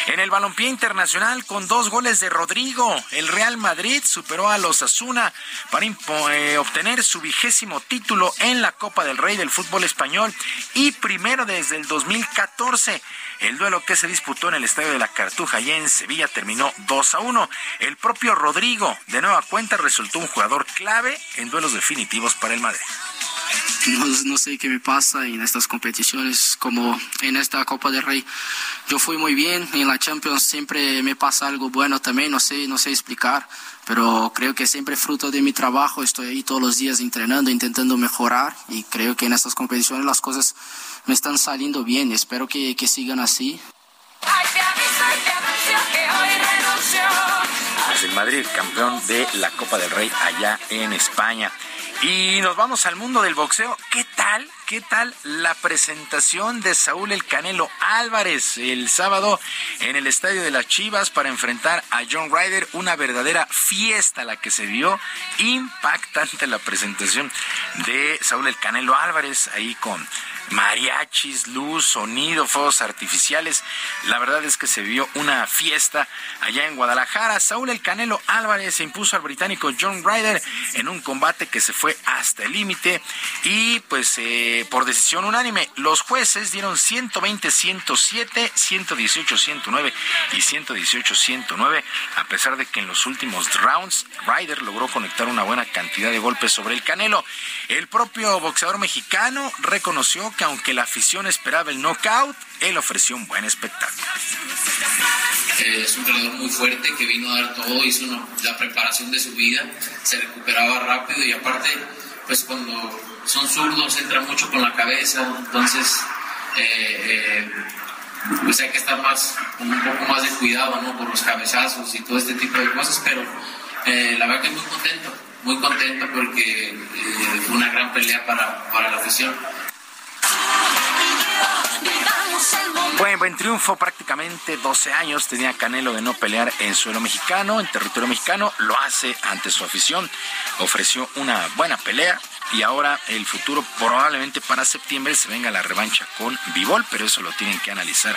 En el balompié internacional con dos goles de Rodrigo, el Real Madrid superó a los Asuna para eh, obtener su vigésimo título en la Copa del Rey del fútbol español y primero desde el 2014. El duelo que se disputó en el Estadio de la Cartuja y en Sevilla terminó 2 a 1. El propio Rodrigo, de nueva cuenta, resultó un jugador clave en duelos definitivos para el Madrid. No, no, sé qué me pasa en estas competiciones, como en esta Copa del Rey. Yo fui muy bien, en la Champions siempre me pasa algo bueno también, no sé, no sé explicar, pero creo que siempre fruto de mi trabajo, estoy ahí todos los días entrenando, intentando mejorar y creo que en estas competiciones las cosas me están saliendo bien, espero que, que sigan así. Es el Madrid, campeón de la Copa del Rey allá en España. Y nos vamos al mundo del boxeo. ¿Qué tal? ¿Qué tal la presentación de Saúl El Canelo Álvarez el sábado en el Estadio de las Chivas para enfrentar a John Ryder? Una verdadera fiesta la que se vio. Impactante la presentación de Saúl El Canelo Álvarez ahí con mariachis, luz, sonido, fuegos artificiales. La verdad es que se vio una fiesta allá en Guadalajara. Saúl El Canelo Álvarez se impuso al británico John Ryder en un combate que se fue hasta el límite y pues eh, por decisión unánime los jueces dieron 120-107, 118-109 y 118-109 a pesar de que en los últimos rounds Ryder logró conectar una buena cantidad de golpes sobre el Canelo. El propio boxeador mexicano reconoció que aunque la afición esperaba el knockout, él ofreció un buen espectáculo. Eh, es un peleador muy fuerte que vino a dar todo, hizo la preparación de su vida, se recuperaba rápido y aparte, pues cuando son zurdos entra mucho con la cabeza, entonces eh, eh, pues hay que estar más, con un poco más de cuidado, ¿no? Por los cabezazos y todo este tipo de cosas, pero la verdad que muy contento, muy contento porque fue una gran pelea para, para la afición. Buen, triunfo, prácticamente 12 años tenía Canelo de no pelear en suelo mexicano, en territorio mexicano, lo hace ante su afición, ofreció una buena pelea, y ahora el futuro probablemente para septiembre se venga la revancha con Vivol, pero eso lo tienen que analizar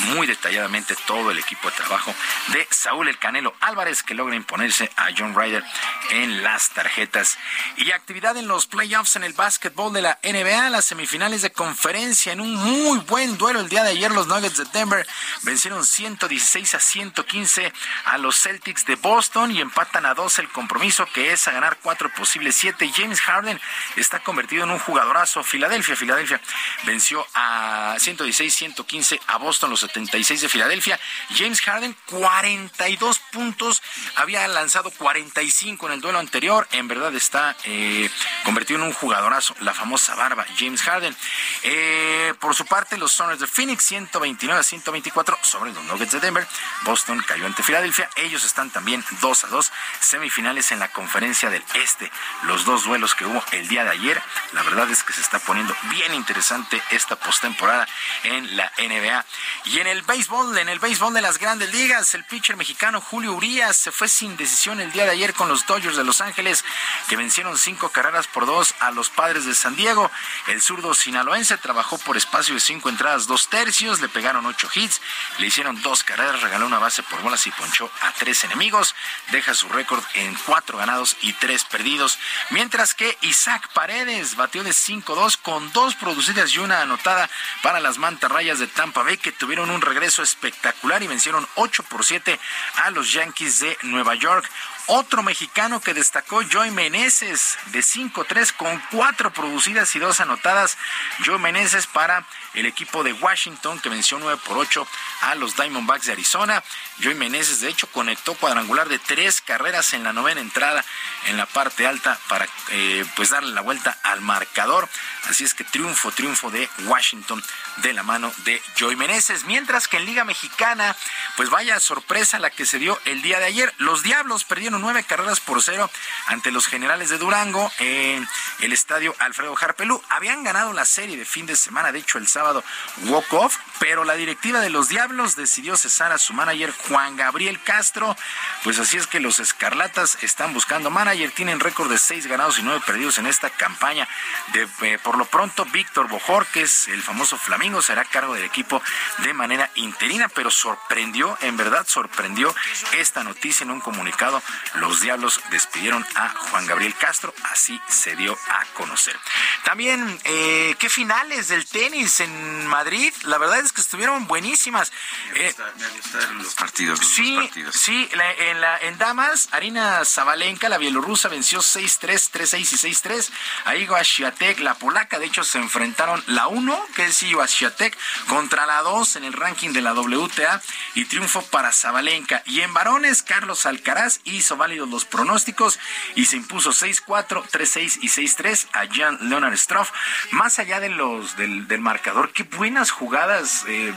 muy detalladamente todo el equipo de trabajo de Saúl El Canelo Álvarez que logra imponerse a John Ryder en las tarjetas. Y actividad en los playoffs en el básquetbol de la NBA, las semifinales de conferencia en un muy buen duelo el día de ayer los Nuggets de Denver vencieron 116 a 115 a los Celtics de Boston y empatan a dos el compromiso que es a ganar cuatro posibles siete. James Harden está convertido en un jugadorazo. Filadelfia, Filadelfia venció a 116-115 a Boston, los 76 de Filadelfia. James Harden, 42 puntos, había lanzado 45 en el duelo anterior. En verdad está eh, convertido en un jugadorazo, la famosa barba, James Harden. Eh, por su parte, los Soners de Phoenix, 129 a 124 sobre los Nuggets de Denver. Boston cayó ante Filadelfia. Ellos están también 2 a 2 semifinales en la conferencia del Este. Los dos duelos que hubo el día de ayer. La verdad es que se está poniendo bien interesante esta postemporada en la NBA. Y en el béisbol, en el béisbol de las grandes ligas, el pitcher mexicano Julio Urias se fue sin decisión el día de ayer con los Dodgers de Los Ángeles, que vencieron cinco carreras por dos a los padres de San Diego. El zurdo sinaloense trabajó por espacio de cinco entradas, dos tercios, le pegaron ocho hits, le hicieron dos carreras, regaló una base por bolas y ponchó a tres enemigos. Deja su récord en cuatro ganados y tres perdidos. Mientras que Isaac Paredes batió de 5-2 con dos producidas y una anotada para las mantarrayas de Tampa Bay que tuvieron un regreso espectacular y vencieron 8 por 7 a los Yankees de Nueva York. Otro mexicano que destacó, Joey Meneses, de 5-3 con cuatro producidas y dos anotadas. Joey Meneses para el equipo de Washington que venció 9 por 8 a los Diamondbacks de Arizona. Joey Meneses, de hecho, conectó cuadrangular de tres carreras en la novena entrada en la parte alta para eh, pues darle la vuelta al marcador. Así es que triunfo, triunfo de Washington de la mano de Joey Meneses. Mientras que en Liga Mexicana, pues vaya sorpresa la que se dio el día de ayer. Los Diablos perdieron nueve carreras por cero ante los Generales de Durango en el estadio Alfredo Harpelú. Habían ganado la serie de fin de semana, de hecho el sábado walk-off, pero la directiva de los Diablos decidió cesar a su manager Juan Gabriel Castro. Pues así es que los Escarlatas están buscando manager, tienen récord de seis ganados y nueve perdidos en esta campaña. De, eh, por lo pronto, Víctor Bojorques, el famoso Flamingo, será cargo del equipo de manera interina, pero sorprendió, en verdad sorprendió esta noticia en un comunicado los Diablos despidieron a Juan Gabriel Castro, así se dio a conocer. También, eh, ¿qué finales del tenis en Madrid? La verdad es que estuvieron buenísimas. Me, gustaron los partidos. Los sí, partidos. sí, la, en, la, en Damas, Arina Zabalenka, la bielorrusa, venció 6-3, 3-6 y 6-3 a Igo Ashiatek, la polaca. De hecho, se enfrentaron la 1, que es Igo Ashiatek, contra la 2 en el ranking de la WTA y triunfo para Zabalenka. Y en varones, Carlos Alcaraz hizo válidos los pronósticos y se impuso 6-4, 3-6 y 6-3 a Jan Leonard Struff. Más allá de los del, del marcador, qué buenas jugadas, eh,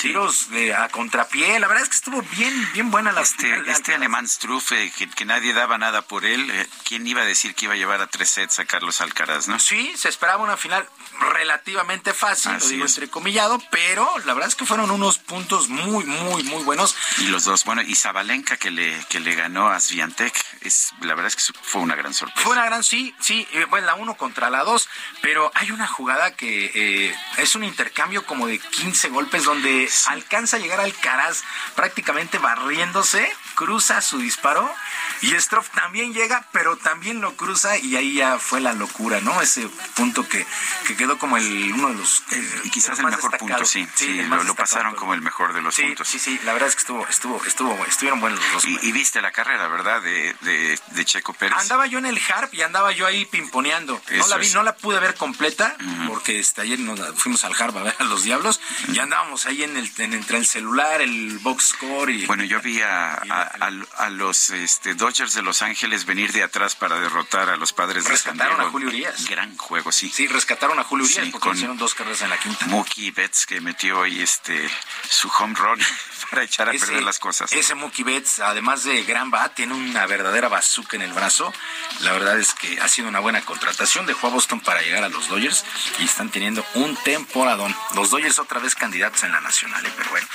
tiros de, a contrapié. La verdad es que estuvo bien, bien buena la Este, este alemán Struff, eh, que, que nadie daba nada por él, eh, ¿quién iba a decir que iba a llevar a tres sets a Carlos Alcaraz, no? Sí, se esperaba una final relativamente fácil, lo digo es. entrecomillado, pero la verdad es que fueron unos puntos muy, muy, muy buenos. Y los dos, bueno, y Zabalenka que le, que le ganó a Sviantek, es, la verdad es que fue una gran sorpresa. Fue una gran, sí, sí, eh, bueno, la uno contra la dos, pero hay una jugada que eh, es un intercambio como de 15 golpes donde alcanza a llegar Alcaraz prácticamente barriéndose, cruza su disparo y Stroff también llega, pero también lo cruza y ahí ya fue la locura, ¿no? Ese punto que, que quedó como el uno de los... eh, Y quizás el mejor punto, sí, sí, el lo, pasaron como el mejor de los Sí, puntos. sí, sí, la verdad es que estuvo, estuvo, estuvo, estuvieron buenos los dos. Y, y viste la carrera, ¿verdad? De, de, de Checo Pérez. Andaba yo en el harp y andaba yo ahí pimponeando. No la vi, es. no la pude ver completa porque este, ayer nos fuimos al harp a ver a los diablos y andábamos ahí en el, en- entre el celular, el box score y Bueno, yo vi a, a, a- a los este, Dodgers de Los Ángeles venir de atrás para derrotar a los padres de San Rescataron Diego. a Julio Urias. Gran juego, sí. sí rescataron a Julio Urias Sí, porque con- hicieron dos carreras en la quinta. Mookie Betts que metió ahí este su home run para echar a Ese- perder las cosas. Ese Mookie Betts, además de gran bat, tiene una verdadera bazooka en el brazo. La verdad es que ha sido una buena contratación. Dejó a Boston para llegar a los Dodgers y están teniendo un temporadón. Los Dodgers otra vez candidatos en la nacional, ¿eh? pero bueno,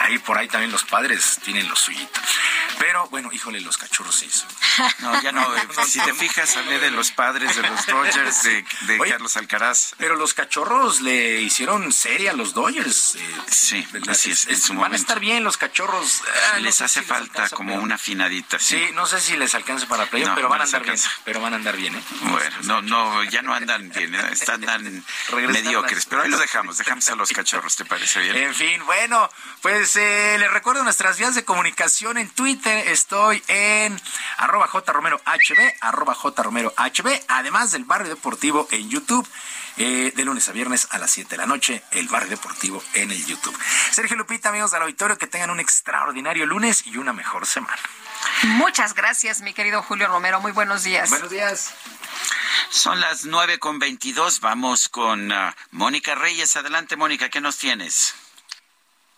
ahí por ahí también los padres tienen lo suyito. Pero bueno, híjole, los cachorros sí. son- No, ya no. eh, si te fijas, hablé de los padres de los Dodgers, de, de Oye, Carlos Alcaraz. Pero los cachorros le hicieron serie a los Dodgers. eh, Sí, así es, en su van a estar bien los cachorros. Ah, no Les sé hace si falta como pero- una afinadita, sí. Sí, no sé si les alcanza para playoff, No, pero no van a andar bien. Pero van a andar bien, ¿eh? Bueno, no, no, ya no andan bien, ¿eh? están tan mediocres, pero ahí lo dejamos, dejamos a los cachorros, ¿te parece bien? En fin, bueno, pues eh, les recuerdo nuestras vías de comunicación en Twitter. Estoy en arroba jromerohb, arroba jromerohb, además del Barrio Deportivo en YouTube. eh, de lunes a viernes a las 7 de la noche, el Barrio Deportivo en el YouTube. Sergio Lupita, amigos del auditorio, que tengan un extraordinario lunes y una mejor semana. Muchas gracias, mi querido Julio Romero. Muy buenos días. Buenos días. Son las nueve con veintidós, vamos con ah, Mónica Reyes. Adelante, Mónica, ¿qué nos tienes?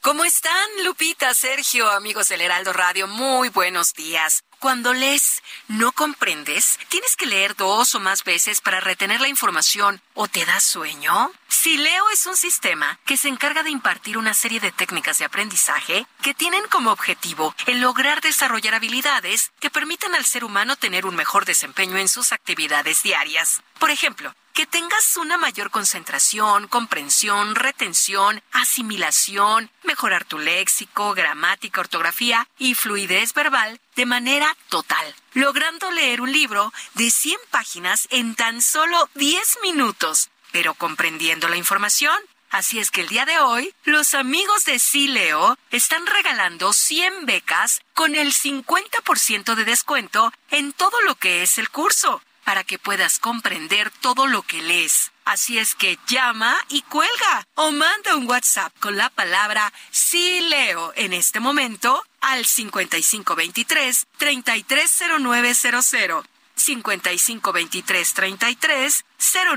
¿Cómo están, Lupita, Sergio, amigos del Heraldo Radio? Muy buenos días. Cuando lees, no comprendes, tienes que leer dos o más veces para retener la información o te da sueño. Sileo es un sistema que se encarga de impartir una serie de técnicas de aprendizaje que tienen como objetivo el lograr desarrollar habilidades que permitan al ser humano tener un mejor desempeño en sus actividades diarias. Por ejemplo, que tengas una mayor concentración, comprensión, retención, asimilación, mejorar tu léxico, gramática, ortografía y fluidez verbal de manera total, logrando leer un libro de 100 páginas en tan solo 10 minutos, pero comprendiendo la información. Así es que el día de hoy, los amigos de Sileo están regalando 100 becas con el 50% de descuento en todo lo que es el curso para que puedas comprender todo lo que lees. Así es que llama y cuelga o manda un WhatsApp con la palabra sí leo en este momento al 5523 330900. 5523 33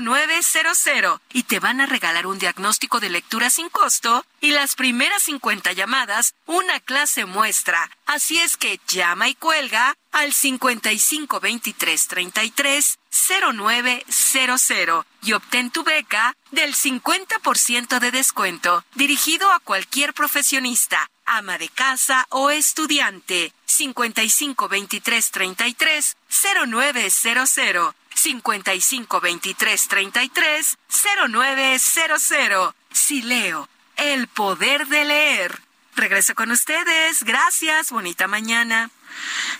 0900 y te van a regalar un diagnóstico de lectura sin costo y las primeras 50 llamadas una clase muestra. Así es que llama y cuelga al 5523 33 0900 y obtén tu beca del 50% de descuento dirigido a cualquier profesionista, ama de casa o estudiante. 55 23 33 0900 55 23 33 0900 Si leo, el poder de leer. Regreso con ustedes. Gracias. Bonita mañana.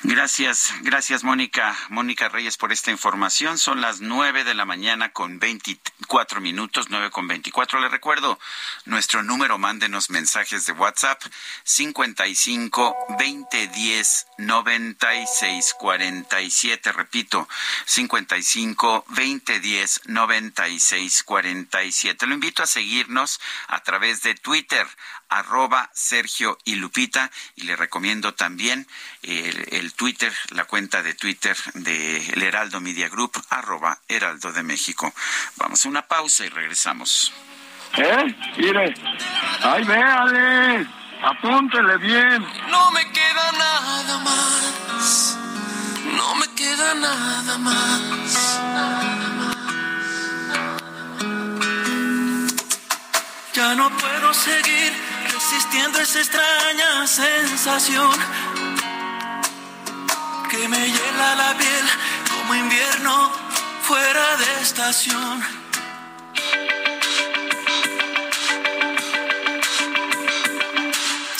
Gracias, gracias Mónica, Mónica Reyes por esta información. Son las nueve de la mañana con veinticuatro minutos, nueve con veinticuatro. Le recuerdo nuestro número, mándenos mensajes de WhatsApp 55 20 10 96 47. Repito, 55 20 10 96 47. Lo invito a seguirnos a través de Twitter arroba Sergio y Lupita y le recomiendo también el, el Twitter, la cuenta de Twitter de El Heraldo Media Group, arroba Heraldo de México. Vamos a una pausa y regresamos. ¿Eh? Mire. Ay, véale. Apúntele bien. No me queda nada más. No me queda nada más. Ya no puedo seguir resistiendo esa extraña sensación que me hiela la piel como invierno fuera de estación.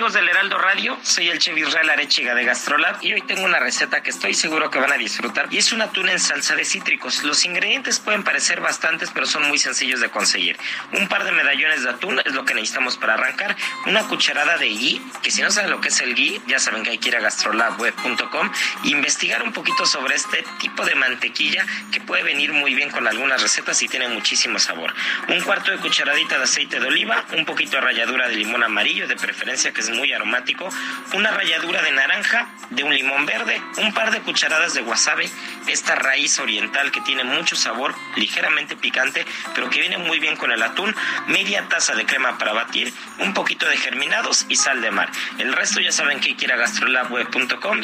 Amigos del Heraldo Radio, soy el chef Israel Arechiga de Gastrolab y hoy tengo una receta que estoy seguro que van a disfrutar y es un atún en salsa de cítricos. Los ingredientes pueden parecer bastantes pero son muy sencillos de conseguir. Un par de medallones de atún es lo que necesitamos para arrancar, una cucharada de ghee, que si no saben lo que es el ghee, ya saben que hay que ir a gastrolabweb.com e investigar un poquito sobre este tipo de mantequilla que puede venir muy bien con algunas recetas y tiene muchísimo sabor. Un cuarto de cucharadita de aceite de oliva, un poquito de ralladura de limón amarillo, de preferencia que es muy aromático, una ralladura de naranja, de un limón verde, un par de cucharadas de wasabi, esta raíz oriental que tiene mucho sabor, ligeramente picante, pero que viene muy bien con el atún, media taza de crema para batir, un poquito de germinados y sal de mar. El resto ya saben que hay que ir a gastrolabweb.com.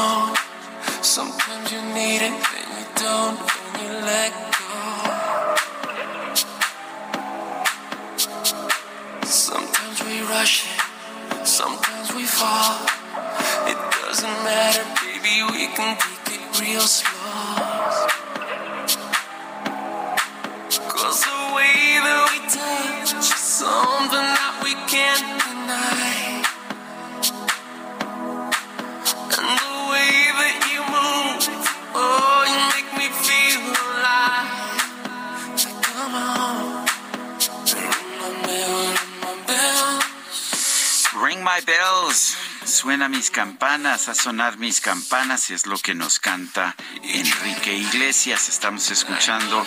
sometimes you. Sometimes you need it, then you don't, then you let go. Sometimes we rush it, sometimes we fall. It doesn't matter, baby, we can take it real slow. Suena mis campanas, a sonar mis campanas, es lo que nos canta Enrique Iglesias. Estamos escuchando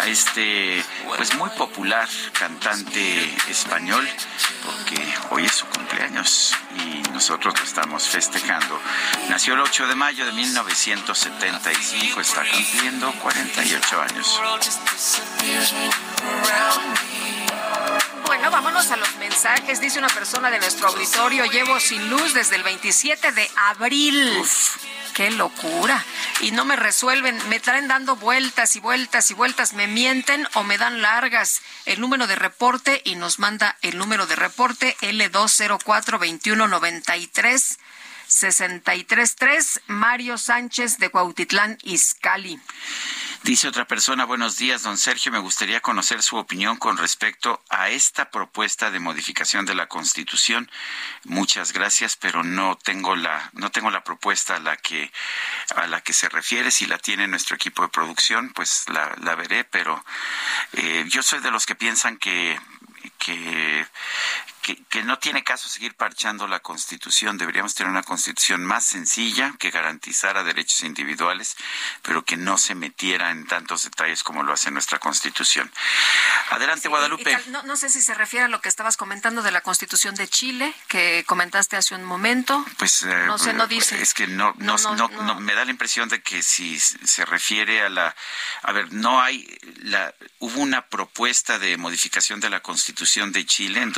a este, pues muy popular cantante español, porque hoy es su cumpleaños y nosotros lo estamos festejando. Nació el 8 de mayo de 1975, está cumpliendo 48 años. Bueno, vámonos a mensajes. Dice una persona de nuestro auditorio, llevo sin luz desde el 27 de abril. ¡Qué locura! Y no me resuelven, me traen dando vueltas y vueltas y vueltas, me mienten o me dan largas el número de reporte y nos manda el número de reporte L204-2193. 633 Mario Sánchez de Cuautitlán Izcalli. Dice otra persona, buenos días, don Sergio, me gustaría conocer su opinión con respecto a esta propuesta de modificación de la Constitución. Muchas gracias, pero no tengo la no tengo la propuesta a la que a la que se refiere. Si la tiene nuestro equipo de producción, pues la, la veré, pero eh, yo soy de los que piensan que que, que, que, no tiene caso seguir parchando la Constitución. Deberíamos tener una Constitución más sencilla que garantizara derechos individuales, pero que no se metiera en tantos detalles como lo hace nuestra Constitución. Adelante, Sí, Guadalupe. y no, no sé si se refiere a lo que estabas comentando de la Constitución de Chile, que comentaste hace un momento. Pues eh, No sé, no dice. Es que no no, No, me da la impresión de que si se refiere a la a ver, no hay la hubo una propuesta de modificación de la Constitución de Chile en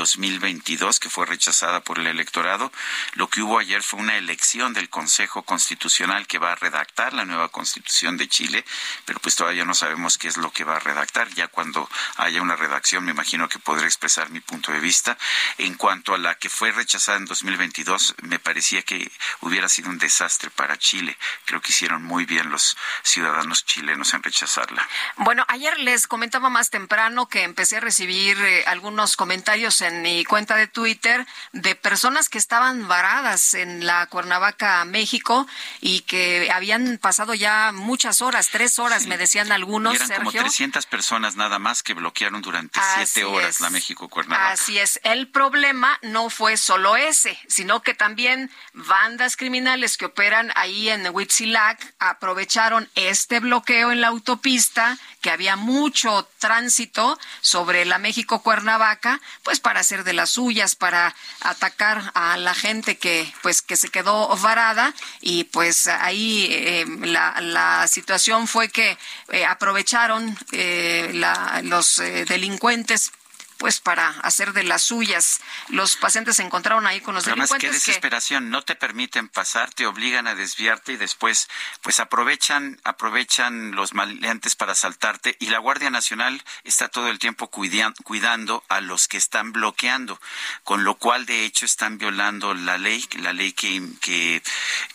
2022 que fue rechazada por el electorado. Lo que hubo ayer fue una elección del Consejo Constitucional que va a redactar la nueva Constitución de Chile, pero pues todavía no sabemos qué es lo que va a redactar. Ya cuando haya una redacción, me imagino que podré expresar mi punto de vista. En cuanto a la que fue rechazada en 2022, me parecía que hubiera sido un desastre para Chile. Creo que hicieron muy bien los ciudadanos chilenos en rechazarla. Bueno, ayer les comentaba más temprano que empecé a recibir eh, algunos comentarios en mi cuenta de Twitter de personas que estaban varadas en la Cuernavaca, México, y que habían pasado ya muchas horas, tres horas, me decían algunos, Y eran como Sergio. 300 personas nada más que bloquearon durante Así siete horas es. la México Cuernavaca. Así es. El problema no fue solo ese, sino que también bandas criminales que operan ahí en Huitzilac aprovecharon este bloqueo en la autopista, que había mucho tránsito sobre la México Cuernavaca, pues para hacer de las suyas, para atacar a la gente que pues que se quedó varada. Y pues ahí eh, la, la situación fue que eh, aprovecharon eh, la- los eh, delincuentes pues para hacer de las suyas. Los pacientes se encontraron ahí con los Además, qué delincuentes que desesperación, no te permiten pasar, te obligan a desviarte y después pues aprovechan aprovechan los maleantes para asaltarte y la Guardia Nacional está todo el tiempo cuidan- cuidando a los que están bloqueando, con lo cual de hecho están violando la ley, la ley que, que,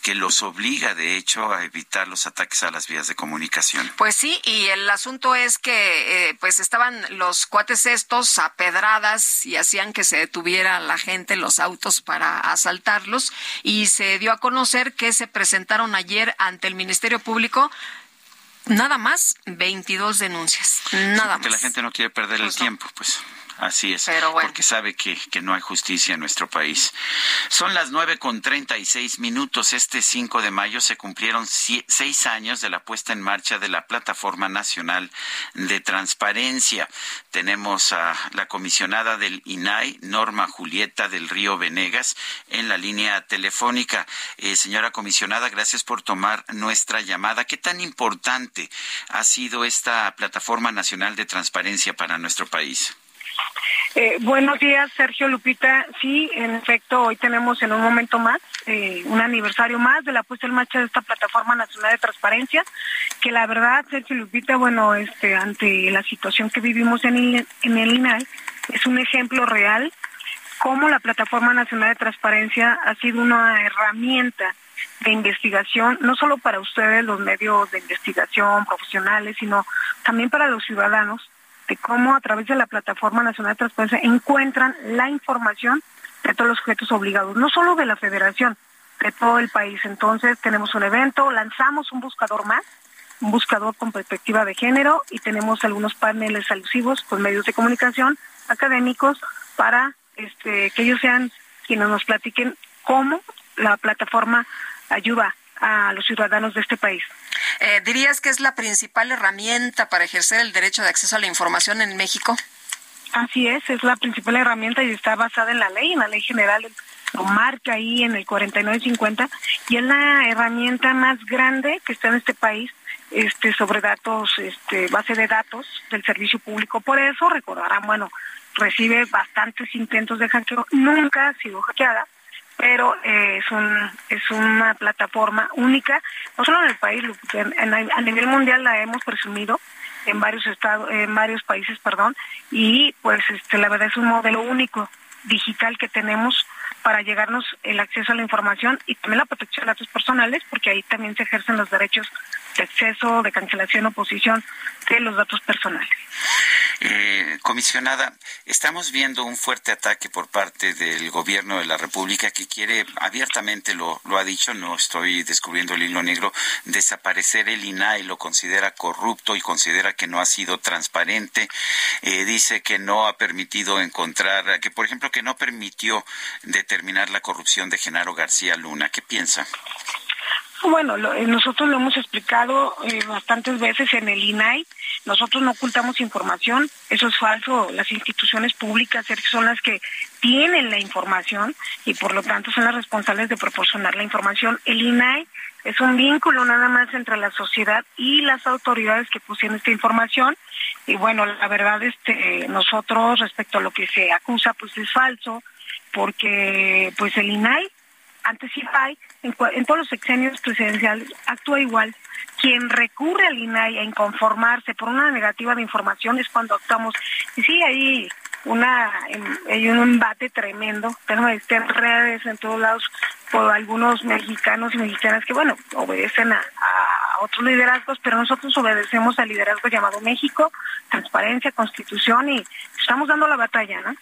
que los obliga de hecho a evitar los ataques a las vías de comunicación. Pues sí, y el asunto es que eh, pues estaban los cuates estos a pedradas y hacían que se detuviera la gente, los autos para asaltarlos y se dio a conocer que se presentaron ayer ante el Ministerio Público nada más 22 denuncias, nada Porque la más. gente no quiere perder el tiempo, pues. Así es, Pero bueno. porque sabe que, que no hay justicia en nuestro país. Son las nueve con treinta y seis minutos. Este 5 de mayo se cumplieron seis años de la puesta en marcha de la Plataforma Nacional de Transparencia. Tenemos a la comisionada del INAI, Norma Julieta del Río Venegas, en la línea telefónica. Eh, señora comisionada, gracias por tomar nuestra llamada. ¿Qué tan importante ha sido esta Plataforma Nacional de Transparencia para nuestro país? Eh, buenos días, Sergio Lupita. Sí, en efecto, hoy tenemos en un momento más eh, un aniversario más de la puesta en marcha de esta plataforma nacional de transparencia, que la verdad, Sergio Lupita, bueno, este, ante la situación que vivimos en el, en el INAI, es un ejemplo real cómo la plataforma nacional de transparencia ha sido una herramienta de investigación, no solo para ustedes, los medios de investigación profesionales, sino también para los ciudadanos de cómo a través de la Plataforma Nacional de Transparencia encuentran la información de todos los sujetos obligados, no solo de la federación, de todo el país. Entonces tenemos un evento, lanzamos un buscador más, un buscador con perspectiva de género y tenemos algunos paneles alusivos con medios de comunicación académicos para este, que ellos sean quienes nos platiquen cómo la plataforma ayuda a los ciudadanos de este país. Eh, ¿Dirías que es la principal herramienta para ejercer el derecho de acceso a la información en México? Así es, es la principal herramienta y está basada en la ley, en la ley general, lo marca ahí en el 4950 y es la herramienta más grande que está en este país este sobre datos, este base de datos del servicio público. Por eso recordarán, bueno, recibe bastantes intentos de hackeo, nunca ha sido hackeada, pero eh, es un es una plataforma única, no solo en el país, en- a nivel mundial la hemos presumido en varios estados, en varios países, perdón, y pues este la verdad es un modelo único digital que tenemos para llegarnos el acceso a la información y también la protección de datos personales, porque ahí también se ejercen los derechos de acceso, de cancelación, oposición de los datos personales. Eh, comisionada, estamos viendo un fuerte ataque por parte del gobierno de la República que quiere, abiertamente lo, ha dicho, no estoy descubriendo el hilo negro, desaparecer el INAI, lo considera corrupto y considera que no ha sido transparente. Eh, dice que no ha permitido encontrar, que por ejemplo que no permitió determinar la corrupción de Genaro García Luna. ¿Qué piensa? Bueno, lo- eh, nosotros lo hemos explicado eh, bastantes veces en el INAI. Nosotros no ocultamos información, eso es falso. Las instituciones públicas son las que tienen la información y por lo tanto son las responsables de proporcionar la información. El INAI es un vínculo nada más entre la sociedad y las autoridades que pusieron esta información. Y bueno, la verdad, este, nosotros respecto a lo que se acusa, pues es falso, porque pues el INAI antes IFAI, en, en todos los sexenios presidenciales, actúa igual. Quien recurre al INAI a inconformarse por una negativa de información es cuando actuamos. Y sí, hay una em, hay un embate tremendo, tengo este, en redes en todos lados por algunos mexicanos y mexicanas que, bueno, obedecen a, otros liderazgos, pero nosotros obedecemos al liderazgo llamado México, transparencia, constitución y estamos dando la batalla, ¿no?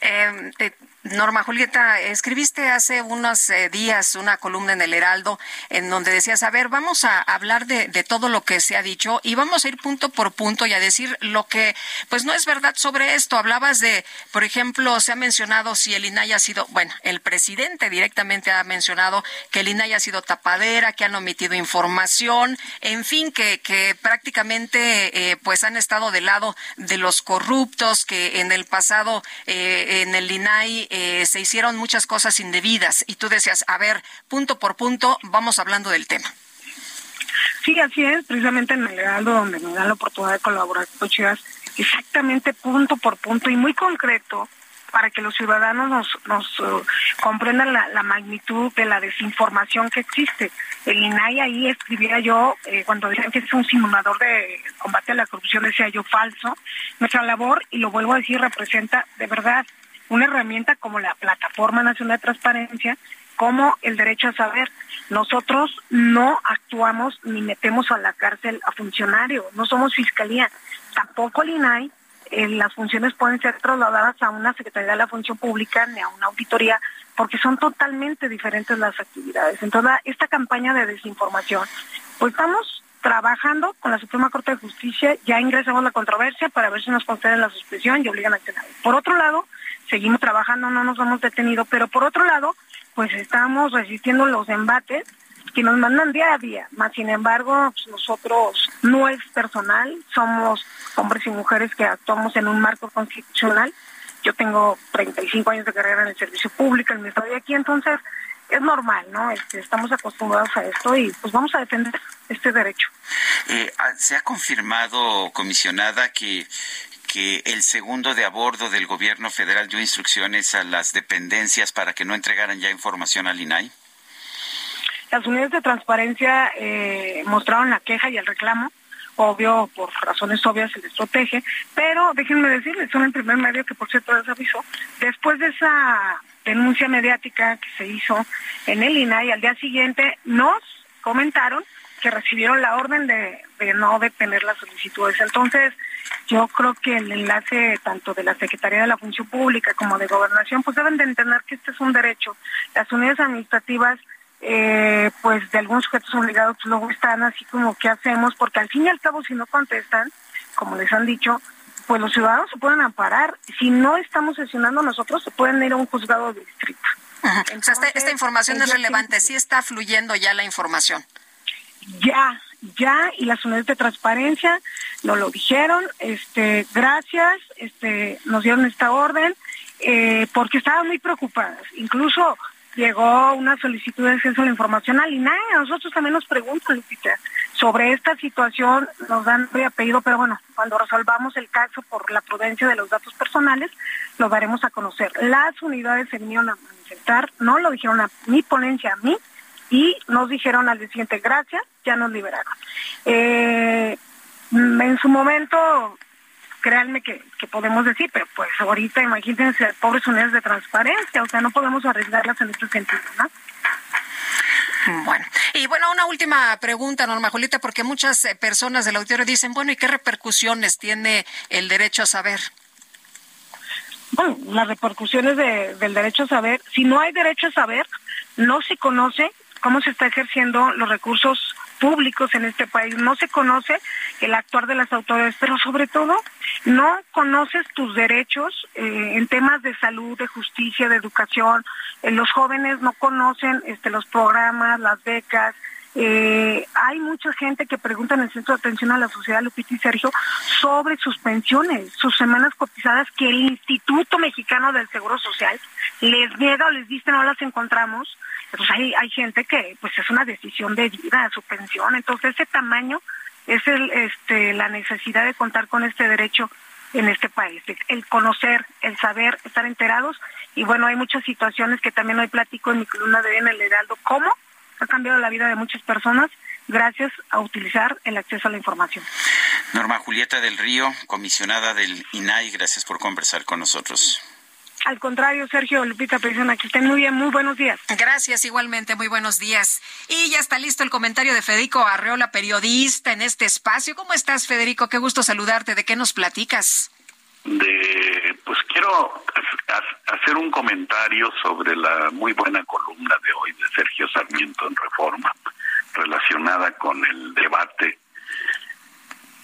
Eh, eh, Norma Julieta, escribiste hace unos eh, días una columna en el Heraldo en donde decías, a ver, vamos a hablar de, todo lo que se ha dicho y vamos a ir punto por punto y a decir lo que pues no es verdad sobre esto. Hablabas de, por ejemplo, se ha mencionado si el INAI ha sido, bueno, el presidente directamente ha mencionado que el INAI ha sido tapadera, que han omitido información, en fin, que, que prácticamente eh, pues han estado del lado de los corruptos, que en el pasado eh, en el INAI eh, se hicieron muchas cosas indebidas y tú decías, a ver, punto por punto, vamos hablando del tema. Sí, así es, precisamente en el Heraldo, donde me dan la oportunidad de colaborar con Chivas, exactamente punto por punto y muy concreto para que los ciudadanos nos, nos uh, comprendan la, magnitud de la desinformación que existe. El INAI ahí escribía yo, eh, cuando decían que es un simulador de combate a la corrupción, decía yo falso. Nuestra labor, y lo vuelvo a decir, representa de verdad una herramienta como la Plataforma Nacional de Transparencia, como el derecho a saber. Nosotros no actuamos ni metemos a la cárcel a funcionarios, no somos fiscalía, tampoco el INAI eh, las funciones pueden ser trasladadas a una Secretaría de la Función Pública ni a una auditoría, porque son totalmente diferentes las actividades. Entonces, esta campaña de desinformación, pues estamos trabajando con la Suprema Corte de Justicia, ya ingresamos la controversia para ver si nos conceden la suspensión y obligan a Senado. Por otro lado, seguimos trabajando, no nos hemos detenido, pero por otro lado, pues estamos resistiendo los embates que nos mandan día a día. Más sin embargo, pues, nosotros no es personal, somos hombres y mujeres que actuamos en un marco constitucional. Yo tengo 35 años de carrera en el servicio público, en mi estado de aquí, entonces es normal, ¿no? Este, estamos acostumbrados a esto y pues vamos a defender este derecho. Eh, ah, ¿Se ha confirmado, comisionada, que que el segundo de a bordo del gobierno federal dio instrucciones a las dependencias para que no entregaran ya información al INAI? Las unidades de transparencia eh, mostraron la queja y el reclamo obvio, por razones obvias se les protege, pero déjenme decirles, son el primer medio que por cierto les avisó, después de esa denuncia mediática que se hizo en el INAI, al día siguiente nos comentaron que recibieron la orden de, de no detener las solicitudes. Entonces, yo creo que el enlace tanto de la Secretaría de la Función Pública como de Gobernación, pues deben de entender que este es un derecho. Las unidades administrativas eh, pues de algunos sujetos obligados pues, luego están así como qué hacemos, porque al fin y al cabo si no contestan, como les han dicho, pues los ciudadanos se pueden amparar. Si no estamos sesionando nosotros, se pueden ir a un juzgado de distrito. Entonces, esta, información es relevante, sí está fluyendo ya la información. Ya, ya, y las unidades de transparencia nos lo dijeron, este, gracias, este, nos dieron esta orden, eh, porque estaban muy preocupadas. Incluso llegó una solicitud de acceso a la información al INAE. A nosotros también nos preguntan, Lupita, sobre esta situación, nos dan muy apellido, pero bueno, cuando resolvamos el caso por la prudencia de los datos personales, lo daremos a conocer. Las unidades se vinieron a manifestar, no lo dijeron a mi ponencia, a mí, y nos dijeron al siguiente, gracias, ya nos liberaron. Eh, en su momento créanme que, podemos decir, pero pues ahorita imagínense pobres unidades de transparencia, o sea, no podemos arriesgarlas en este sentido, ¿no? Bueno, y bueno, una última pregunta, Norma Julieta, porque muchas eh, personas del auditorio dicen, bueno, ¿y qué repercusiones tiene el derecho a saber? Bueno, las repercusiones del derecho a saber, si no hay derecho a saber, no se conoce cómo se está ejerciendo los recursos públicos en este país. No se conoce el actuar de las autoridades, pero sobre todo no conoces tus derechos eh, en temas de salud, de justicia, de educación. Eh, los jóvenes no conocen este, los programas, las becas. Eh, hay mucha gente que pregunta en el centro de atención a la sociedad, Lupita y Sergio, sobre sus pensiones, sus semanas cotizadas que el Instituto Mexicano del Seguro Social les niega o les dice no las encontramos pues hay, hay gente que pues es una decisión de vida, su pensión, entonces ese tamaño es el, este, la necesidad de contar con este derecho en este país, el conocer, el saber, estar enterados. Y bueno, hay muchas situaciones que también hoy platico en mi columna de en el Heraldo, cómo ha cambiado la vida de muchas personas gracias a utilizar el acceso a la información. Norma Julieta del Río, comisionada del INAI, gracias por conversar con nosotros. Al contrario, Sergio Lupita Persona, que estén muy bien, muy buenos días. Gracias, igualmente, muy buenos días. Y ya está listo el comentario de Federico Arreola, periodista en este espacio. ¿Cómo estás, Federico? Qué gusto saludarte. ¿De qué nos platicas? De, quiero hacer un comentario sobre la muy buena columna de hoy de Sergio Sarmiento en Reforma, relacionada con el debate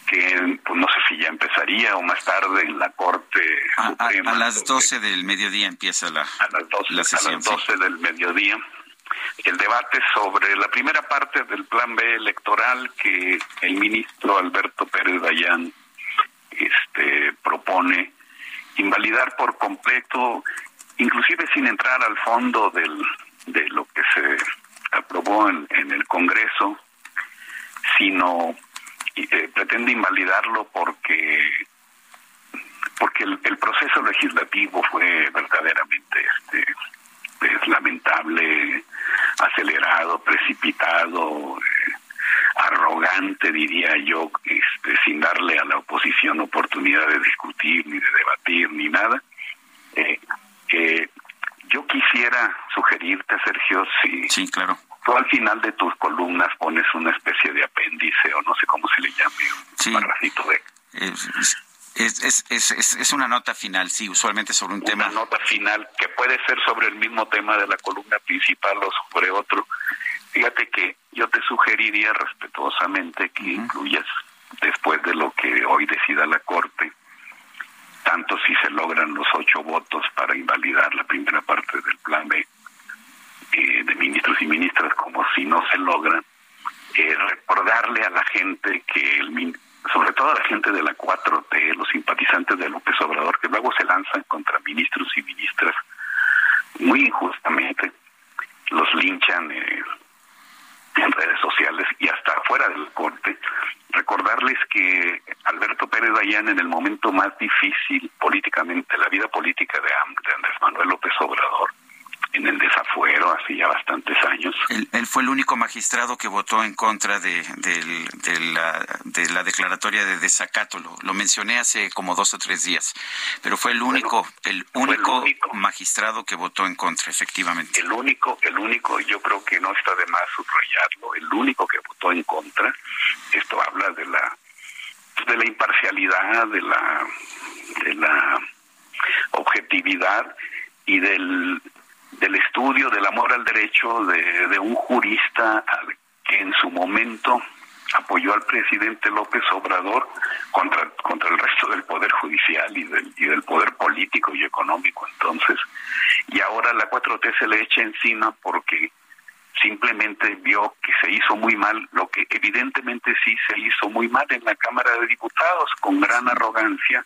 que pues no sé si ya empezaría o más tarde en la Corte a, Suprema. A, las 12 del mediodía empieza la, a las 12, la sesión. A las 12 del mediodía el debate sobre la primera parte del plan B electoral que el ministro Alberto Pérez Dayán este, propone invalidar por completo, inclusive sin entrar al fondo del, de lo que se aprobó en, en el Congreso, sino eh, pretende invalidarlo porque porque el, proceso legislativo fue verdaderamente este es lamentable, acelerado, precipitado, eh, arrogante, diría yo, este, sin darle a la oposición oportunidad de discutir, ni de debatir, ni nada. Eh, eh, yo quisiera sugerirte, Sergio, si sí, claro. tú al final de tus columnas pones una especie de apéndice o no sé cómo se le llame, un parrafito de... Es, es, es, es, una nota final, sí, usualmente sobre un tema. Una nota final que puede ser sobre el mismo tema de la columna principal o sobre otro. Fíjate que yo te sugeriría respetuosamente que incluyas, después de lo que hoy decida la Corte, tanto si se logran los ocho votos para invalidar la primera parte del plan B eh, de ministros y ministras, como si no se logran, eh, recordarle a la gente que el sobre todo a la gente de la 4T, los simpatizantes de López Obrador, que luego se lanzan contra ministros y ministras muy injustamente, los linchan eh, en redes sociales y hasta fuera del corte. Recordarles que Alberto Pérez Dayán, en el momento más difícil políticamente, la vida política de Andrés Manuel López Obrador, en el desafuero hace ya bastantes años. Él, fue el único magistrado que votó en contra de, la, de la, declaratoria de desacato. Lo, mencioné hace como dos o tres días, pero fue el único, el, único magistrado que votó en contra, efectivamente. El único, el único, yo creo que no está de más subrayarlo, el único que votó en contra. Esto habla de la de la imparcialidad, de la de la objetividad y del del estudio del amor al derecho de, un jurista que en su momento apoyó al presidente López Obrador contra, contra el resto del poder judicial y del, y del poder político y económico entonces. Y ahora la 4T se le echa encima porque simplemente vio que se hizo muy mal lo que evidentemente sí se hizo muy mal en la Cámara de Diputados con gran arrogancia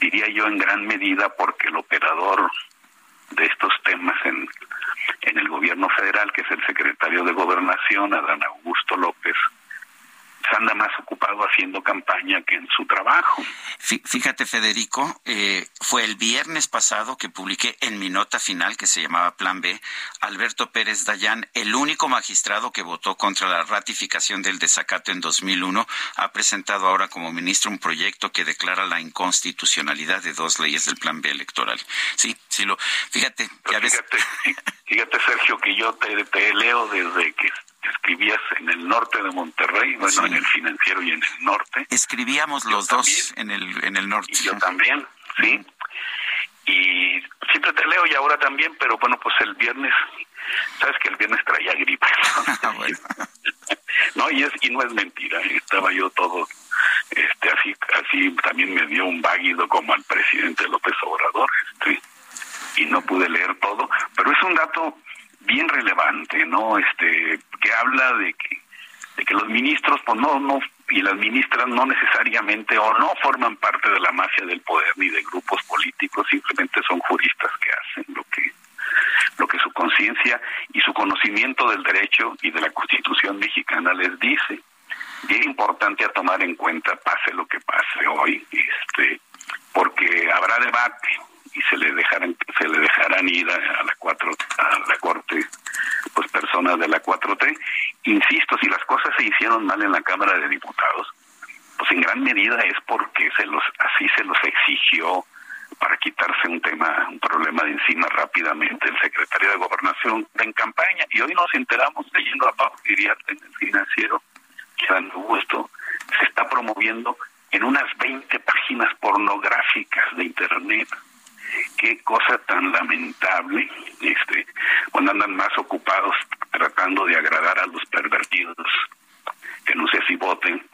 diría yo en gran medida porque el operador de estos temas en, en el gobierno federal, que es el secretario de Gobernación, Adán Augusto López, se anda más ocupado haciendo campaña que en su trabajo. Fíjate, Federico, eh, fue el viernes pasado que publiqué en mi nota final, que se llamaba Plan B, Alberto Pérez Dayán, el único magistrado que votó contra la ratificación del desacato en 2001, ha presentado ahora como ministro un proyecto que declara la inconstitucionalidad de dos leyes del Plan B electoral. Sí, sí, lo, fíjate. fíjate, fíjate, Sergio, que yo te, te leo desde que escribías en el norte de Monterrey, bueno, en el financiero y en el norte. Escribíamos los dos en el, en el norte. Y yo también, sí. Y siempre te leo y ahora también, pero bueno, pues el viernes, sabes que el viernes traía gripe. Ah, no, y, es, y no es mentira, estaba yo todo este así así también me dio un váguido como al presidente López Obrador este y no pude leer todo pero es un dato bien relevante, ¿no? Este, que habla de que, de que los ministros, pues no, no, y las ministras no necesariamente o no forman parte de la mafia del poder ni de grupos políticos, simplemente son juristas que hacen lo que lo que su conciencia y su conocimiento del derecho y de la Constitución mexicana les dice. Es importante a tomar en cuenta, pase lo que pase hoy, este, porque habrá debate, y se le dejarán se le dejarán ir a, la cuatro a la corte pues personas de la 4T insisto si las cosas se hicieron mal en la Cámara de Diputados pues en gran medida es porque se los así se los exigió para quitarse un tema un problema de encima rápidamente el secretario de Gobernación en campaña. Y hoy nos enteramos leyendo a Pablo Iriarte en el financiero que Dan gusto se está promoviendo en unas 20 páginas pornográficas de internet qué cosa tan lamentable, este, cuando andan más ocupados tratando de agradar a los pervertidos, que no sé si voten,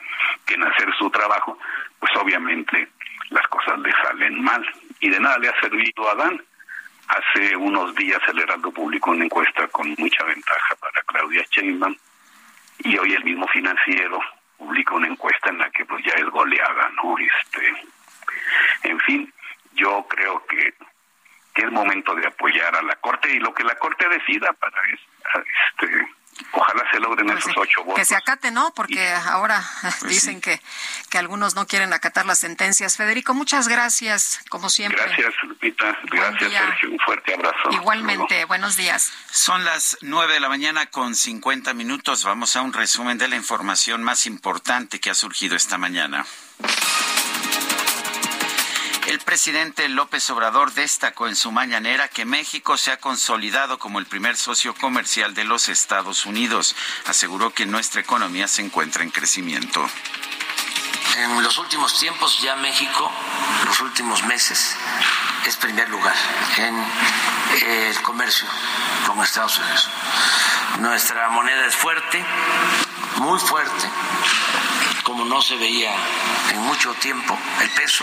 que en hacer su trabajo, pues obviamente las cosas le salen mal. Y de nada le ha servido a Adán. Hace unos días el Heraldo publicó una encuesta con mucha ventaja para Claudia Sheinbaum y hoy el mismo financiero publica una encuesta en la que pues ya es goleada, ¿no? Este, en fin, yo creo que, es momento de apoyar a la Corte y lo que la Corte decida para este, ojalá se logren Pues esos sí, ocho votos. Que se acate, ¿no? Porque ahora dicen que, que algunos no quieren acatar las sentencias. Federico, muchas gracias, como siempre. Gracias, Lupita. Gracias, día. Sergio. Un fuerte abrazo. Igualmente, buenos días. Son las nueve de la mañana con 50 minutos. Vamos a un resumen de la información más importante que ha surgido esta mañana. El presidente López Obrador destacó en su mañanera que México se ha consolidado como el primer socio comercial de los Estados Unidos. Aseguró que nuestra economía se encuentra en crecimiento. En los últimos tiempos ya México, los últimos meses, es primer lugar en el comercio con Estados Unidos. Nuestra moneda es fuerte, muy fuerte, como no se veía en mucho tiempo el peso.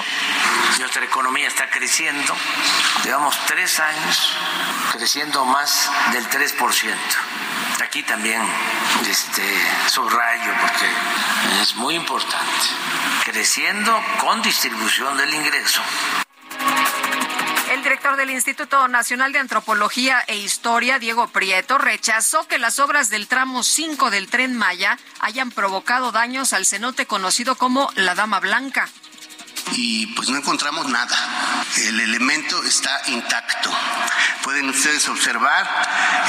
Nuestra economía está creciendo, llevamos tres años creciendo más del 3%. Aquí también este, subrayo porque es muy importante, creciendo con distribución del ingreso. El director del Instituto Nacional de Antropología e Historia, Diego Prieto, rechazó que las obras del tramo 5 del tren Maya hayan provocado daños al cenote conocido como la Dama Blanca. Y pues no encontramos nada. El elemento está intacto. Pueden ustedes observar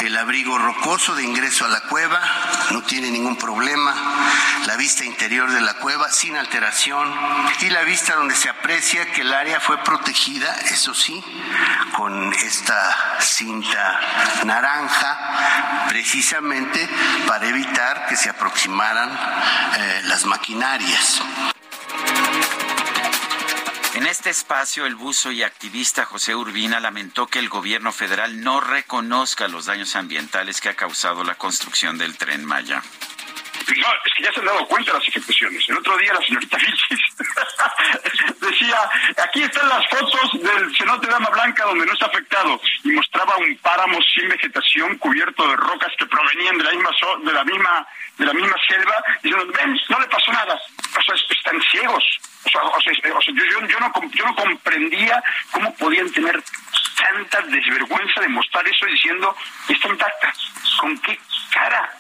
el abrigo rocoso de ingreso a la cueva, no tiene ningún problema. La vista interior de la cueva sin alteración y la vista donde se aprecia que el área fue protegida, eso sí, con esta cinta naranja, precisamente para evitar que se aproximaran eh, las maquinarias. En este espacio, el buzo y activista José Urbina lamentó que el gobierno federal no reconozca los daños ambientales que ha causado la construcción del tren Maya. No, es que ya se han dado cuenta las ejecuciones. El otro día la señorita Vilchis decía, aquí están las fotos del cenote Dama Blanca donde no está afectado y mostraba un páramo sin vegetación cubierto de rocas que provenían de la misma de la misma de la misma selva diciendo, ven, no le pasó nada. O sea, es- están ciegos. O sea, o sea, es- o sea, yo, no, yo no comprendía cómo podían tener tanta desvergüenza de mostrar eso diciendo, está intacta. ¿Con qué cara?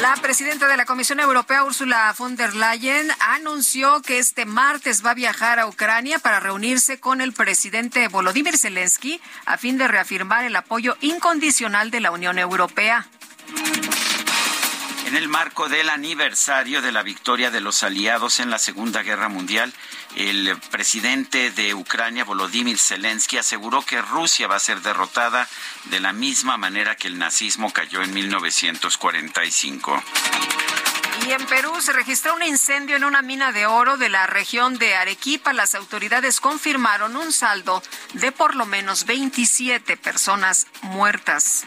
La presidenta de la Comisión Europea, Ursula von der Leyen, anunció que este martes va a viajar a Ucrania para reunirse con el presidente Volodymyr Zelensky a fin de reafirmar el apoyo incondicional de la Unión Europea. En el marco del aniversario de la victoria de los aliados en la Segunda Guerra Mundial, el presidente de Ucrania, Volodymyr Zelensky, aseguró que Rusia va a ser derrotada de la misma manera que el nazismo cayó en 1945. Y en Perú se registró un incendio en una mina de oro de la región de Arequipa. Las autoridades confirmaron un saldo de por lo menos 27 personas muertas.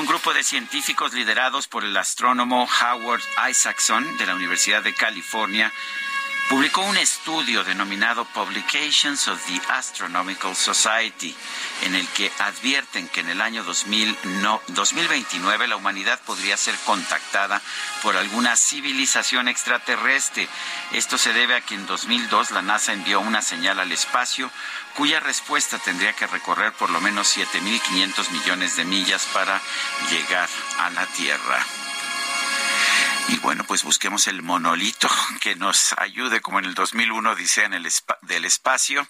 Un grupo de científicos liderados por el astrónomo Howard Isaacson de la Universidad de California publicó un estudio denominado Publications of the Astronomical Society, en el que advierten que en el año 2000 no- 2029 la humanidad podría ser contactada por alguna civilización extraterrestre. Esto se debe a que en 2002 la NASA envió una señal al espacio cuya respuesta tendría que recorrer por lo menos 7.500 millones de millas para llegar a la Tierra. Y bueno, pues busquemos el monolito que nos ayude, como en el 2001 dice en el espa- del espacio,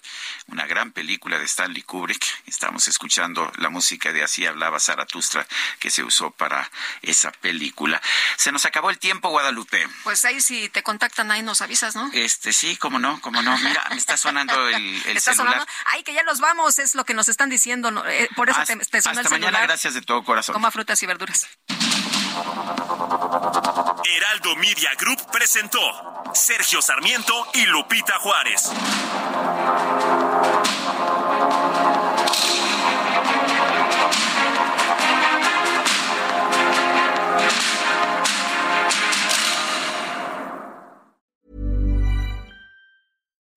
una gran película de Stanley Kubrick. Estamos escuchando la música de Así hablaba Zaratustra que se usó para esa película. Se nos acabó el tiempo, Guadalupe. Pues ahí si te contactan ahí nos avisas, ¿no? Este sí, cómo no, cómo no. Mira, me está sonando el, el ¿Está celular. sonando? Ay, que ya nos vamos, es lo que nos están diciendo. Eh, por eso te, te sonó el mañana, celular. gracias de todo corazón. Coma frutas y verduras. Heraldo Media Group presentó Sergio Sarmiento y Lupita Juárez.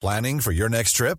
Planning for your next trip?